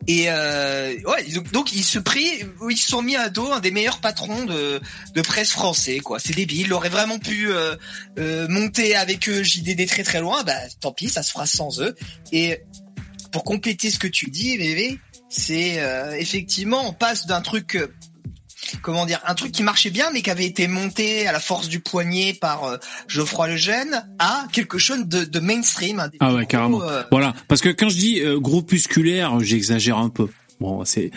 Et euh, ouais, donc, ils se prient, ils se sont mis à dos un des meilleurs patrons de, de presse français, quoi. C'est débile. Il aurait vraiment pu euh, euh, monter avec eux JDD très très loin. Bah tant pis, ça se fera sans eux. Et pour compléter ce que tu dis, bébé, c'est euh, effectivement on passe d'un truc, euh, comment dire, un truc qui marchait bien mais qui avait été monté à la force du poignet par euh, Geoffroy Lejeune à quelque chose de, de mainstream. des Ah ouais, gros, carrément. euh, Voilà, parce que quand je dis euh, groupusculaire, j'exagère un peu. Bon, c'est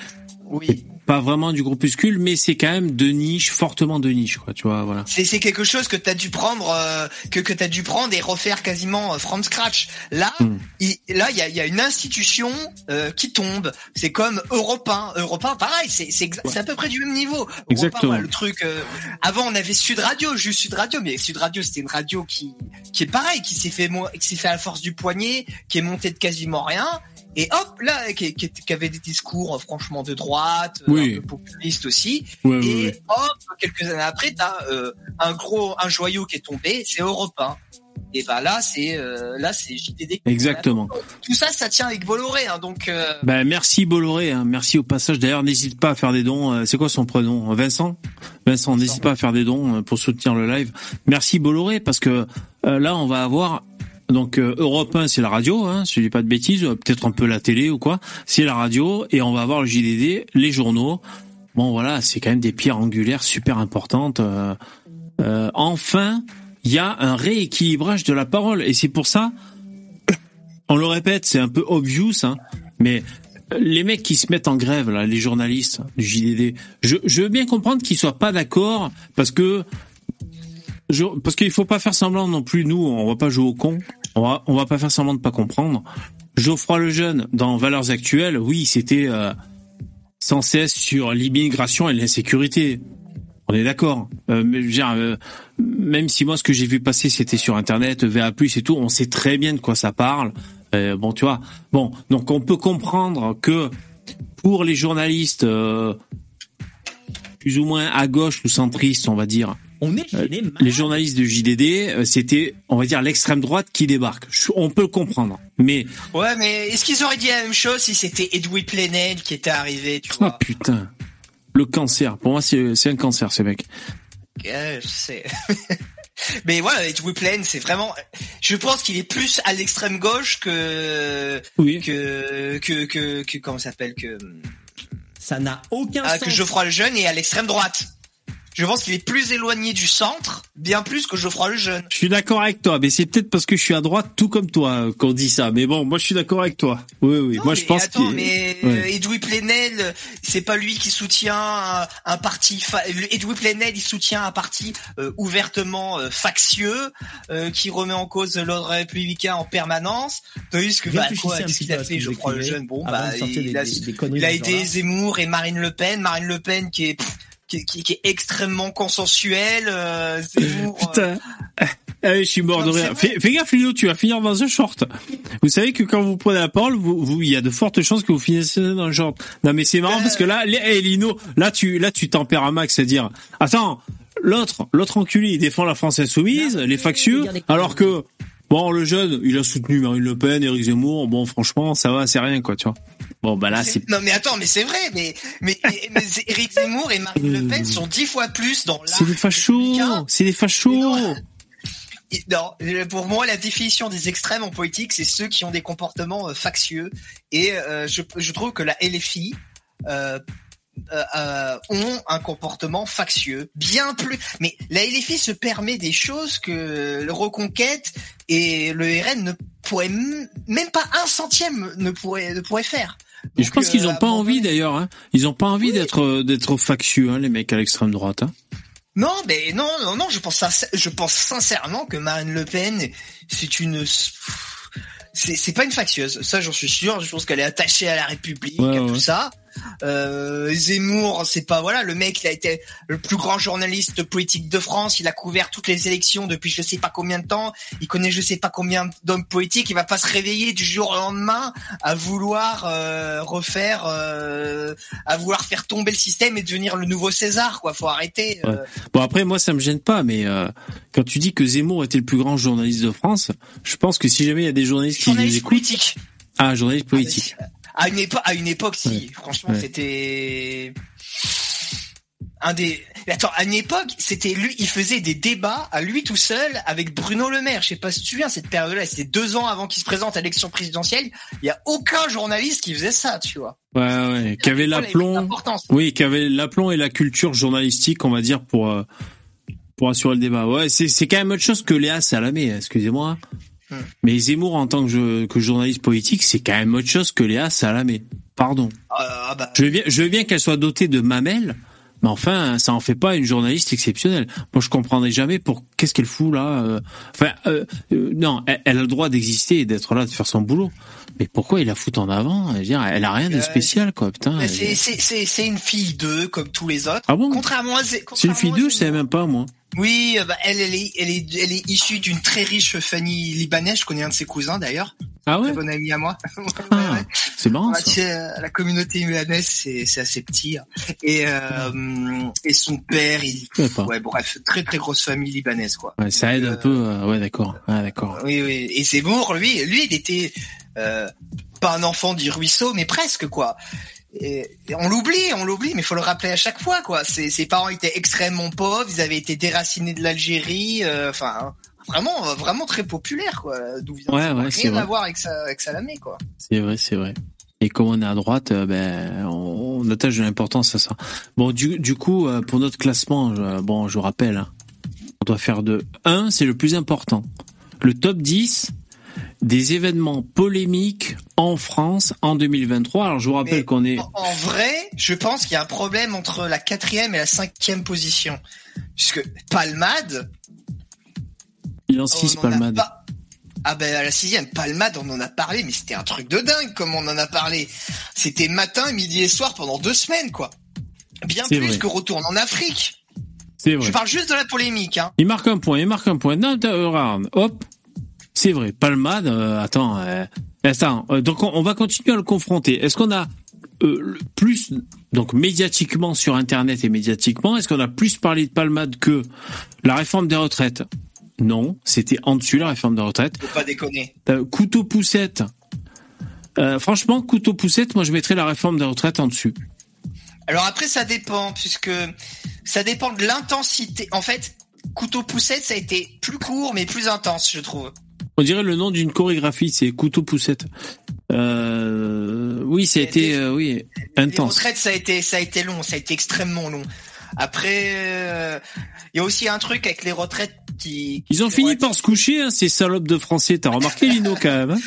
oui. Pas vraiment du groupuscule, mais c'est quand même de niche, fortement de niche, quoi. Tu vois, voilà. C'est c'est quelque chose que t'as dû prendre, euh, que que t'as dû prendre et refaire quasiment euh, from scratch. Là, Hmm. il, là, il y a, y a une institution euh, qui tombe. C'est comme Europe 1. Europe 1, pareil, c'est c'est à peu près du même niveau. Europe 1, Exactement. ouais, le truc. euh, avant, on avait Sud Radio, juste Sud Radio, mais Sud Radio, c'était une radio qui qui est pareil, qui s'est fait qui s'est fait à la force du poignet, qui est montée de quasiment rien. Et hop, là, qui, qui, qui avait des discours euh, franchement de droite, euh, Oui. un peu populistes aussi. Et hop, quelques années après, t'as euh, un gros, un joyau qui est tombé, c'est Europe 1. Et bah là, c'est euh, là, c'est JDD. Exactement. Tout ça, ça tient avec Bolloré, hein, donc. euh, Ben merci Bolloré, hein. merci au passage. D'ailleurs, n'hésite pas à faire des dons. Euh, C'est quoi son prénom Vincent? Vincent, n'hésite pas à faire des dons pour soutenir le live. Merci Bolloré parce que là, on va avoir donc euh, Europe 1, c'est la radio, hein, si je dis pas de bêtises, euh, peut-être un peu la télé ou quoi. C'est la radio et on va avoir le JDD, les journaux. Bon voilà, c'est quand même des pierres angulaires super importantes. Euh, euh, enfin, il y a un rééquilibrage de la parole et c'est pour ça on le répète, c'est un peu obvious, hein, mais les mecs qui se mettent en grève, là, les journalistes du JDD, je, je veux bien comprendre qu'ils soient pas d'accord parce que je, parce qu'il faut pas faire semblant non plus. Nous, on va pas jouer au con. On va, on va pas faire semblant de pas comprendre. Geoffroy Lejeune, dans Valeurs Actuelles, oui, c'était euh, sans cesse sur l'immigration et l'insécurité. On est d'accord. Euh, euh, même si moi ce que j'ai vu passer c'était sur internet, VA+ et tout, on sait très bien de quoi ça parle. Euh, bon, tu vois. Bon, donc on peut comprendre que pour les journalistes euh, plus ou moins à gauche ou centristes, on va dire, On est euh, gêné. les journalistes de JDD, euh, c'était, on va dire, l'extrême droite qui débarque. On peut le comprendre. Mais Ouais, mais est-ce qu'ils auraient dit la même chose si c'était Edoui Plenel qui était arrivé, tu oh vois putain, le cancer. Pour moi, c'est c'est un cancer, ce mec. Ouais, je sais. mais voilà, Edoui Plenel, c'est vraiment. Je pense qu'il est plus à l'extrême gauche que Oui. que que que, que comment ça s'appelle que Ça n'a aucun ah, sens. que Geoffroy Lejeune est à l'extrême droite. Je pense qu'il est plus éloigné du centre, bien plus que Geoffroy Lejeune. Je suis d'accord avec toi, mais c'est peut-être parce que je suis à droite, tout comme toi, euh, qu'on dit ça. Mais bon, moi, je suis d'accord avec toi. Oui, oui. Non, moi, mais je pense attends, mais Ouais. euh, Edoui Plenel, c'est pas lui qui soutient un, un parti. fa- le- Edoui Plenel, il soutient un parti euh, ouvertement euh, factieux euh, qui remet en cause l'ordre républicain en permanence. Tandis que bah, quoi, qu'est-ce qu'il a fait, que vous Geoffroy Lejeune Bon, bah, il des- a, des- des il a genre-là. Zemmour et Marine Le Pen. Marine Le Pen qui est pff, qui, qui- qui est extrêmement consensuelle. euh, euh, Putain. Ah oui, je suis mort Non, de rire. Fais, fais gaffe, Lino, tu vas finir dans un short. Vous savez que quand vous prenez la parole, vous, vous- il y a de fortes chances que vous finissiez dans un short. Non, mais c'est marrant Euh. parce que là, les- eh, Lino, là, tu, là, tu tempères à max, c'est-à-dire, attends, l'autre, l'autre enculé, il défend la France insoumise, Non, les factieux, alors que, bon, le jeune, il a soutenu Marine Le Pen, Éric Zemmour, bon, franchement, ça va, c'est rien, quoi, tu vois. Bon, bah là, c'est, Non mais attends, mais c'est vrai, mais mais, Éric Zemmour et Marine Le Pen sont dix fois plus dans l'art c'est des fachos, c'est des fachos. Non. Euh, pour moi, la définition des extrêmes en politique, c'est ceux qui ont des comportements euh, factieux. Et euh, je, je trouve que la LFI euh, euh, euh, ont un comportement factieux, bien plus. Mais la LFI se permet des choses que le Reconquête et le RN ne pourraient même pas un centième ne pourrait ne pourrait faire. Je pense qu'ils euh, ont pas envie d'ailleurs. Hein. Ils ont pas envie d'être d'être factieux, hein, les mecs à l'extrême droite. Hein. Non, mais non, non, non, je pense, je pense sincèrement que Marine Le Pen, c'est une, c'est, c'est pas une factieuse. Ça, j'en suis sûr. Je pense qu'elle est attachée à la République, Ouais, à ouais. tout ça. Euh, Zemmour, c'est pas voilà, le mec, il a été le plus grand journaliste politique de France. Il a couvert toutes les élections depuis je sais pas combien de temps. Il connaît je sais pas combien d'hommes politiques. Il va pas se réveiller du jour au lendemain à vouloir euh, refaire, euh, à vouloir faire tomber le système et devenir le nouveau César. Quoi, faut arrêter. euh, Bon après moi ça me gêne pas, mais euh, quand tu dis que Zemmour était le plus grand journaliste de France, je pense que si jamais il y a des journalistes qui nous journaliste écoutent, politique. ah journaliste politique. À une époque, à une époque, si. Franchement, c'était un des. Attends, à une époque, c'était lui. Il faisait des débats à lui tout seul avec Bruno Le Maire. Je sais pas si tu te souviens cette période-là. C'était deux ans avant qu'il se présente à l'élection présidentielle. Il y a aucun journaliste qui faisait ça, tu vois. Ouais ouais, qui avait l'aplomb, oui, qui avait l'aplomb et la culture journalistique, on va dire pour euh, pour assurer le débat. Ouais, c'est c'est quand même autre chose que Léa Salamé, excusez-moi. Hmm. Mais Zemmour en tant que, je- que journaliste politique, c'est quand même autre chose que Léa Salamé. Pardon. Ah, bah, Je veux bien, je veux bien qu'elle soit dotée de mamelles, mais enfin, ça en fait pas une journaliste exceptionnelle. Moi, je comprendrais jamais pour qu'est-ce qu'elle fout là. euh, Enfin, euh, euh, non, elle, elle a le droit d'exister et d'être là, de faire son boulot. Mais pourquoi il la fout en avant? Je veux dire, elle a rien de spécial, quoi. Putain. elle- c'est une fille d'eux comme tous les autres. Ah bon? Contrairement à C'est une fille d'eux, je savais même pas moi. Oui, euh, bah, elle, elle est, elle est, elle est issue d'une très riche famille libanaise. Je connais un de ses cousins d'ailleurs, Ah ouais. très bon ami à moi. Ah, ouais. c'est marrant ça. tu sais, euh, la communauté libanaise, c'est c'est assez petit. hein. Et euh, et son père, il, ouais, bref, très très grosse famille libanaise quoi. Ouais, ça aide un Euh, peu. ouais, d'accord. Ouais, d'accord. Oui, oui. Et Zemmour, lui, lui, il était euh, pas un enfant du ruisseau, mais presque quoi. Et, et on l'oublie, on l'oublie, mais il faut le rappeler à chaque fois quoi. Ses, ses parents étaient extrêmement pauvres, ils avaient été déracinés de l'Algérie, euh, enfin vraiment, euh, vraiment très populaire quoi. D'où vient Ouais, ouais, rien à voir avec, sa, avec Salamé quoi. C'est vrai, c'est vrai. Et comme on est à droite, euh, ben, on, on attache de l'importance à ça. Bon, du, du coup, pour notre classement, je- bon, je vous rappelle, hein, on doit faire de 1, c'est le plus important. Le top 10 des événements polémiques en France en 2023. Alors, je vous rappelle qu'on est... En, vrai, je pense qu'il y a un problème entre la quatrième et la cinquième position, puisque Palmade, Il en on 6 en a palmades. pas- Ah ben à la sixième, Palmade, on en a parlé, mais c'était un truc de dingue comme on en a parlé. C'était matin, midi et soir pendant deux semaines, quoi. Bien plus vrai. que retourne en Afrique. C'est vrai. Je parle juste de la polémique, hein. Il marque un point, il marque un point. Non, euh, regarde, hop. C'est vrai. Palmade, euh, attends, euh, attends. euh, donc on, on va continuer à le confronter. Est-ce qu'on a plus, donc médiatiquement sur Internet et médiatiquement, est-ce qu'on a plus parlé de Palmade que la réforme des retraites? Non, c'était en dessus la réforme des retraites. Faut pas déconner. Couteau poussette. Franchement, couteau poussette, moi je mettrais la réforme des retraites en dessus. Alors après, ça dépend, puisque ça dépend de l'intensité. En fait, couteau poussette, ça a été plus court, mais plus intense, je trouve. On dirait le nom d'une chorégraphie, c'est couteau poussette. Euh, oui, ça a été, euh, oui, Les intense. retraites, ça a été, ça a été long, ça a été extrêmement long. Après, euh, il y a aussi un truc avec les retraites qui. Ils ont fini par se coucher, hein, ces salopes de français. T'as remarqué, Lino, quand même hein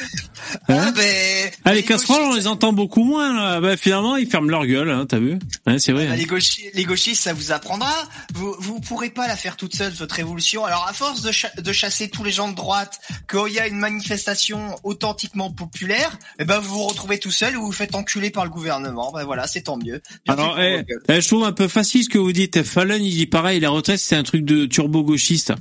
Ah, Hein ben, Ah, les les casseroles, on les entend beaucoup moins. Là. Bah, finalement, ils ferment leur gueule, hein, t'as vu hein, C'est vrai. Bah, hein. les, gauchistes, les gauchistes, ça vous apprendra. Vous vous pourrez pas la faire toute seule votre révolution. Alors à force de, cha- de chasser tous les gens de droite, qu'il y a une manifestation authentiquement populaire, eh ben vous vous retrouvez tout seul ou vous faites enculer par le gouvernement. Ben voilà, c'est tant mieux. Bien Alors, eh, eh, je trouve un peu facile ce que vous dites. Fallon, il dit pareil, la retraite, c'est un truc de turbo-gauchiste.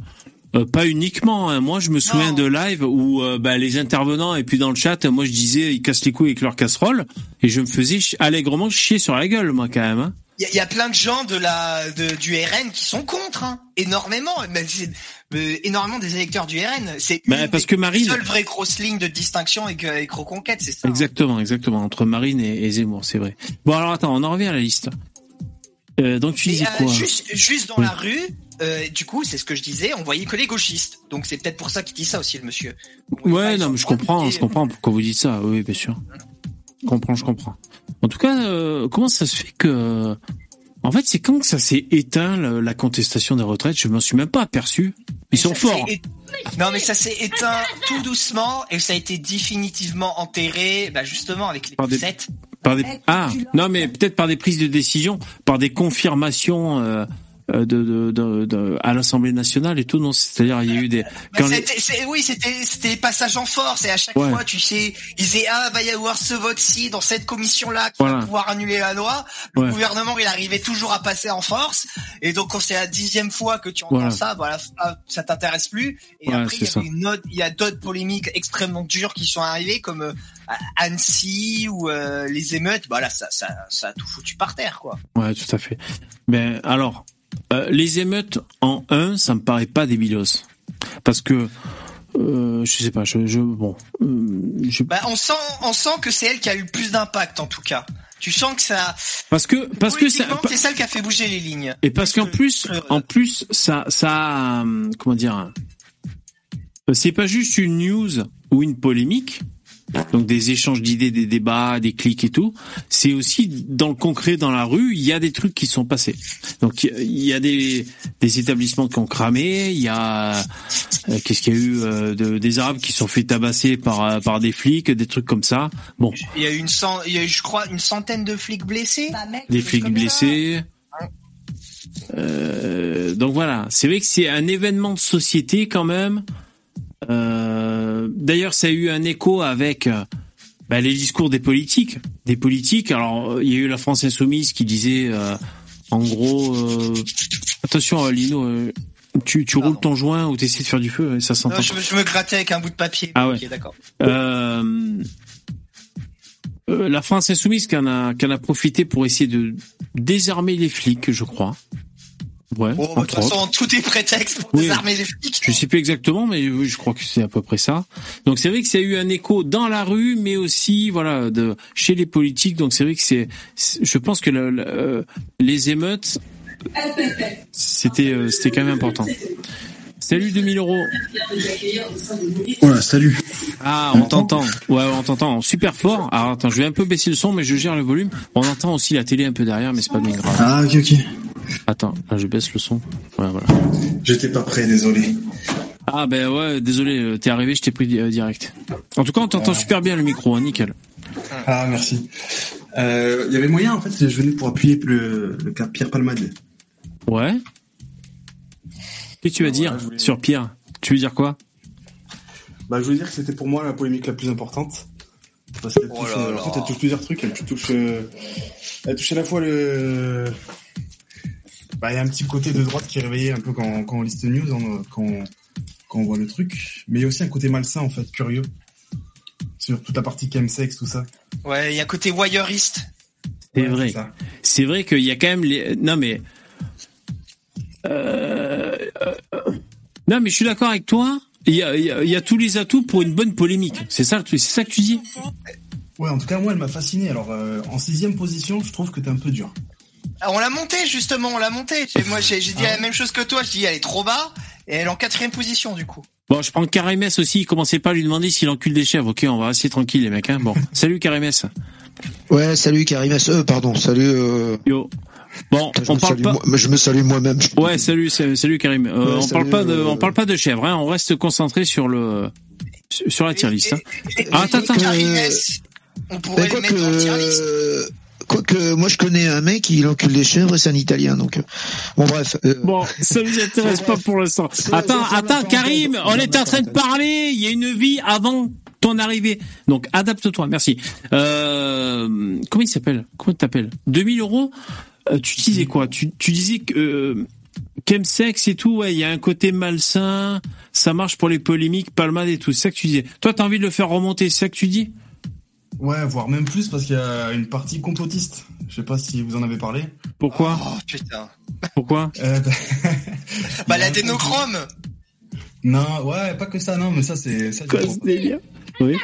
Euh, pas uniquement. hein. Moi, je me souviens Non. de live où euh, bah, les intervenants et puis dans le chat, moi, je disais, ils cassent les couilles avec leur casserole et je me faisais allègrement chier sur la gueule, moi, quand même. hein. Il y, a- il y a plein de gens de la de, du RN qui sont contre, hein. énormément, mais euh, énormément des électeurs du RN. C'est Bah, parce des que Marine- seule vraie grosse ligne de distinction avec, euh, avec Reconquête, c'est ça. Exactement, exactement. Entre Marine et, et Zemmour, c'est vrai. Bon, alors attends, on en revient à la liste. Euh, donc tu disais euh, quoi juste, juste dans Oui. la rue, euh, du coup, c'est ce que je disais, on voyait que les gauchistes. Donc c'est peut-être pour ça qu'il dit ça aussi, le monsieur. Ouais, non, mais je comprends, et- je comprends pourquoi vous dites ça. Oui, bien sûr. Je comprends, je comprends. En tout cas, euh, comment ça se fait que, en fait, c'est quand que ça s'est éteint la contestation des retraites? Je m'en suis même pas aperçu. Ils sont forts. é- Non, mais ça s'est éteint tout doucement et ça a été définitivement enterré, bah, justement avec les Par des-. Par des... Ah, non, mais peut-être par des prises de décision, par des confirmations euh, de, de, de, de- à l'Assemblée nationale et tout. Non, c'est-à-dire il y a eu des. Bah, quand les- oui, c'était c'était passage en force et à chaque Ouais. fois, tu sais, ils disaient ah va y avoir ce vote-ci dans cette commission-là qui Voilà. va pouvoir annuler la loi. Le Ouais. gouvernement, il arrivait toujours à passer en force et donc quand c'est la dixième fois que tu entends Voilà. ça, voilà, ah, ça t'intéresse plus. Et Ouais, après, il y, avait une autre- il y a d'autres polémiques extrêmement dures qui sont arrivées comme euh, Annecy ou euh, les émeutes. Bah là, ça, ça, ça a tout foutu par terre, quoi. Ouais, tout à fait. Mais alors, euh, les émeutes en 1, ça me paraît pas débilos. Parce que, euh, je sais pas, je, je bon, euh, je- Bah, on sent, on sent que c'est elle qui a eu le plus d'impact en tout cas. Tu sens que ça. parce que, parce que c'est celle qui a fait bouger les lignes. et parce qu'en plus, en plus, ça, ça, comment dire, c'est pas juste une news ou une polémique, donc des échanges d'idées, des débats, des clics et tout. C'est aussi dans le concret, dans la rue, il y a des trucs qui sont passés. Donc il y a des, des établissements qui ont cramé, il y a euh, qu'est-ce qu'il y a eu euh, de, des Arabes qui sont fait tabasser par euh, par des flics, des trucs comme ça. Bon, Il y a eu une cent, il y a eu, je crois, une centaine de flics blessés. des flics comme ça. blessés. Euh, donc voilà, c'est vrai que c'est un événement de société quand même. Euh, D'ailleurs, ça a eu un écho avec euh, bah, les discours des politiques. Des politiques. Alors, euh, il y a eu la France insoumise qui disait, euh, en gros, euh, attention, Lino, tu, tu roules ton joint ou t'essaies de faire du feu, et ça s'entend. Je, me- je me grattais avec un bout de papier. Ah ouais. Ok, d'accord. La France insoumise qui en a, qui en a profité pour essayer de désarmer les flics, je crois. Ouais, Bon, bah, de toute façon, tout est prétexte pour Oui. désarmer les flics. Je sais plus exactement, mais oui, je crois que c'est à peu près ça. Donc c'est vrai que ça a eu un écho dans la rue, mais aussi voilà de chez les politiques. Donc c'est vrai que c'est, je pense que le- le- euh, les émeutes, c'était euh, c'était quand même important. Salut 2000 euros. Voilà, salut. Ah, on t'entend. Ouais, on t'entend super fort. Alors attends, je vais un peu baisser le son, mais je gère le volume. On entend aussi la télé un peu derrière, mais c'est pas bien grave. Ah, ok, ok. Attends, là, je baisse le son. Ouais, voilà. J'étais pas prêt, désolé. Ah ben ouais, désolé, euh, t'es arrivé, je t'ai pris euh, direct. En tout cas, on t'entend super bien le micro, hein, nickel. Ah, merci. Euh, Il y avait moyen, en fait, je venais pour appuyer le, le cas Pierre Palmade. Ouais. Qu'est-ce que tu vas dire je voulais- sur Pierre? Tu veux dire quoi? Bah, je voulais dire que c'était pour moi la polémique la plus importante. Parce qu'elle Oh touche, là là. en fait, elle touche plusieurs trucs. Elle touche, elle touche à la fois le. Bah, il y a un petit côté de droite qui est réveillé un peu quand, quand on liste news, hein, quand, quand on voit le truc. Mais il y a aussi un côté malsain, en fait, curieux. Sur toute la partie chemsex, tout ça. Ouais, il y a un côté voyeuriste. C'est Ouais, vrai. C'est vrai qu'il y a quand même les. Non mais. Euh, euh, Non mais je suis d'accord avec toi. Il y, a, il y a- il y a tous les atouts pour une bonne polémique. C'est ça, que tu- c'est ça que tu dis? Ouais, en tout cas, moi, elle m'a fasciné. Alors, euh, en sixième position, je trouve que t'es un peu dur. Ah, On l'a monté justement, on l'a monté. Moi, j'ai dit la même chose que toi. Je dis elle est trop bas et elle est en quatrième position du coup. Bon, je prends Karimès aussi. Commencez pas à lui demander s'il encule des chèvres. Ok, on va rester tranquille les mecs. Hein. Bon, salut Karimès. Ouais, salut Karim. Euh, pardon, salut. Euh... Yo. Bon, je on parle pas. moi- je me salue moi-même. Ouais, salut, salut, salut Karim. Euh, Ouais, on salut, parle pas de, euh, on parle pas de chèvres. Hein. On reste concentré sur le, sur la tier list. Hein. Ah, attends, attends. Karimès, on pourrait le mettre dans le tier list. Que, quoi que, moi je connais un mec, il encule des chèvres et c'est un Italien, donc euh, bon bref. euh, Bon, ça vous intéresse pas pour l'instant. Attends, attends, Karim, on est en train de parler. Il y a une vie avant ton arrivée. Donc, adapte-toi. Merci. Euh, comment il s'appelle? Comment t'appelles 2000 euros? Euh, Tu disais quoi? Tu, tu disais que euh, chemsex et tout, ouais, il y a un côté malsain. Ça marche pour les polémiques, palmade et tout. C'est ça que tu disais. Toi, t'as envie de le faire remonter. C'est ça que tu dis? Ouais, voire même plus parce qu'il y a une partie complotiste. Je sais pas si vous en avez parlé. Pourquoi Oh putain. Pourquoi Euh, bah, Bah l'adénochrome. non, ouais, pas que ça, non, mais ça c'est ça. Quoi, ce délire Oui.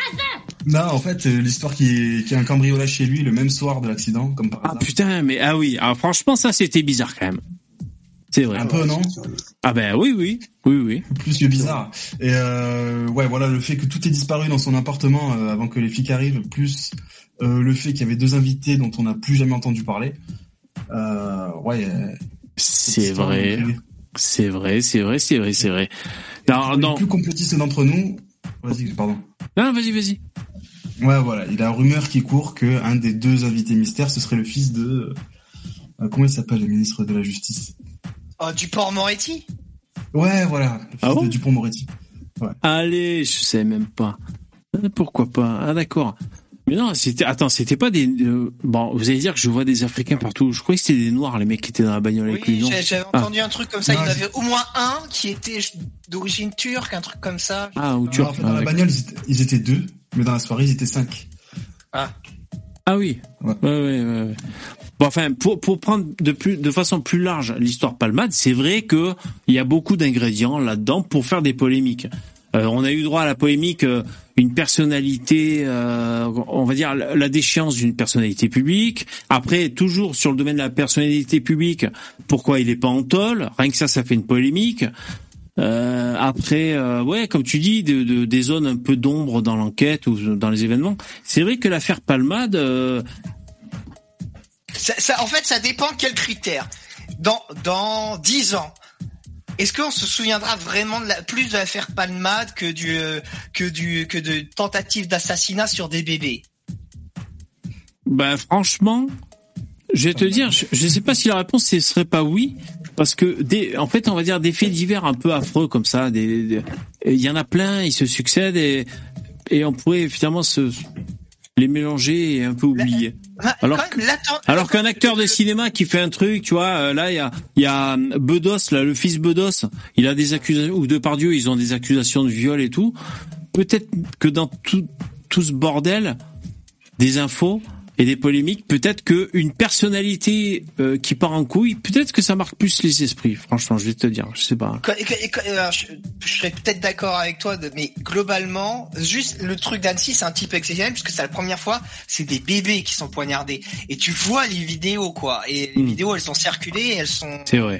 Non, en fait, euh, l'histoire qui est, qui est un cambriolage chez lui le même soir de l'accident, comme par Ah hasard. putain, mais ah oui. Alors franchement, ça c'était bizarre quand même. C'est vrai. un peu, non Ah ben oui, oui, oui, oui. Plus que bizarre. Et euh, ouais, voilà, le fait que tout est disparu dans son appartement euh, avant que les flics arrivent, plus euh, le fait qu'il y avait deux invités dont on n'a plus jamais entendu parler. Euh, ouais. C'est vrai, c'est vrai, c'est vrai, c'est vrai, c'est vrai. Non, non, plus complotistes d'entre nous. Vas-y, pardon. non, vas-y, vas-y. Ouais, voilà. Il y a rumeur qui court que un des deux invités mystères, ce serait le fils de. comment il s'appelle, le ministre de la Justice? Oh, du port Moretti. Ouais, voilà. Le fils Ah bon? De Dupont-Moretti. Allez, je sais même pas. Euh, Pourquoi pas? Ah d'accord. Mais non, c'était attends, c'était pas des euh, bon, vous allez dire que je vois des Africains partout. Je croyais que c'était des noirs les mecs qui étaient dans la bagnole avec lui. Oui, non j'ai- j'avais Ah. entendu un truc comme ça. Non, Il y en avait au moins un qui était d'origine turque, un truc comme ça. Ah, ou Tu turc. en fait, Ah, dans la bagnole, ils étaient, ils étaient deux, mais dans la soirée, ils étaient cinq. Ah oui. Ouais. Ouais, ouais, ouais. ouais. Bon, enfin, pour, pour prendre de plus, de façon plus large l'histoire Palmade, c'est vrai que il y a beaucoup d'ingrédients là-dedans pour faire des polémiques. Euh, on a eu droit à la polémique, euh, une personnalité, euh, on va dire la, déchéance d'une personnalité publique. Après, toujours sur le domaine de la personnalité publique, pourquoi il est pas en tôle? Rien que ça, ça fait une polémique. Euh, après, euh, ouais, comme tu dis, de, de- des zones un peu d'ombre dans l'enquête ou dans les événements. C'est vrai que l'affaire Palmade, euh, Ça, ça- en fait, ça dépend quels critères. Dans dans dix ans, est-ce qu'on se souviendra vraiment de la, plus de l'affaire Palmade que du euh, que du que de tentatives d'assassinat sur des bébés? Bah franchement, je vais te dire, je, je sais pas si la réponse ce serait pas oui, parce que des, en fait, on va dire des faits divers un peu affreux comme ça. des- des- Il y en a plein, ils se succèdent et et on pourrait finalement se les mélanger et un peu oublier. Ah, Alors qu'un acteur de cinéma qui fait un truc, tu vois, euh, là il y a il y a euh, Bedos, là le fils Bedos, il a des accusations ou Depardieu, ils ont des accusations de viol et tout. Peut-être que dans tout tout ce bordel des infos et des polémiques, peut-être que une personnalité euh, qui part en couille, peut-être que ça marque plus les esprits. Franchement, je vais te dire, je sais pas. Alors, je, je serais peut-être d'accord avec toi, mais globalement, juste le truc d'Annecy, c'est un type exceptionnel puisque c'est la première fois, c'est des bébés qui sont poignardés et tu vois les vidéos quoi. Et les Mm. vidéos, elles sont circulées, elles sont C'est vrai.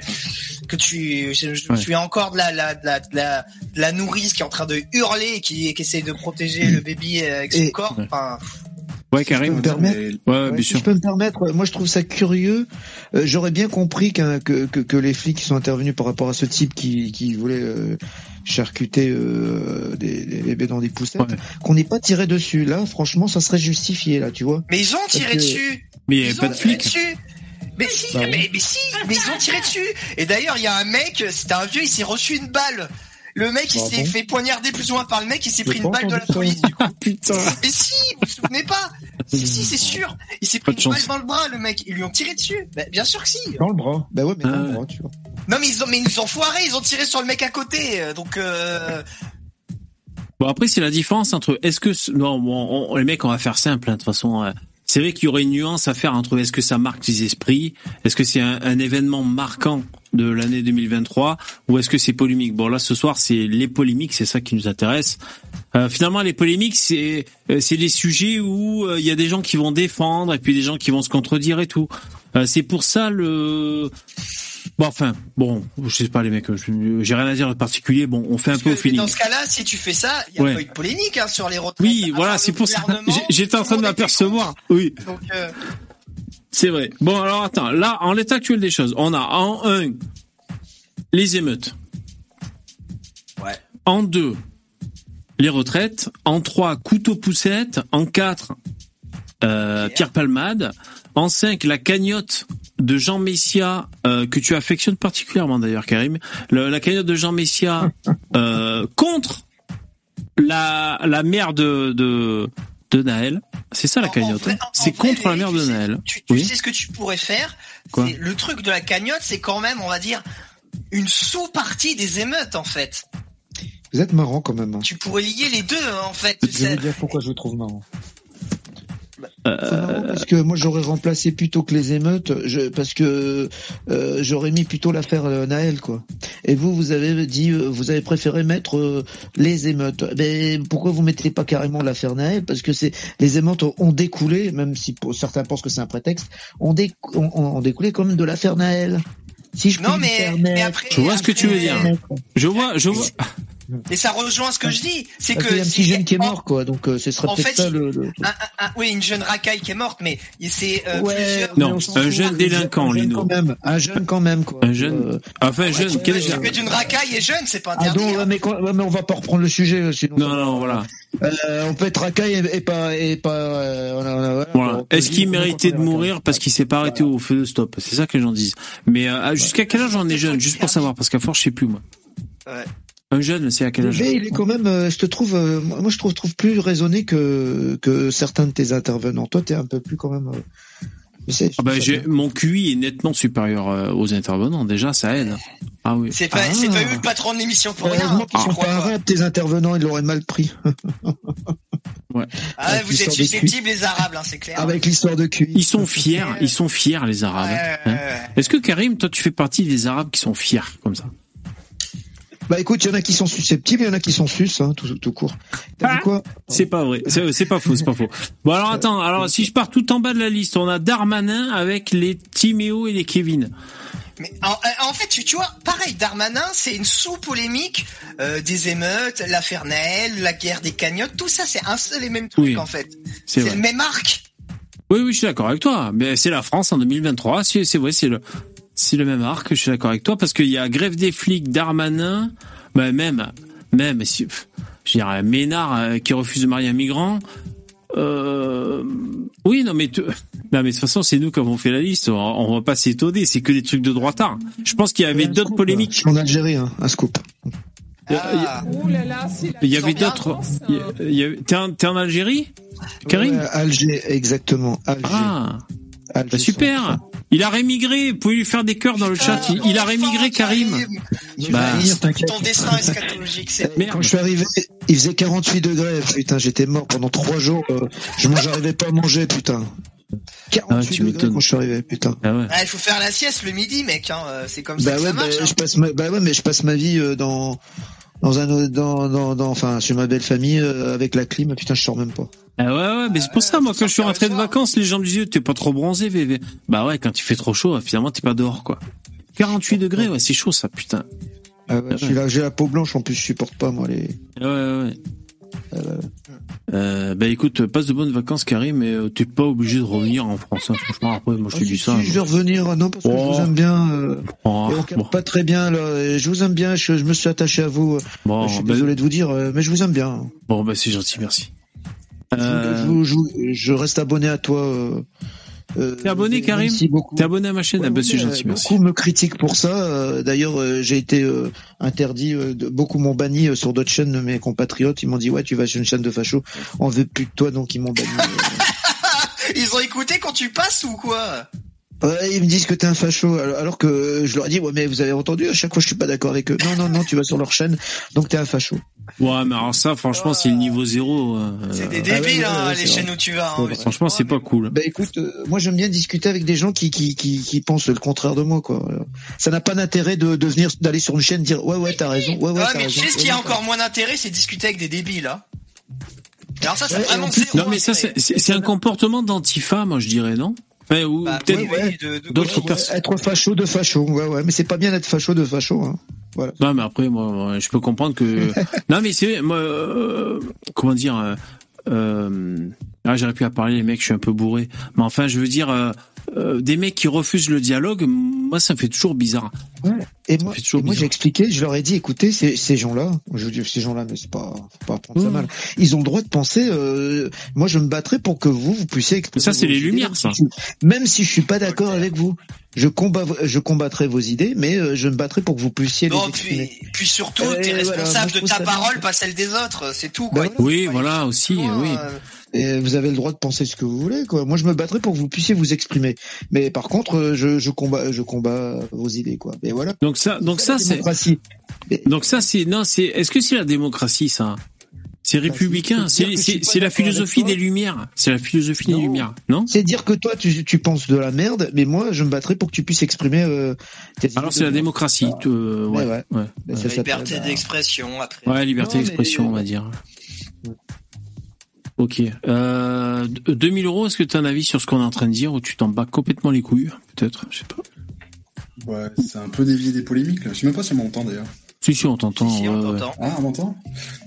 que tu, je, je Ouais. souviens encore de la, la, de la, de la, la nourrice qui est en train de hurler, et qui, qui essaie de protéger le bébé euh, avec son Et- corps. Enfin, Ouais, Si je peux Karim. me permettre, Ouais, ouais, bien si sûr. je peux me permettre, moi je trouve ça curieux. Euh, J'aurais bien compris qu'un- que, que, que les flics qui sont intervenus par rapport à ce type qui, qui voulait euh, charcuter euh, des, des bébés dans des poussettes, Ouais. qu'on n'ait pas tiré dessus. Là, franchement, ça serait justifié, là, tu vois. mais ils ont tiré que- dessus. Mais il y avait Ils pas ont de tiré flics. dessus. Mais si, Bah mais, mais si, mais ils ont tiré dessus. Et d'ailleurs, il y a un mec, c'était un vieux, il s'est reçu une balle. Le mec, il s'est bon fait poignarder plus ou moins par le mec, il s'est pris une balle de la police. Du coup. Putain. Mais si, vous vous souvenez pas Si, si, c'est sûr. Il s'est pris une balle dans le bras, le mec. Ils lui ont tiré dessus. Bah, bien sûr que si. Dans le bras. Bah ouais, mais dans Ah le ouais. bras, tu vois. Non, mais ils ont, mais ils ont foiré, ils ont tiré sur le mec à côté. Donc, euh, Bon après c'est la différence entre est-ce que non bon, on- les mecs on va faire simple hein, de toute façon euh, c'est vrai qu'il y aurait une nuance à faire entre est-ce que ça marque les esprits est-ce que c'est un, un événement marquant de l'année 2023 ou est-ce que c'est polémique? Bon là ce soir c'est les polémiques c'est ça qui nous intéresse Euh, finalement les polémiques c'est euh, c'est des sujets où euh, il y a des gens qui vont défendre et puis des gens qui vont se contredire et tout Euh, c'est pour ça le Bon, enfin, bon, je sais pas les mecs, j'ai rien à dire de particulier. Bon, on fait un peu au feeling. dans ce cas-là, si tu fais ça, il y a Ouais. pas eu de polémique hein, sur les retraites. Oui, voilà, c'est pour ça. J'étais en train de m'apercevoir. Oui. Donc, euh, c'est vrai. Bon, alors attends. Là, en l'état actuel des choses, on a en un les émeutes. Ouais. En deux, les retraites. En trois, couteau poussette. En quatre, euh, Pierre Palmade. En cinq, la cagnotte de Jean Messia euh, que tu affectionnes particulièrement d'ailleurs, Karim. Le- la cagnotte de Jean Messia euh, contre la la mère de de, de Naël. C'est ça la cagnotte. hein. C'est vrai, contre la mère de sais- Naël. Tu, tu Oui. sais ce que tu pourrais faire Quoi Le truc de la cagnotte, c'est quand même, on va dire, une sous-partie des émeutes, en fait. Vous êtes marrant quand même. hein. Tu pourrais lier les deux, hein, en fait. Je vais C'est- vous dire pourquoi je vous trouve marrant. Euh, parce que moi j'aurais remplacé plutôt que les émeutes, je, parce que euh, j'aurais mis plutôt l'affaire euh, Naël quoi. Et vous vous avez dit euh, vous avez préféré mettre euh, les émeutes. Mais pourquoi vous mettez pas carrément l'affaire Naël? Parce que c'est les émeutes ont, découlé, même si pour certains pensent que c'est un prétexte, ont, dé, ont, ont découlé quand même de l'affaire Naël. Si je Non, mais, permettre. mais après. Je vois ce que tu veux dire? Je vois, je vois. Et ça rejoint ce que je dis. C'est Parce que. y a un petit jeune qui est mort quoi, donc euh, ce serait en peut-être fait, ça il- le. le- un- un- un- oui, une jeune racaille qui est morte, mais c'est euh, Ouais, plusieurs. Non, mais un jeune délinquant, un jeune Lino. Quand même, un jeune quand même quoi. Un jeune. Euh, Enfin, un jeune. Tu Quel peux âge que d'une racaille est jeune, c'est pas Ah interdit. non, hein. ouais, mais, quoi- ouais, mais on va pas reprendre le sujet, euh, sinon. Non, non, voilà. Euh, on peut être racaille et, et pas, et pas. euh, voilà, voilà, Est-ce qu'il méritait de mourir parce qu'il s'est pas arrêté au feu? De stop C'est ça que les gens disent. Mais jusqu'à quel âge on est jeune? Juste pour savoir, parce qu'à force, je sais plus moi. Ouais. Un jeune, c'est à quel âge Mais il est quand même, euh, je te trouve, euh, moi je trouve, trouve plus raisonné que que certains de tes intervenants. Toi, t'es un peu plus quand même. euh, ah bah, bien. Mon QI est nettement supérieur aux intervenants. Déjà, ça aide. Ah oui. C'est pas, Ah. c'est pas eu le patron de l'émission pour rien. Heureusement qu'ils je sont crois pas arabes, tes intervenants, ils l'auraient mal pris. Ah, Avec vous êtes susceptibles, les Arabes, hein, c'est clair. Avec l'histoire de QI. Ils sont fiers. Ils sont fiers, les Arabes. Ouais, hein. ouais, ouais. Est-ce que Karim, toi, tu fais partie des Arabes qui sont fiers comme ça? Bah écoute, il y en a qui sont susceptibles, il y en a qui sont sus, hein, tout, tout court. T'as Ah. quoi C'est pas vrai. C'est, c'est pas faux. C'est pas faux. Bon alors attends. Alors si je pars tout en bas de la liste, on a Darmanin avec les Timéo et les Kevin. Mais en, en fait, tu, tu vois, pareil, Darmanin, c'est une sous-polémique euh, des émeutes, l'affaire Naël, la guerre des cagnottes, tout ça, c'est un seul et même truc Oui, en fait. c'est le même arc. Oui, oui, je suis d'accord avec toi. Mais c'est la France en 2023. C'est, c'est vrai, c'est le, c'est le même arc. Je suis d'accord avec toi parce qu'il y a grève des flics, Darmanin, bah même, même, si, je dirais, Ménard euh, qui refuse de marier un migrant. Euh, oui, non, mais, non, mais de toute façon, c'est nous qui avons fait la liste. On, on va pas s'étonner. C'est que des trucs de droitard. Je pense qu'il y avait d'autres polémiques. Je suis en Algérie, hein, un scoop. Ah. Il y avait sont bien d'autres. Avait- T'es en, Algérie, Karim? Ouais, Alger, exactement. Alger. Ah, bah super. Il a rémigré. Vous pouvez lui faire des cœurs dans le chat. Il, il a rémigré, Karim. Tu Bah, ton destin eschatologique, c'est Merde. Quand je suis arrivé, il faisait 48 degrés. Putain, j'étais mort pendant trois jours. euh, je m'en- j'arrivais pas à manger, putain. 48 Ah, tu degrés quand je suis arrivé, putain. Ah ouais. Ah, il faut faire la sieste le midi, mec. Hein. euh, C'est comme ça Bah que ouais, ça bah, hein. je passe ma, bah ouais, mais je passe ma vie euh, dans dans un dans dans, dans enfin chez ma belle famille euh, avec la clim. Putain, je sors même pas. Ah ouais, ouais, mais c'est pour ça, moi, quand je suis rentré de vacances, les gens me disaient, t'es pas trop bronzé, VV. Bah ouais, quand il fait trop chaud, finalement, t'es pas dehors, quoi. 48 degrés, ouais, c'est chaud, ça, putain. Ah ouais, je suis là, j'ai la peau blanche en plus, je supporte pas moi les. Ouais, ouais, ouais. Euh, bah écoute, passe de bonnes vacances, Karim, mais euh, t'es pas obligé de revenir en France, hein, franchement, après, moi, je te Ah, dis si, ça. si, je vais revenir, non parce que je Oh. vous aime bien. euh, Oh, et on pas très bien là. et Je vous aime bien, je, je me suis attaché à vous. bon, je suis bah, désolé de vous dire, euh, mais je vous aime bien. bon, bah c'est gentil, merci. Je, Euh, vous- je reste abonné à toi. Euh, euh, T'es abonné, Karim Merci beaucoup. T'es abonné à ma chaîne Ouais, Ah bah c'est gentil, merci. Beaucoup me critiquent pour ça. euh, D'ailleurs, euh, j'ai été euh, interdit. euh, de- beaucoup m'ont banni euh, sur d'autres chaînes de mes compatriotes. Ils m'ont dit ouais, tu vas sur une chaîne de facho. On veut plus de toi, donc ils m'ont banni. Ils ont écouté quand tu passes ou quoi? Ouais, ils me disent que t'es un facho, alors, que euh, je leur dis ouais, mais vous avez entendu à chaque fois je suis pas d'accord avec eux. Non, non, non, tu vas sur leur chaîne, donc t'es un facho. Ouais, mais alors ça, franchement, c'est le niveau zéro. euh, C'est des Ah ouais, débiles, ouais, hein, ouais, les chaînes vrai. où tu vas. Hein. Franchement, c'est pas cool. Bah écoute, euh, moi j'aime bien discuter avec des gens qui qui qui, qui pensent le contraire de moi quoi. Alors, Ça n'a pas d'intérêt de, de venir d'aller sur une chaîne dire ouais ouais t'as raison, ouais ouais. Ouais, t'as mais raison, tu sais ce qui a encore moins d'intérêt, c'est discuter avec des débiles. Hein. Alors ça, c'est Ouais, vraiment zéro Non, mais ça, intérêt. c'est c'est- c'est un comportement d'antifa, moi, je dirais, non? Ou Bah, peut-être oui, oui, de- de d'autres personnes. Être facho de facho, ouais ouais, mais c'est pas bien d'être facho de facho. Hein. Voilà. Non, mais après, moi, je peux comprendre que. non, mais c'est moi, euh, comment dire. Euh, euh, ah, j'aurais pu à parler les mecs, je suis un peu bourré. Mais enfin, je veux dire, euh, euh, des mecs qui refusent le dialogue, moi, ça me fait toujours bizarre. Et moi, et moi j'ai expliqué, je leur ai dit, écoutez, ces, ces gens-là, je veux dire ces gens-là, mais c'est pas, faut pas prendre ça Mmh. mal. Ils ont le droit de penser. euh, moi, je me battrai pour que vous, vous puissiez. exprimer Ça, c'est les idées, Lumières, ça. même si je suis pas d'accord avec vous, je combat, je combattrai vos idées, mais euh, je me battrai pour que vous puissiez les Non, exprimer. puis, puis surtout, Euh, t'es voilà, responsable de ta parole, pas celle des autres. C'est tout, Bah quoi. Oui, voilà, aussi, Loin, oui. euh, Et vous avez le droit de penser ce que vous voulez, quoi. Moi, je me battrai pour que vous puissiez vous exprimer. Mais par contre, euh, je, je combats, je combats vos idées, quoi. Et voilà. Donc ça, donc ça, la c'est. Donc ça, c'est non, c'est. Est-ce que c'est la démocratie, ça? C'est républicain. Bah, c'est je c'est la philosophie des Lumières. C'est la philosophie des Non. Lumières, non? C'est dire que toi, tu, tu penses de la merde, mais moi, je me battrai pour que tu puisses exprimer euh, tes Alors c'est la démocratie. euh, ouais, Ouais, ouais, ça s'appelle, liberté bah, d'expression, après. Ouais, liberté d'expression, on va dire. Ok. Euh, 2000 euros, est-ce que tu as un avis sur ce qu'on est en train de dire ou tu t'en bats complètement les couilles Peut-être, je sais pas. Ouais, c'est un peu dévié des polémiques, là. Je sais même pas si on m'entend, d'ailleurs. Si, si, on t'entend. Si, si, on ouais, ouais. t'entend. Ah, on m'entend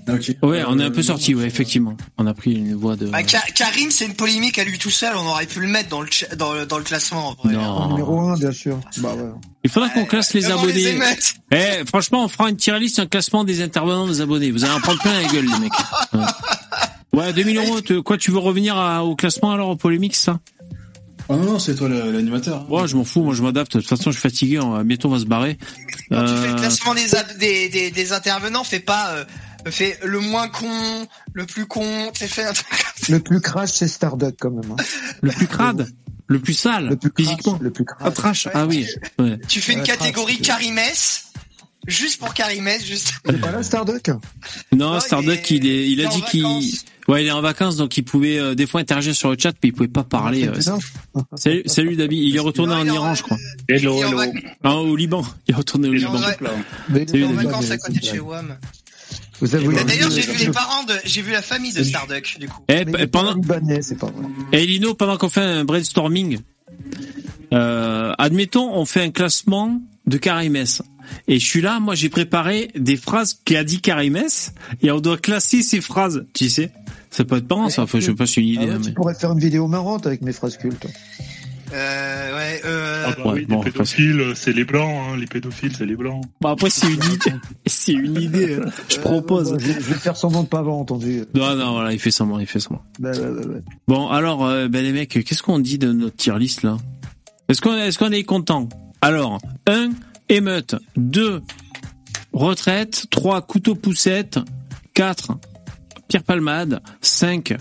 Ah, ok. Ouais, on est un peu Euh, sorti, ouais, effectivement. On a pris une voix de. Bah, Ka- Karim, c'est une polémique à lui tout seul. On aurait pu le mettre dans le, dans le, dans le classement. En vrai. Non. Numéro un, bien sûr. Bah ouais. Il faudra qu'on classe les les abonnés. émeutes. Eh, franchement, on fera une tier list, un classement des intervenants des abonnés. Vous allez en prendre plein la gueule, les mecs. Ouais, Ouais, 2000 euros. Quoi, tu veux revenir à- au classement alors, aux polémiques, ça? Ah non, non, c'est toi l'animateur. Ouais, je m'en fous. Moi, je m'adapte. De toute façon, je suis fatigué. On va- bientôt, on va se barrer. Quand tu fais le Euh, classement des, des, des, des intervenants, fais pas euh, fais le moins con, le plus con. C'est fait un truc. Le plus crash, c'est Starduck, quand même. hein. le plus crade, le plus sale, Le plus crash, physiquement. Le plus Ah, crash. trash. Ah oui. Ouais. Tu fais une catégorie trash. Karimès, juste pour Karimès, juste. C'est pas là, Starduck? Non, Oh, Starduck, il il, est- il il a dit qu'il. Ouais, il est en vacances, donc il pouvait euh, des fois interagir sur le chat, mais il pouvait pas parler. euh. Salut, salut Dabi. Il est retourné Non, en Iran, je crois. Hello, hello. Ah, au Liban. Il est retourné au il est en Liban. vacances à côté de chez WAM. Vous avez D'ailleurs, j'ai vu les parents de, j'ai vu la famille de. Starduck, du coup. Eh, Mais pendant, pas vrai. eh, Lino, pendant qu'on fait un brainstorming, Euh, admettons, on fait un classement de Karimès. Et je suis là, moi j'ai préparé des phrases qu'a dit Karimès, et on doit classer ces phrases, tu sais. Ça peut être marrant, ça. Enfin, je sais pas si c'est une Ah idée. ouais, tu mais... pourrais faire une vidéo marrante avec mes phrases cultes. Euh, ouais, euh... Ah bah Ouais, oui, bon, les pédophiles, c'est les blancs, hein. les pédophiles, c'est les blancs. Bon, après, c'est une idée. c'est une idée. hein. Je propose. Euh, je, je vais faire semblant de pas avoir entendu. Non, non, voilà, il fait semblant, il fait semblant. Bah, ouais, ouais. Bon, alors, euh, ben les mecs, qu'est-ce qu'on dit de notre tier list là? Est-ce qu'on est, qu'on est content? Alors, 1, émeute. 2, retraite. 3, couteau poussette. 4, Pierre Palmade. 5,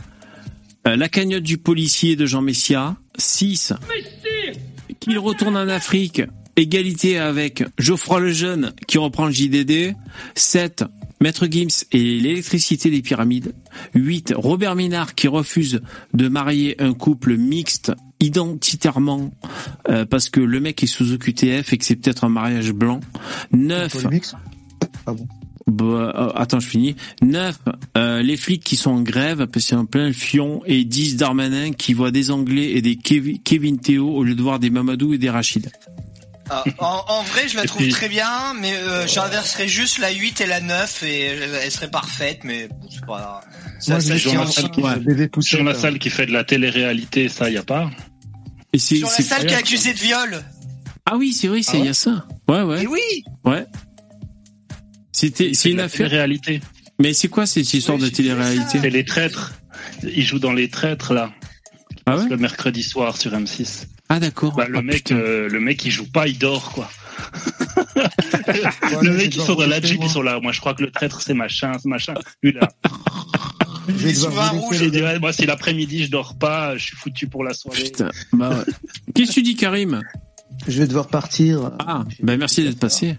euh, la cagnotte du policier de Jean Messia. 6, qu'il retourne en Afrique. Égalité avec Geoffroy Lejeune qui reprend le JDD. 7. Maître Gims et l'électricité des pyramides. 8. Robert Minard qui refuse de marier un couple mixte identitairement euh, parce que le mec est sous OQTF et que c'est peut-être un mariage blanc. 9. Ah Bah, euh, attends, je finis. 9. Euh, les flics qui sont en grève parce qu'il y a en plein le fion. Et 10. Darmanin qui voit des Anglais et des Kevi- Kevin Théo au lieu de voir des Mamadou et des Rachid. Ah, en, en vrai, je la trouve puis- très bien, mais euh, j'inverserais juste la 8 et la 9 et elle, serait parfaite, mais bon, c'est pas... Ça, Moi, ça sur la salle qui, sur la salle qui fait de la télé-réalité, ça, y a pas. Et c'est, Sur la salle qui est accusée de viol. Ah oui, c'est vrai, c'est il y a ça. Ouais, ouais. Et oui Ouais. C'était, c'est une la affaire. télé-réalité. Mais c'est quoi cette histoire de télé-réalité C'est les traîtres. Ils jouent dans les traîtres là. Ah ouais le mercredi soir sur M6. Ah d'accord. Bah, le Ah, mec, euh, le mec, il joue pas, il dort quoi. le mec, ils sont dans la jeep, ils sont là. Moi, je crois que le traître, c'est machin, c'est machin. Lui là. Je vais devoir vous laisser, Il dit, ouais, moi, si l'après-midi je dors pas, je suis foutu pour la soirée. Putain. Bah ouais. Qu'est-ce que tu dis, Karim? Je vais devoir partir. Ah, ben merci d'être passé.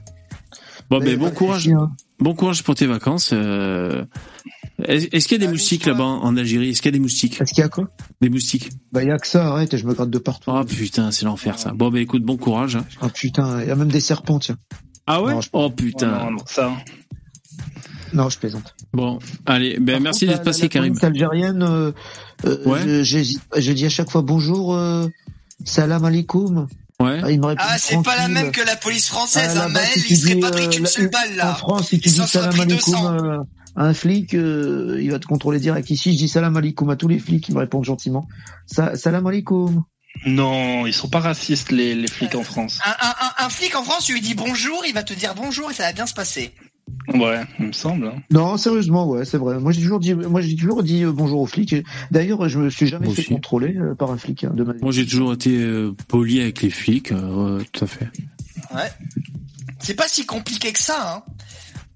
Bon, ben bon courage. Bon courage pour tes vacances. euh. Est-ce qu'il y a des moustiques là-bas en Algérie? Est-ce qu'il y a des moustiques? Est-ce qu'il y a quoi? Des moustiques. Bah, y a que ça, arrête, je me gratte de partout. Oh putain, c'est l'enfer ça. Bon, ben écoute, bon courage. hein. Ah putain, y a même des serpents, tiens. Ah ouais? Non, je- Oh putain. Non, non, ça. Non, je plaisante. Bon, allez, ben Par merci d'être passé, la Karim. algérienne, euh, euh, Ouais. je dis à chaque fois bonjour, euh, salam alaikum. Ouais. Ah, il me répond Ah, c'est pas la même que la police française, Ah, hein, Maël, si il serait dis, pas pris euh, qu'une la- seule balle, là. En France, si tu Il dis salam alaikum 200. euh, à un flic, euh, il va te contrôler direct. Ici, je dis salam alaikum à tous les flics qui me répondent gentiment. Sa- salam alaikum. Non, ils sont pas racistes les, les flics en France. Un, un, un, un flic en France, tu lui dis bonjour, il va te dire bonjour et ça va bien se passer. Ouais, il me semble. hein. Non, sérieusement, ouais, c'est vrai. Moi, j'ai toujours dit, moi, j'ai toujours dit euh, bonjour aux flics. D'ailleurs, je me suis jamais Moi fait aussi. contrôler euh, par un flic hein, de ma vie. Moi, j'ai toujours été euh, poli avec les flics. euh, tout à fait. Ouais. C'est pas si compliqué que ça, hein.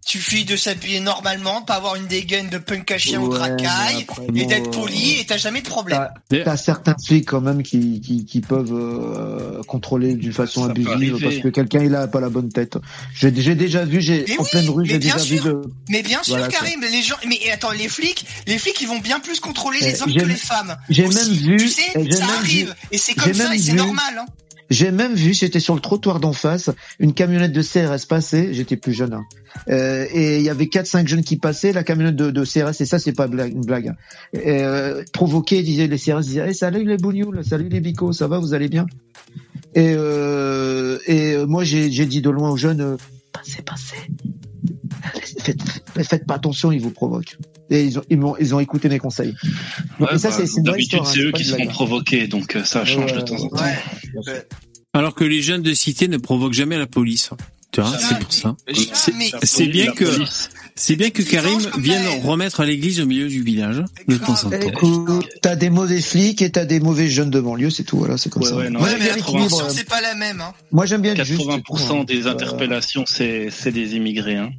Suffit de s'habiller normalement, pas avoir une dégaine de punk à chien ou de racaille, et d'être euh, poli, et t'as jamais de problème. T'as certains flics quand même qui, qui, qui peuvent euh, contrôler d'une façon Ça abusive parce que quelqu'un il a pas la bonne tête. J'ai j'ai déjà vu, j'ai en oui, pleine rue, j'ai déjà vu de. Mais bien sûr, Voilà, Karim, les gens, mais attends, les flics, les flics, ils vont bien plus contrôler Eh, les hommes que les femmes. j'ai Aussi. même vu- tu sais, eh, j'ai ça même arrive, vu- et c'est comme ça, et c'est normal, hein. J'ai même vu, j'étais sur le trottoir d'en face, une camionnette de CRS passer, j'étais plus jeune, hein. Euh, et il y avait quatre cinq jeunes qui passaient, la camionnette de, de CRS, et ça c'est pas une blague, hein. euh, provoqué, disaient les CRS, disaient, hey, salut les bougnoules, salut les bicots, ça va, vous allez bien? Et, euh, et euh, moi j'ai dit de loin aux jeunes, euh, passez, passez, faites, faites pas attention, ils vous provoquent. Et ils ont, ils m'ont, ils ont écouté mes conseils. Donc, Ouais, et ça bah, c'est D'habitude, histoire. hein, c'est eux qui se hein. provoquer, donc euh, ça change de temps en temps. Alors que les jeunes de cité ne provoquent jamais la police. Tu vois, c'est pour ça. C'est- C'est bien que c'est bien que Karim vienne remettre l'église au milieu du village de temps en temps. T'as des mauvais flics et t'as des mauvais jeunes de banlieue, c'est tout, voilà, c'est comme Ouais, ça. ouais, non, Moi j'aime mais bien la l'équilibre. proportion, c'est pas la même, hein. Moi j'aime bien le juste, 80% c'est tout, des hein. interpellations, c'est c'est des immigrés. Hein.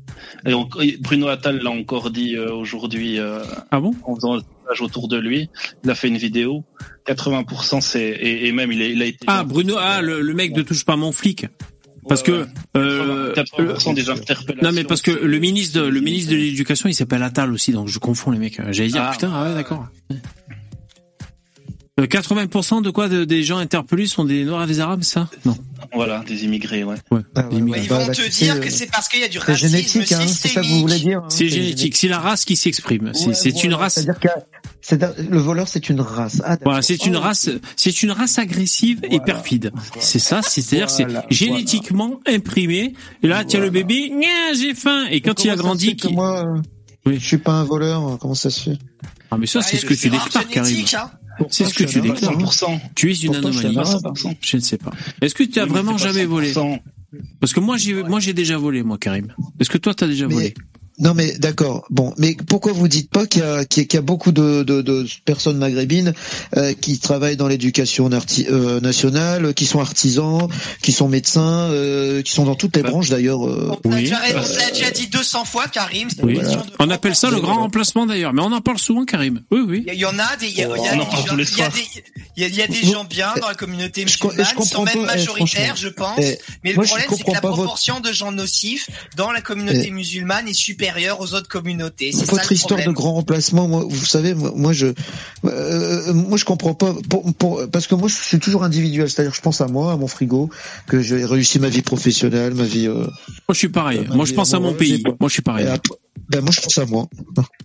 Et on- Bruno Attal l'a encore dit euh, aujourd'hui euh, ah bon? en faisant autour de lui. Il a fait une vidéo. 80% c'est et, et même il a, il a été Ah Bruno, ah le, le mec ne touche pas mon flic. Parce que euh, 80% des interpellations. non mais parce que le ministre de, le ministre de l'éducation il s'appelle Attal aussi donc je confonds les mecs. J'allais dire Ah. putain ah ouais d'accord. Euh, 80% de quoi de- des gens interpellés sont des Noirs et des Arabes ça? Non. Voilà, des immigrés, ouais. Ouais. Ah immigrés. Ils vont te dire que c'est parce qu'il y a du C'est racisme génétique, hein, c'est ça que vous voulez dire. hein, C'est génétique, c'est la race qui s'exprime. C'est Ouais, c'est une voilà, race. C'est-à-dire C'est le voleur, c'est une race. Ah, Voilà, c'est une race, c'est une race agressive et perfide. C'est ça, c'est-à-dire c'est Voilà, génétiquement imprimé. Et là, tiens le bébé, Nya, j'ai faim. Et quand il a grandi, que moi, euh, je suis pas un voleur. Comment ça se fait? Ah mais ça c'est ce que tu déclares, Karim. Hein. C'est ce que tu déclares. 100%. Tu es une anomalie. Je ne sais pas. Est-ce que tu as vraiment jamais volé 100%. Parce que moi j'ai moi j'ai déjà volé moi Karim. Est-ce que toi t'as déjà Mais- volé Non mais d'accord. Bon, mais pourquoi vous dites pas qu'il y a, qu'il y a- qu'il y a beaucoup de, de, de personnes maghrébines euh, qui travaillent dans l'éducation arti- euh, nationale, qui sont artisans, qui sont médecins, euh, qui sont dans toutes les branches d'ailleurs. euh. On l'a déjà, l'a déjà dit 200 fois, Karim. c'est une Oui. On appelle ça le grand remplacement d'ailleurs, mais on en parle souvent Karim. Oui oui. Il y, en a des, il y a, il y a On des gens- il y a des, il y a, il y a des Vous- gens bien dans la communauté musulmane, je ils sont comprends même pas, eh, majoritaires, je pense. Eh, mais le moi, problème, c'est que la votre- proportion de gens nocifs dans la communauté Eh. musulmane est aux autres communautés. C'est ça Votre le histoire problème. de grand remplacement, moi, vous savez, moi, moi, je, euh, moi, je comprends pas, pour, pour- parce que moi, je suis toujours individuel, c'est-à-dire, je pense à moi, à mon frigo, que j'ai réussi ma vie professionnelle, ma vie. Euh, Moi je suis pareil. Moi je pense à mon pays. Moi je suis pareil. ben moi, je pense à moi.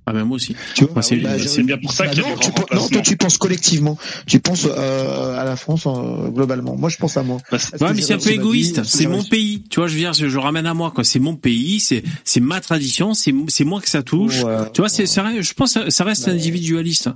Ah ben moi aussi. Tu vois, c'est bah, C'est bien pour ça bah qu'il y a non, des tu penses- non, toi, remplacements. tu penses collectivement. Tu penses euh, à la France euh, globalement. Moi, je pense à moi. Parce Ouais, mais c'est un peu égoïste. C'est mon pays. Tu vois, je dire, je, je ramène à moi, quoi. C'est mon pays, c'est, c'est ma tradition, c'est, c'est moi que ça touche. Ouais. Tu vois, c'est, je pense, que ça reste individualiste.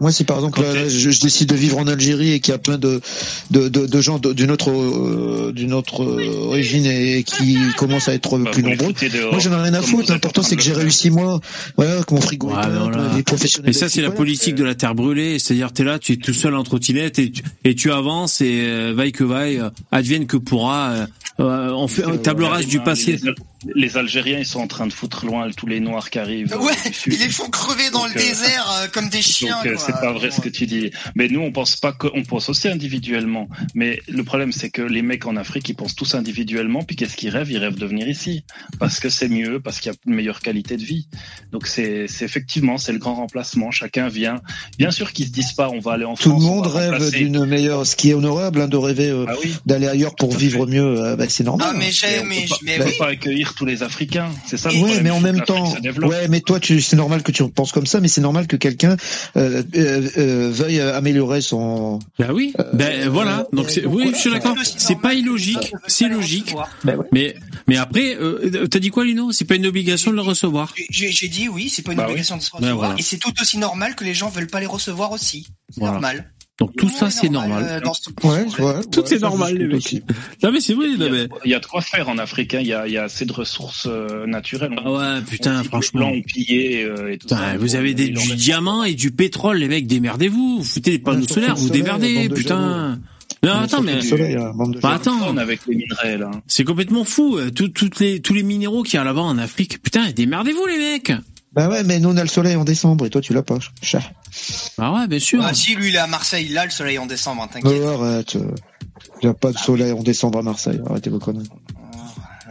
Moi, si par exemple je, je décide de vivre en Algérie et qu'il y a plein de de, de, de gens d'une autre euh, d'une autre euh, origine et qui commencent à être Bah, plus nombreux. dehors, Moi, j'en ai rien à foutre. L'important, c'est que j'ai réussi moi. Voilà, que mon frigo Ouais, est plein, voilà. que les professionnels. Et ça, c'est la politique de la terre brûlée. C'est-à-dire, t'es là, tu es tout seul en trottinette et tu, et tu avances et euh, vaille que vaille, euh, advienne que pourra. euh, euh, on fait un table rase du passé. Les, Algériens, ils sont en train de foutre loin tous les Noirs qui arrivent. Ouais, du sud. ils les font crever dans Donc, le euh, désert euh, comme des chiens. Donc euh, c'est pas vrai ce que tu dis. Mais nous on pense pas que, on pense aussi individuellement. Mais le problème c'est que les mecs en Afrique ils pensent tous individuellement. Puis qu'est-ce qu'ils rêvent? Ils rêvent de venir ici parce que c'est mieux, parce qu'il y a une meilleure qualité de vie. Donc c'est c'est effectivement c'est le grand remplacement. Chacun vient. Bien sûr qu'ils se disent pas on va aller en Tout France. le on monde rêve remplacer. d'une meilleure, ce qui est honorable, hein, de rêver euh, Ah oui. d'aller ailleurs pour Tout vivre fait. mieux. euh, bah, c'est normal. Ah, mais Et j'ai, on mais, mais on peut oui. pas accueillir tous les Africains. C'est ça. le Ouais, problème. mais en même temps, ouais, mais toi, tu, c'est normal que tu penses comme ça, mais c'est normal que quelqu'un euh, euh, euh, veuille améliorer son. Bah oui. ben voilà. Donc c'est, oui, je suis d'accord. C'est pas illogique. C'est logique. recevoir. Mais, mais après, euh, t'as dit quoi, Lino? C'est pas une obligation de le recevoir. J'ai j'ai dit oui, c'est pas une Bah oui. obligation de se Ben recevoir. voilà. Et c'est tout aussi normal que les gens veulent pas les recevoir aussi. C'est Voilà. normal. Donc tout ça, c'est normal. euh. Tout ouais, est normal, les mecs. Non mais c'est vrai. Il y, mais... a, il y a de quoi faire en Afrique. hein. Il y a, il y a assez de ressources euh, naturelles. Ah ouais, putain, franchement. Euh, et tout Putain, ça. vous avez des, du diamant et du pétrole, les mecs, démerdez-vous. Vous foutez les panneaux solaires, vous soleil, démerdez, putain. Non, attends, mais attends, avec les minerais là. c'est complètement fou. tout- toutes les, tous les minéraux qu'il y a là-bas en Afrique, putain, démerdez-vous, les mecs. Bah ouais, mais nous on a le soleil en décembre et toi tu l'as pas. Chat. Ah ouais, bien sûr. Ah, si, lui, il est à Marseille, là, le soleil en décembre, hein, Bah t'inquiète. ouais, arrête. euh, Il n'y a pas de soleil en décembre à Marseille. Arrêtez vos conneries.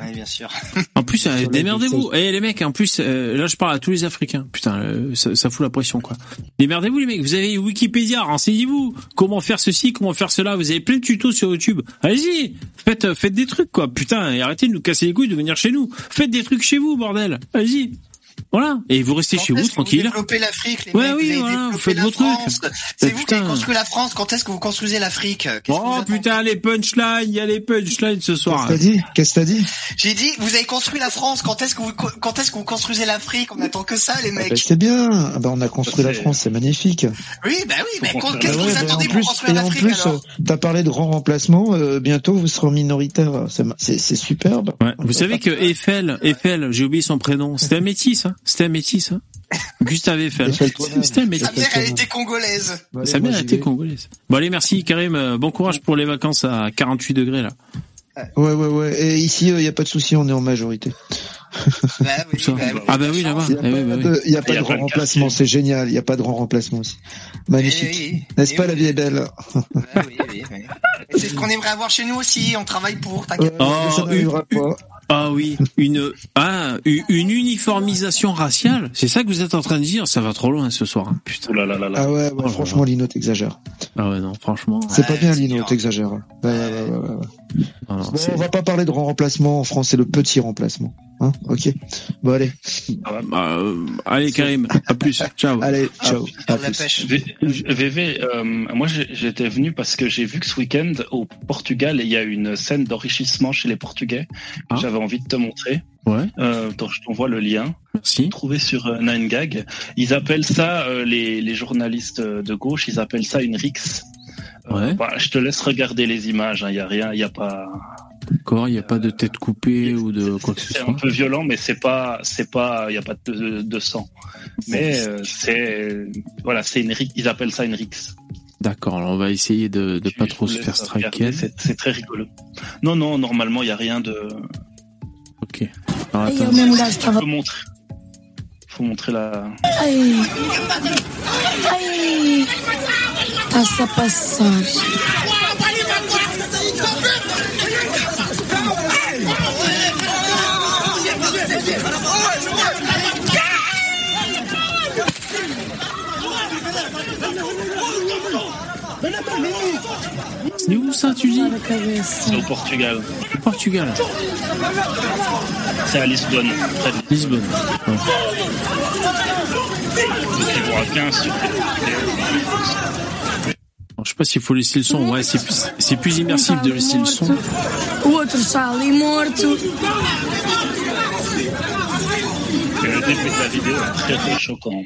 Oui, bien sûr. En plus, euh, démerdez-vous. Eh les mecs, en plus, euh, là je parle à tous les Africains. Putain, euh, ça, ça fout la pression quoi. Démerdez-vous les mecs. Vous avez Wikipédia, renseignez-vous. Comment faire ceci, comment faire cela. Vous avez plein de tutos sur YouTube. Allez-y, faites, euh, faites des trucs quoi. Putain, et arrêtez de nous casser les couilles de venir chez nous. Faites des trucs chez vous, bordel. Allez-y. Voilà. Et vous restez Quand chez vous tranquille. développez l'Afrique, les Ouais, mecs, oui, vous voilà, vous faites la vos trucs. France. C'est vous qui putain. avez construit la France. Quand est-ce que vous construisez l'Afrique Qu'est-ce que vous Oh putain, les punchlines, il y a les punchlines ce Qu'est-ce soir. que t'as dit Qu'est-ce que t'as dit J'ai dit, vous avez construit la France. Quand est-ce que vous, quand est-ce que vous construisez l'Afrique On attend que ça, les Ah bah, mecs. C'est bien. Ah bah, on a construit la France, c'est magnifique. Oui, bah oui, mais construire qu'est-ce Ah que vous attendez en pour plus, construire et en l'Afrique plus, euh, t'as parlé de grand remplacement. euh, bientôt, vous serez minoritaire. C'est superbe. Vous savez que Eiffel, Eiffel, j'ai oublié son prénom. C'était un métis, hein. C'était un métis, hein. Gustave Eiffel. Toi-même. C'était un Sa métis. mère, elle était congolaise. Allez, Sa mère était congolaise. Bon allez, merci Karim. Euh, Bon courage pour les vacances à 48 degrés là. Ouais, ouais, ouais. Et ici, il n'y a pas de souci, on est en majorité. Bah oui, bah. Ah bah oui là-bas. Il n'y a, Eh oui, bah pas oui. de- il y a pas y de a grand pas de remplacement, quartier. c'est génial. Il n'y a pas de grand remplacement aussi. Magnifique. Eh oui, N'est-ce eh pas, oui. la vie est belle Bah oui, oui, oui. C'est ce qu'on aimerait avoir chez nous aussi. On travaille pour. T'inquiète. Oh, mais ça n'arrivera une- pas. Ah oui, une ah u- une uniformisation raciale. C'est ça que vous êtes en train de dire. Ça va trop loin ce soir. hein. Putain. Oh là là là là. Ah ouais, ouais, Oh franchement, Lino, t'exagères. Ah ouais non, franchement. C'est pas bien, Lino, t'exagères. Ouais, ouais, ouais, ouais, ouais. Bon, on va pas parler de grand remplacement en France, c'est le petit remplacement. Hein ok. Bon allez. Bah, euh, allez Karim, à plus. Ciao. Allez, ciao. Ah, À la plus. pêche. V- VV, euh, moi j'étais venu parce que j'ai vu que ce week-end au Portugal, il y a une scène d'enrichissement chez les Portugais que Ah. j'avais envie de te montrer. Ouais, Euh, attends, je t'envoie le lien. merci. Trouvé sur euh, 9gag. Ils appellent ça, euh, les, les journalistes de gauche, ils appellent ça une rix. Euh, Ouais. bah, je te laisse regarder les images. Il y a rien, il y a pas. D'accord, il n'y a pas de tête coupée ou de quoi que ce C'est un soit. peu violent, mais c'est pas, c'est pas, il y a pas de, de sang. Mais euh, c'est, voilà, c'est une rix. Ils appellent ça une rix. D'accord, on va essayer de, de pas trop se faire striker. C'est très rigolo. Non, non, normalement, il y a rien de. Ok. Alors, attends. gastava. Faut montrer. Faut montrer la. Essa passagem. C'est où ça, tu dis C'est au Portugal. Au Portugal. C'est à Lisbonne. Lisbonne. Ouais. Donc, ils vont à 15 sur Alors, je sais pas s'il faut laisser le son. Ouais, c'est plus, c'est plus immersif de laisser le son. Outro está ali morto. Et le début de la vidéo est très très choquant.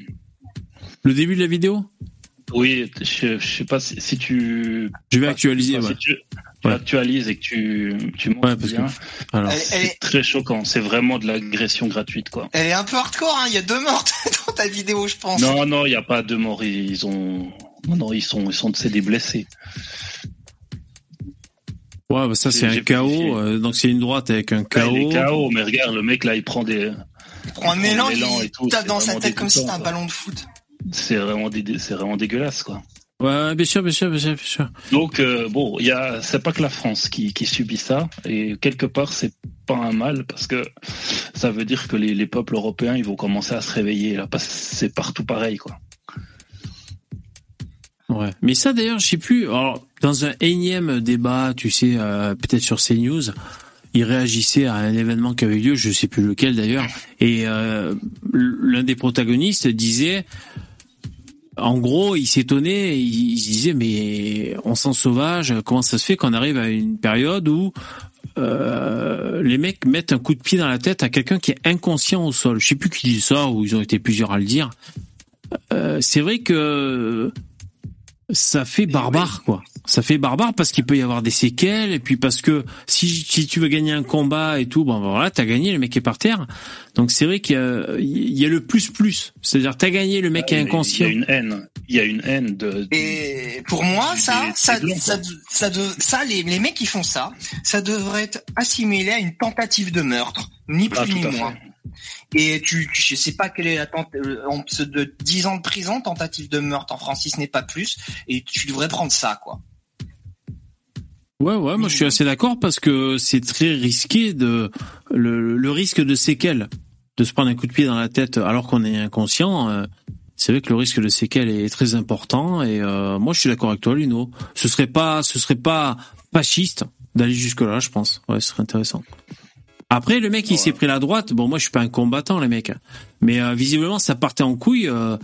Le début de la vidéo? Oui, je, je sais pas si, si tu. Je vais actualiser, Si ouais. tu, tu actualises et que tu, tu montes Ouais, parce que- bien, Alors, Elle, elle c'est est, très choquant. C'est vraiment de l'agression gratuite, quoi. elle est un peu hardcore, hein. Il y a deux morts dans ta vidéo, je pense. Non, non, il n'y a pas de morts. Ils ont. Non, non, ils sont, ils sont, c'est des blessés. ouais, bah ça c'est un j'ai- euh, donc c'est une droite avec un il est. KO, mais regarde, le mec là, il prend des. Il prend un élan, il et tout, tape dans sa tête comme si c'était un ballon de foot. C'est vraiment, dé- c'est vraiment dégueulasse, quoi. Ouais, bien sûr, bien sûr, bien sûr, bien sûr. Donc euh, bon, il y a, c'est pas que la France qui, qui subit ça, et quelque part c'est pas un mal parce que ça veut dire que les, les peuples européens ils vont commencer à se réveiller là, parce que c'est partout pareil quoi. Ouais. Mais ça d'ailleurs, je sais plus. Alors, dans un énième débat, tu sais, euh, peut-être sur CNews, il réagissait à un événement qui avait lieu, je sais plus lequel d'ailleurs, et euh, l'un des protagonistes disait, en gros, il s'étonnait, il, il disait, mais on sent sauvage, comment ça se fait qu'on arrive à une période où euh, les mecs mettent un coup de pied dans la tête à quelqu'un qui est inconscient au sol. Je sais plus qui dit ça, ou ils ont été plusieurs à le dire. Euh, c'est vrai que ça fait barbare, quoi. Ça fait barbare parce qu'il peut y avoir des séquelles, et puis parce que si, si tu veux gagner un combat et tout, bon, ben voilà, t'as gagné, le mec est par terre. Donc c'est vrai qu'il y a, il y a le plus-plus. C'est-à-dire, t'as gagné, le mec est Il y inconscient. a une haine, il y a une haine de. de- Et pour moi, ça, ça, ça, ça, de- ça, les, les mecs qui font ça, ça devrait être assimilé à une tentative de meurtre, ni plus Ah, tout ni fait. Et tu, tu- je sais pas quelle est la tente, euh, on- de 10 ans de prison, tentative de meurtre en ce n'est pas plus, et tu devrais prendre ça, quoi. Ouais, ouais, moi je suis assez d'accord parce que c'est très risqué de le, le risque de séquelles, de se prendre un coup de pied dans la tête alors qu'on est inconscient. euh, c'est vrai que le risque de séquelles est très important et euh, moi je suis d'accord avec toi, Lino. Ce serait pas, ce serait pas fasciste d'aller jusque là, je pense. Ouais, ce serait intéressant. Après, le mec, il s'est pris la droite. Bon, moi, je suis pas un combattant, les mecs. Mais euh, visiblement, ça partait en couille. euh,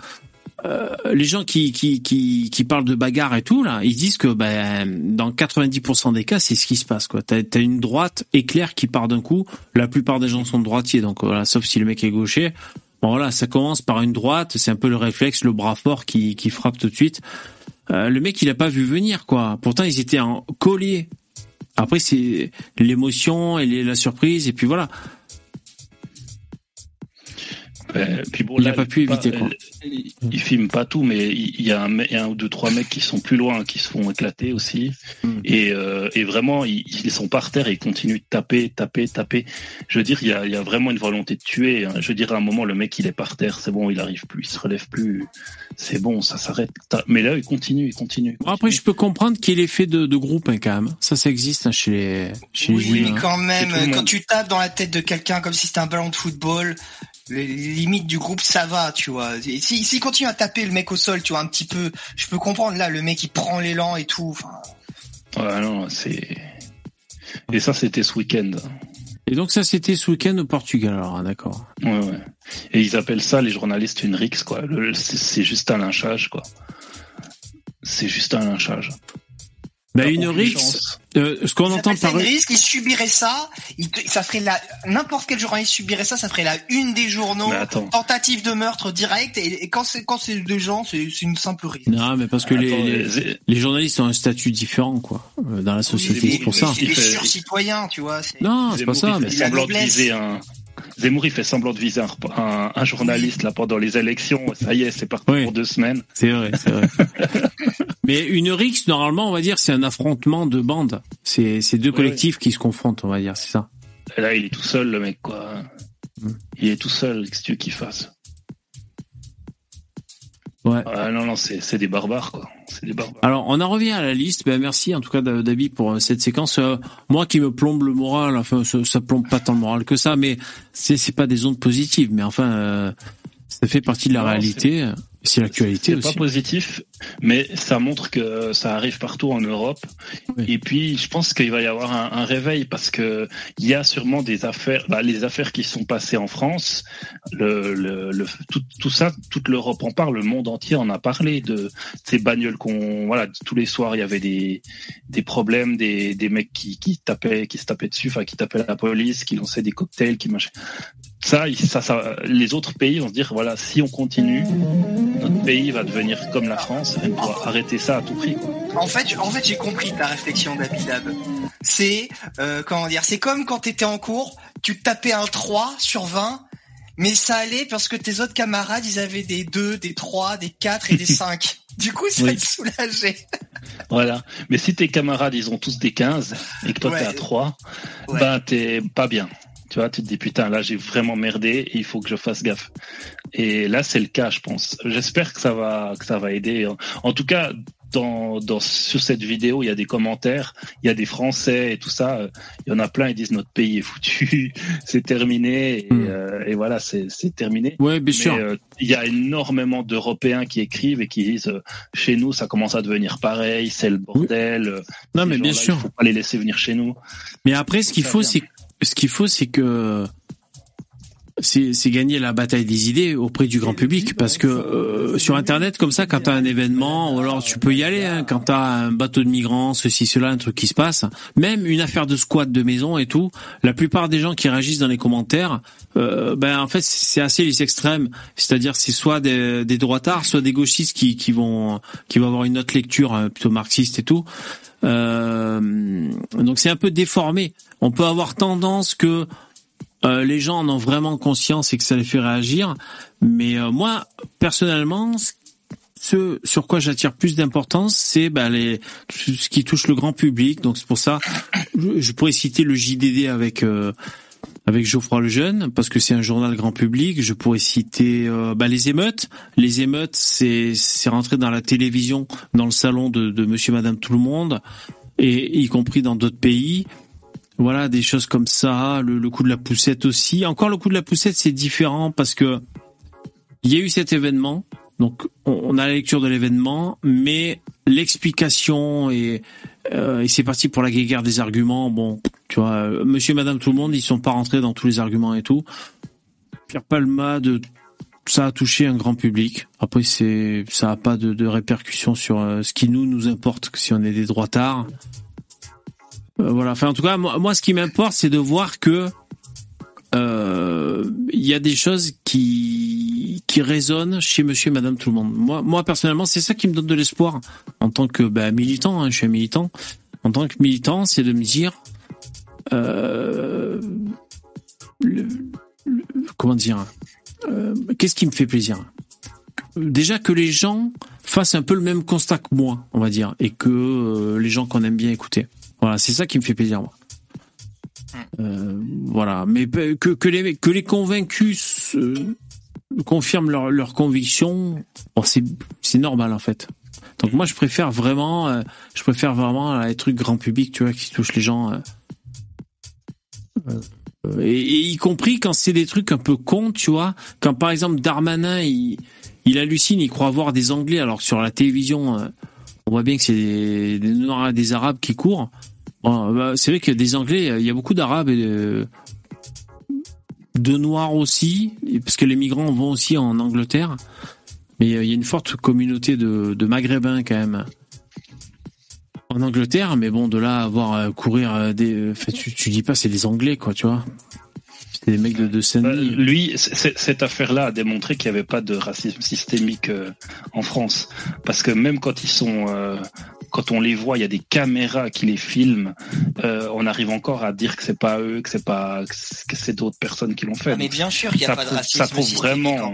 euh, les gens qui, qui, qui, qui parlent de bagarre et tout, là, ils disent que ben, dans 90% des cas, c'est ce qui se passe. quoi. T'as as une droite éclair qui part d'un coup. La plupart des gens sont droitiers, donc voilà, sauf si le mec est gaucher. Bon voilà, ça commence par une droite, c'est un peu le réflexe, le bras fort qui, qui frappe tout de suite. Euh, le mec, il a pas vu venir, quoi. Pourtant, ils étaient en collier. Après, c'est l'émotion et la surprise, et puis voilà. Euh, puis bon, Il n'a pas pu pas- éviter, quoi. Il, il filme pas tout, mais il y a un, ou deux trois mecs qui sont plus loin, qui se font éclater aussi. Et, euh, et vraiment, ils, ils sont par terre et ils continuent de taper, taper, taper. Je veux dire, il y a, il y a vraiment une volonté de tuer. hein. Je veux dire, à un moment, le mec, il est par terre, c'est bon, il arrive plus, il se relève plus. C'est bon, ça s'arrête. Mais là, il continue, il continue. Bon, après, je peux comprendre qu'il y ait l'effet de, de groupe, hein, quand même. Ça, ça existe hein, chez les, chez Oui, les mais humains. quand même, quand tu tapes dans la tête de quelqu'un comme si c'était un ballon de football, les limites du groupe, ça va, tu vois. Si, s'il continue à taper le mec au sol, tu vois, un petit peu, je peux comprendre, là, le mec, il prend l'élan et tout. Enfin, Ouais, non, c'est. Et ça, c'était ce week-end. Et donc ça, c'était ce week-end au Portugal, alors, hein, d'accord. Ouais, ouais. Et ils appellent ça, les journalistes, une rixe, quoi. C'est juste un lynchage, quoi. C'est juste un lynchage. Ben, T'as une chance. euh, ce qu'on entend par une risque, ils subiraient ça, ils te- ça ferait la, n'importe quel journaliste subirait ça, ça ferait la une des journaux, tentative de meurtre direct, et, et quand c'est, quand c'est des gens, c'est, c'est une simple risque. Non, mais parce que les, Attends, les, les- les journalistes ont un statut différent, quoi, euh, dans la société. C'est pour mais ça. C'est des Il fait- surcitoyens, tu vois. c'est- Non, c'est pas ça. il Mais... semblant de viser un. Zemmour, il fait semblant de viser un, un, un journaliste là pendant les élections. Ça y est, c'est parti Oui. pour deux semaines. C'est vrai, c'est vrai. Mais une rixe, normalement, on va dire, c'est un affrontement de bandes. C'est deux Ouais, collectifs qui se confrontent, on va dire, c'est ça. Et là, il est tout seul, le mec, quoi. Mm. Il est tout seul. Qu'est-ce que tu veux qu'il fasse? Ouais. Ah, non, non, c'est c'est des barbares, quoi. C'est des barbares. Alors, on en revient à la liste. Ben, merci en tout cas Dabi pour euh, cette séquence. Euh, moi qui me plombe le moral, enfin ça, ça plombe pas tant le moral que ça, mais c'est c'est pas des ondes positives, mais enfin euh, ça fait partie de la Non, réalité. C'est l'actualité C'est aussi. pas positif, mais ça montre que ça arrive partout en Europe. Oui. Et puis, je pense qu'il va y avoir un, un réveil parce que il y a sûrement des affaires, bah, les affaires qui sont passées en France, le, le, le- tout, tout ça, toute l'Europe en parle, le monde entier en a parlé de ces bagnoles qu'on, voilà, tous les soirs il y avait des des problèmes, des des mecs qui qui tapaient, qui se tapaient dessus, enfin qui tapaient la police, qui lançaient des cocktails, qui machin. Ça, ça, ça, les autres pays vont se dire voilà, si on continue, notre pays va devenir comme la France, et on doit arrêter ça à tout prix. Quoi. En fait, en fait, j'ai compris ta réflexion d'Abidab. C'est, euh, comment dire, c'est comme quand t'étais en cours, tu tapais un 3 sur 20, mais ça allait parce que tes autres camarades, ils avaient des 2, des 3, des 4 et des 5. Du coup, ça Oui. te soulageait. Voilà. Mais si tes camarades, ils ont tous des 15 et que toi Ouais. t'es à 3, Ouais. ben t'es pas bien. Tu vois, tu te dis putain, là j'ai vraiment merdé et il faut que je fasse gaffe. Et là c'est le cas, je pense. J'espère que ça va que ça va aider. En tout cas, dans, dans sur cette vidéo, il y a des commentaires, il y a des Français et tout ça. Il y en a plein, ils disent notre pays est foutu, c'est terminé et, Hmm. euh, et voilà, c'est c'est terminé. Ouais, bien Mais, sûr. euh, il y a énormément d'Européens qui écrivent et qui disent euh, chez nous ça commence à devenir pareil, c'est le bordel. Non, mais bien sûr. Il faut pas les laisser venir chez nous. Mais après, ce qu'il faut, c'est ce qu'il faut, c'est que c'est gagner la bataille des idées auprès du grand public parce que euh, sur internet comme ça quand t'as un événement ou alors tu peux y aller hein, quand t'as un bateau de migrants ceci cela un truc qui se passe même une affaire de squat de maison et tout la plupart des gens qui réagissent dans les commentaires euh, ben en fait c'est assez les extrêmes. C'est-à-dire c'est soit des, des droitards soit des gauchistes qui qui vont qui vont avoir une autre lecture euh, plutôt marxiste et tout. Euh, donc c'est un peu déformé on peut avoir tendance que euh, les gens en ont vraiment conscience et que ça les fait réagir. Mais euh, moi, personnellement, ce- sur quoi j'attire plus d'importance, c'est bah, ce qui touche le grand public. Donc c'est pour ça, je, je pourrais citer le JDD avec euh, avec Geoffroy Lejeune parce que c'est un journal grand public. Je pourrais citer bah, les émeutes. Les émeutes, c'est c'est rentré dans la télévision, dans le salon de, de Monsieur, Madame, tout le monde, et y compris dans d'autres pays. Voilà, des choses comme ça, le, coup de la poussette aussi. Encore le coup de la poussette, c'est différent parce que il y a eu cet événement, donc on, a la lecture de l'événement, mais l'explication et, euh, et c'est parti pour la guerre des arguments. Bon, tu vois, Monsieur, et Madame, tout le monde, ils sont pas rentrés dans tous les arguments et tout. Pierre Palma ça a touché un grand public. Après, c'est ça a pas de, de répercussions sur euh, ce qui nous nous importe, si on est des droitards. Euh, voilà. Enfin, en tout cas, moi, ce qui m'importe, c'est de voir que euh, il y a des choses qui qui résonnent chez Monsieur et Madame tout le monde. Moi, personnellement, c'est ça qui me donne de l'espoir en tant que bah, militant. Hein, je suis un militant. En tant que militant, c'est de me dire euh, comment dire Qu'est-ce qui me fait plaisir? Déjà que les gens fassent un peu le même constat que moi, on va dire, et que les gens qu'on aime bien écouter. Voilà, c'est ça qui me fait plaisir, moi. Euh, voilà, mais que, que les que les convaincus euh, confirment leur leur conviction, bon, c'est normal en fait. Donc moi je préfère vraiment, euh, je préfère vraiment les trucs grand public, tu vois, qui touchent les gens. euh, et, et y compris quand c'est des trucs un peu cons, tu vois, quand par exemple Darmanin il il hallucine, il croit voir des Anglais alors que sur la télévision on voit bien que c'est des, des des Arabes qui courent. Bon, bah, c'est vrai a des Anglais, il y a beaucoup d'Arabes et de, Noirs aussi, parce que les migrants vont aussi en Angleterre. Mais il y a une forte communauté de, Maghrébins quand même en Angleterre. Mais bon, de là à voir euh, courir euh, des, tu, tu dis pas c'est des Anglais quoi, tu vois. C'est des mecs de, de Euh, Seine-Denis. lui, cette affaire-là a démontré qu'il n'y avait pas de racisme systémique euh, en France, parce que même quand ils sont, euh, quand on les voit, il y a des caméras qui les filment. euh, on arrive encore à dire que c'est pas eux, que c'est pas, que c'est d'autres personnes qui l'ont fait. Ah, mais bien sûr qu'il n'y a Ça pas de racisme ça prouve vraiment.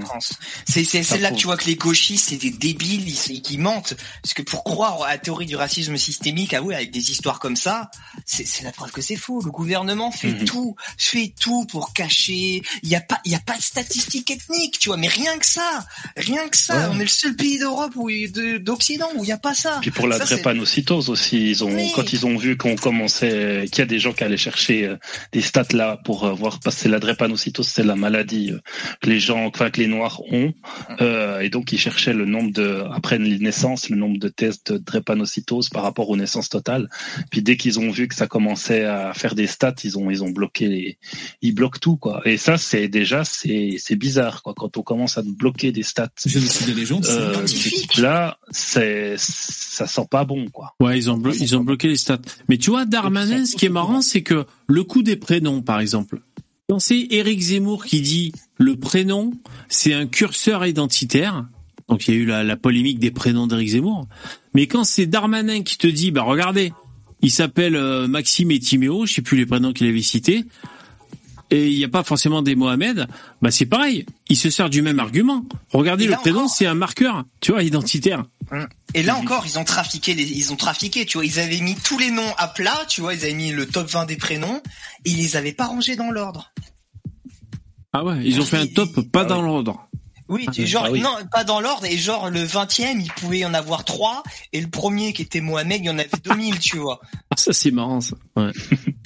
C'est c'est là que tu vois que les gauchistes c'est des débiles, ils, qui mentent. Parce que pour croire à la théorie du racisme systémique, ah ouais, avec des histoires comme ça, c'est la preuve que c'est faux. Le gouvernement fait Mhm. tout, fait tout pour cacher. Il y a pas, il y a pas de statistiques ethniques, tu vois. Mais rien que ça, rien que ça, Ouais. on est le seul pays d'Europe ou de- d'Occident où il y a pas ça. Puis pour la Ça, drépanocytose aussi, ils ont Oui. quand ils ont vu qu'on commençait, qu'il y a des gens qui allaient chercher euh, des stats là pour euh, voir parce que la drépanocytose c'est la maladie euh, que les gens, enfin que les noirs ont, euh, et donc ils cherchaient le nombre de après les naissances, le nombre de tests de drépanocytose par rapport aux naissances totales. Puis dès qu'ils ont vu que ça commençait à faire des stats, ils ont ils ont bloqué les, ils bloquent tout quoi. Et ça c'est déjà c'est c'est bizarre quoi quand on commence à bloquer des stats. Des Euh, scientifique. là, c'est ça sent pas bon quoi. Ouais, ils ont, blo- ils ont bloqué les stats. Mais tu vois, Darmanin, ce qui est marrant, c'est que le coup des prénoms, par exemple. Quand c'est Éric Zemmour qui dit le prénom, c'est un curseur identitaire. Donc il y a eu la, la polémique des prénoms d'Éric Zemmour. Mais quand c'est Darmanin qui te dit, bah regardez, il s'appelle euh, Maxime et Timéo, je sais plus les prénoms qu'il avait cités, et il n'y a pas forcément des Mohamed, bah c'est pareil. Il se sert du même argument. Regardez, Et le prénom, c'est un marqueur, tu vois, identitaire. Et là encore, ils ont trafiqué, les, ils ont trafiqué, tu vois, ils avaient mis tous les noms à plat, tu vois, ils avaient mis le top 20 des prénoms, et ils les avaient pas rangés dans l'ordre. Ah ouais, ils ont fait un top pas dans l'ordre. Oui, Ah, tu- genre, ah oui. non, pas dans l'ordre, et genre, le 20e, il pouvait y en avoir trois, et le premier qui était Mohamed, il y en avait 2000, tu vois. Ah, ça c'est marrant ça. Ouais.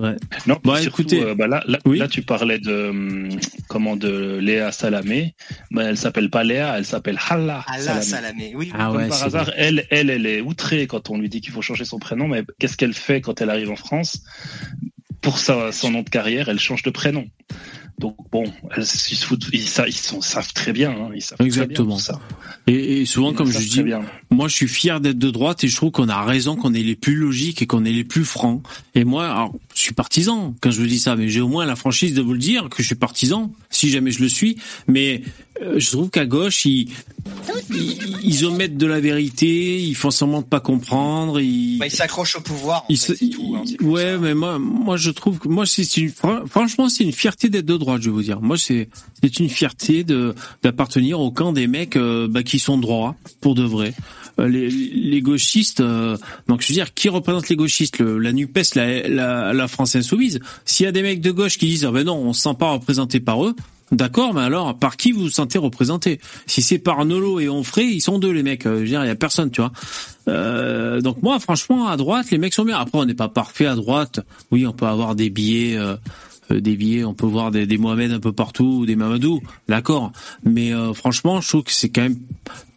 ouais. Non, Bah, surtout, écoutez, euh, bah là, là, oui. là, tu parlais de hum, comment de Léa Salamé. Bah, elle s'appelle pas Léa, elle s'appelle Hala Salamé. Salamé, oui. Ah Comme ouais, par hasard, vrai. elle, elle, elle est outrée quand on lui dit qu'il faut changer son prénom. Mais qu'est-ce qu'elle fait quand elle arrive en France? Pour sa, son nom de carrière, elle change de prénom. Donc bon, elle, ils, se foutent- ils, sa- ils sont, savent très bien. Hein, ils savent très bien Exactement. ça. Et, et souvent, Ils comme je dis, très bien. Moi je suis fier d'être de droite et je trouve qu'on a raison, qu'on est les plus logiques et qu'on est les plus francs. Et moi, alors, je suis partisan quand je vous dis ça, mais j'ai au moins la franchise de vous le dire que je suis partisan, si jamais je le suis. Mais euh, je trouve qu'à gauche, ils, ils, ils omettent de la vérité, ils font semblant de pas comprendre. Ils, Bah, s'accrochent au pouvoir. en fait, tout, hein. ouais, mais moi, moi, je trouve que moi, c'est une, fran- franchement, c'est une fierté d'être de droite, je vais vous dire. Moi, c'est, c'est une fierté de d'appartenir au camp des mecs euh, bah, qui sont droits pour de vrai. Euh, Les, gauchistes, euh, donc je veux dire, qui représente les gauchistes La Nupes, la, la, France insoumise? S'il y a des mecs de gauche qui disent, ah ben non, on se sent pas représenté par eux. D'accord, mais alors par qui vous vous sentez représenté? Si c'est par Nolo et Onfray, ils sont deux les mecs. Euh, Je veux dire, il y a personne, tu vois. Donc moi, franchement, à droite, les mecs sont bien. Après, on n'est pas parfait à droite. Oui, on peut avoir des billets, des billets, on peut voir des, des Mohamed un peu partout, des Mamadou, d'accord. Mais franchement, je trouve que c'est quand même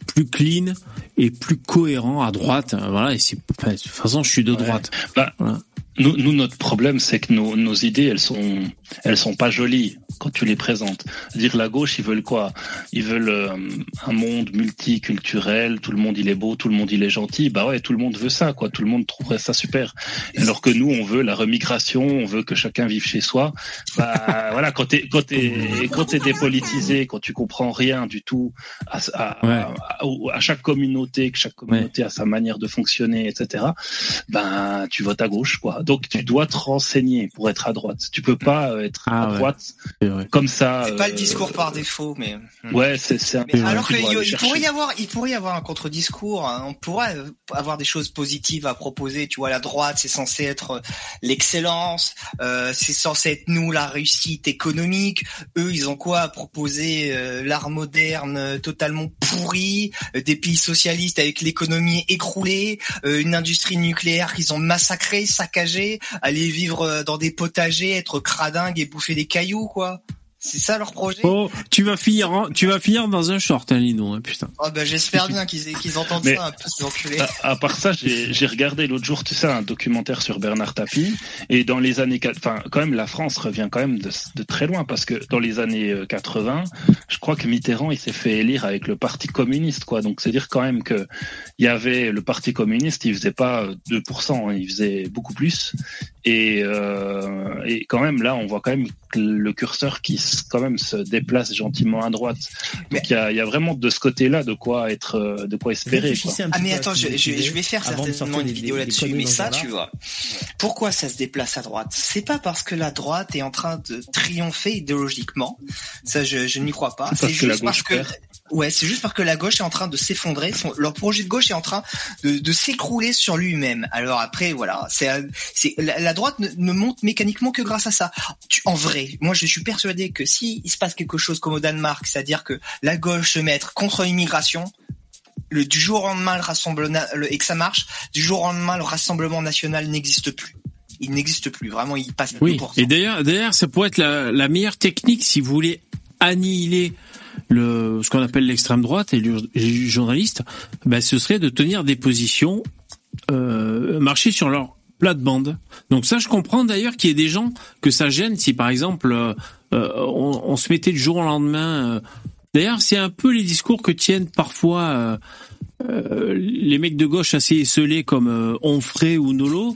plus clean et plus cohérent à droite. Voilà, et c'est enfin, de toute façon, je suis de droite. Bah, Voilà. Nous, nous, notre problème, c'est que nos, nos idées, elles sont, elles sont pas jolies quand tu les présentes. Dire la gauche, ils veulent quoi? Ils veulent euh, un monde multiculturel. Tout le monde, il est beau. Tout le monde, il est gentil. Bah ouais, tout le monde veut ça, quoi. Tout le monde trouverait ça super. Alors que nous, on veut la remigration. On veut que chacun vive chez soi. Bah voilà, quand t'es, quand t'es, quand t'es dépolitisé, quand tu comprends rien du tout à, à, Ouais. à, chaque communauté, que chaque communauté a sa manière de fonctionner, etc. Ben, tu votes à gauche, quoi. Donc, tu dois te renseigner pour être à droite. Tu peux pas euh, être Ah à ouais. droite comme ça. C'est pas euh, le discours par défaut, mais. Ouais, c'est c'est un Mais alors qu'il il pourrait y avoir, il pourrait y avoir un contre-discours. hein. On pourrait euh, avoir des choses positives à proposer. Tu vois, la droite, c'est censé être euh, l'excellence. euh, c'est censé être nous la réussite économique. Eux, ils ont quoi à proposer euh, L'art moderne euh, totalement pourri, euh, des pays socialistes avec l'économie écroulée, euh, une industrie nucléaire qu'ils ont massacrée, saccagée, aller vivre euh, dans des potagers, être cradingue et bouffer des cailloux, quoi. C'est ça leur projet Oh, tu vas finir, en- tu vas finir dans un short, hein, Lino, hein, putain. Oh ben j'espère bien qu'ils qu'ils entendent Mais- ça un peu ces enculés. À, à part ça, j'ai j'ai regardé l'autre jour, tu sais, un documentaire sur Bernard Tapie. Et dans les années, enfin, quand même, la France revient quand même de, de très loin parce que dans les années euh, 80, je crois que Mitterrand, il s'est fait élire avec le Parti communiste, quoi. Donc, c'est dire quand même que il y avait le Parti communiste, il faisait pas 2%, hein, il faisait beaucoup plus. Et, euh, et quand même, là, on voit quand même le curseur qui quand même se déplace gentiment à droite. Donc, il y a, il y a vraiment de ce côté-là de quoi être, euh, de quoi espérer. Quoi. Ah mais attends, je, je, je vais faire certainement une des- vidéo des là-dessus, mais ça, tu vois, pourquoi ça se déplace à droite? C'est pas parce que la droite est en train de triompher idéologiquement, ça je, je n'y crois pas. C'est que juste parce que perd. Ouais, c'est juste parce que la gauche est en train de s'effondrer, leur projet de gauche est en train de, de s'écrouler sur lui-même. Alors après, voilà, c'est un- c'est la, la droite ne, ne monte mécaniquement que grâce à ça. Tu- en vrai, moi je suis persuadé que si il se passe quelque chose comme au Danemark, c'est-à-dire que la gauche se mettre contre l'immigration, le du jour au lendemain le rassemblement le- et que ça marche, du jour au lendemain le rassemblement national n'existe plus. Il n'existe plus. Vraiment, il passe à Oui. 2%. Et d'ailleurs, d'ailleurs, ça pourrait être la, la meilleure technique si vous voulez annihiler le, ce qu'on appelle l'extrême droite et les journalistes, ben, ce serait de tenir des positions, euh, marcher sur leur plate-bande. Donc ça, je comprends d'ailleurs qu'il y ait des gens que ça gêne si, par exemple, euh, euh, on, se mettait du jour au lendemain. D'ailleurs, c'est un peu les discours que tiennent parfois euh, euh, les mecs de gauche assez esselés comme euh, Onfray ou Nolo,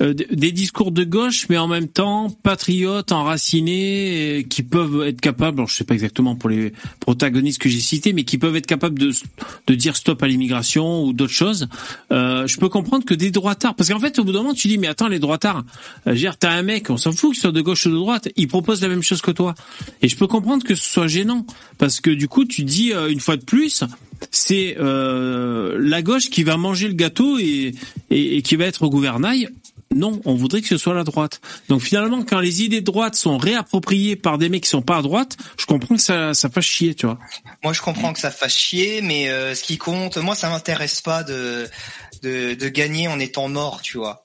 euh, des discours de gauche, mais en même temps patriotes, enracinés, euh, qui peuvent être capables, alors je sais pas exactement pour les protagonistes que j'ai cités, mais qui peuvent être capables de, de dire stop à l'immigration ou d'autres choses. Euh, je peux comprendre que des droitards, parce qu'en fait au bout d'un moment tu dis mais attends les droitards, euh, veux dire t'as un mec, on s'en fout qu'il soit de gauche ou de droite, il propose la même chose que toi. Et je peux comprendre que ce soit gênant, parce que du coup tu dis euh, une fois de plus, c'est euh, la gauche qui va manger le gâteau et, qui va être au gouvernail. Non, on voudrait que ce soit la droite. Donc finalement, quand les idées de droite sont réappropriées par des mecs qui sont pas à droite, je comprends que ça, ça fasse chier, tu vois. Moi, je comprends que ça fasse chier, mais euh, ce qui compte, moi, ça m'intéresse pas de, de de gagner en étant mort, tu vois.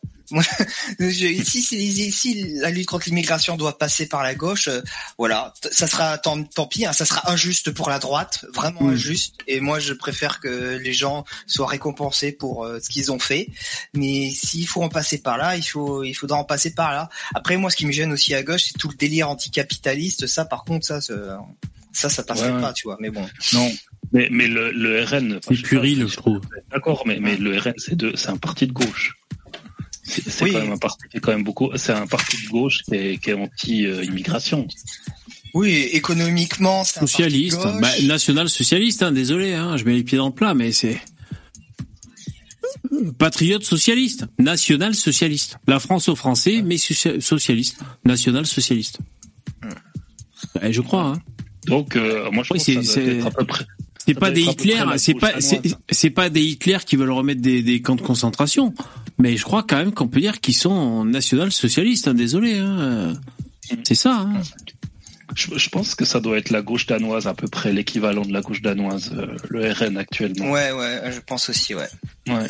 Si, si, si la lutte contre l'immigration doit passer par la gauche, euh, voilà, ça sera tant, tant pis, hein, ça sera injuste pour la droite, vraiment Mm. injuste. Et moi, je préfère que les gens soient récompensés pour euh, ce qu'ils ont fait. Mais s'il faut en passer par là, il faut, il faudra en passer par là. Après, moi, ce qui me gêne aussi à gauche, c'est tout le délire anticapitaliste. Ça, par contre, ça, ça, ça, passerait Ouais, pas, tu vois. Mais bon. Non. Mais, mais le, le RN. C'est puéril, je trouve. D'accord, mais, mais le RN, c'est un parti de gauche. C'est Oui. quand même un parti qui est quand même beaucoup. C'est un parti de gauche qui est, qui est anti-immigration. Oui, économiquement, c'est un parti de Socialiste, gauche. bah, national socialiste, hein, désolé, hein, je mets les pieds dans le plat, mais c'est patriote socialiste, national socialiste. La France aux Français, mais socia- socialiste, national socialiste. Je crois. Hein. Donc, euh, moi, je Oui, pense que c'est- ça doit c'est- être à peu près. C'est pas des Hitler, c'est pas, c'est, pas des Hitler qui veulent remettre des, des camps de concentration, mais je crois quand même qu'on peut dire qu'ils sont national socialistes. Hein, désolé, hein. c'est ça. Hein. Je, je pense que ça doit être la gauche danoise, à peu près l'équivalent de la gauche danoise, euh, le RN actuellement. Ouais, ouais, je pense aussi, ouais. Ouais.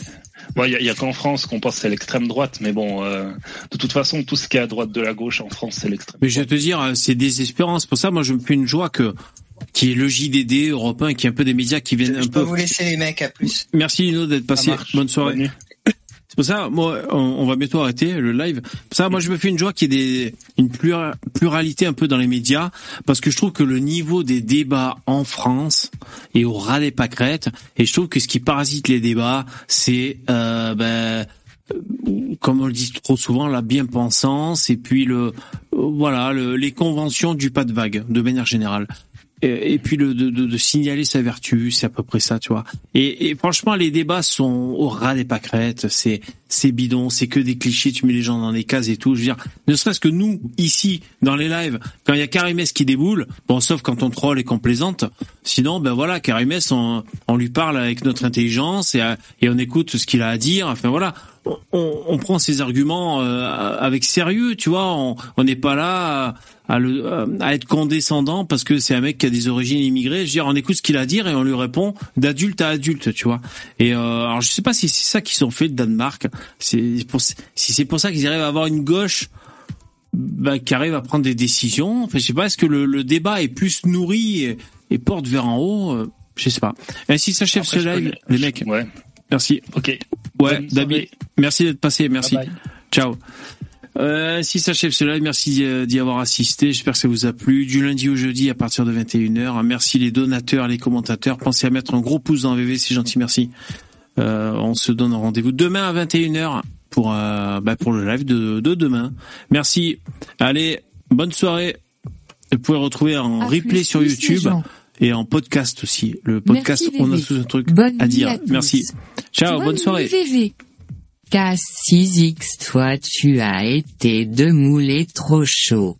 Bon, il y a, qu'en France qu'on pense que c'est l'extrême droite, mais bon, euh, de toute façon, tout ce qui est à droite de la gauche en France, c'est l'extrême. Mais je vais te dire, euh, c'est désespérant. C'est pour ça, moi, je me fais une joie que qui est le JDD européen, qui est un peu des médias qui viennent un Je peux peu. vous laisser les mecs à plus. Merci Lino d'être passé. Bonne soirée. Pour ça, moi, on, va bientôt arrêter le live. Pour ça, moi, je me fais une joie qu'il y ait des, une plura- pluralité un peu dans les médias, parce que je trouve que le niveau des débats en France est au ras des pâquerettes, et je trouve que ce qui parasite les débats, c'est, euh, ben, euh, comme on le dit trop souvent, la bien-pensance, et puis le, euh, voilà, le- les conventions du pas de vague, de manière générale. Et, et puis le, de, de, de signaler sa vertu, c'est à peu près ça, tu vois. Et, et franchement, les débats sont au ras des pâquerettes, c'est c'est bidon, c'est que des clichés, tu mets les gens dans des cases et tout. Je veux dire, ne serait-ce que nous, ici, dans les lives, quand il y a Karimès qui déboule, bon, sauf quand on troll et qu'on plaisante, sinon, ben voilà, Karimès, on, on lui parle avec notre intelligence et, euh, et on écoute ce qu'il a à dire, enfin voilà. On, on, prend ses arguments euh, avec sérieux, tu vois. On n'est pas là à, à le, euh, à être condescendant parce que c'est un mec qui a des origines immigrées. Je veux dire, on écoute ce qu'il a à dire et on lui répond d'adulte à adulte, tu vois. Et euh, alors, je sais pas si c'est ça qu'ils ont fait de Danemark. C'est pour si c'est pour ça qu'ils arrivent à avoir une gauche bah, qui arrive à prendre des décisions. Enfin, je sais pas, est-ce que le, le débat est plus nourri et, et porte vers en haut euh, Je sais pas. Ainsi s'achève ce live, les mecs. Ouais. Merci. Ok. Ouais, soirée. Merci d'être passé. Merci. Bye bye. Ciao. Euh, ainsi s'achève ce live. Merci euh, d'y avoir assisté. J'espère que ça vous a plu. Du lundi au jeudi à partir de 21h. Merci les donateurs, les commentateurs. Pensez à mettre un gros pouce dans VV, c'est gentil. Merci. Euh, on se donne rendez-vous demain à 21h pour, euh, bah, pour le live de, de demain. Merci. Allez, bonne soirée. Vous pouvez retrouver en À replay plus, sur plus, YouTube gens. Et en podcast aussi. Le podcast, Merci, on a VV. tous un truc Bonne à dire. à. Merci. Ciao, bonne soirée. VV. Casse 6X, toi tu as été de mouler trop chaud.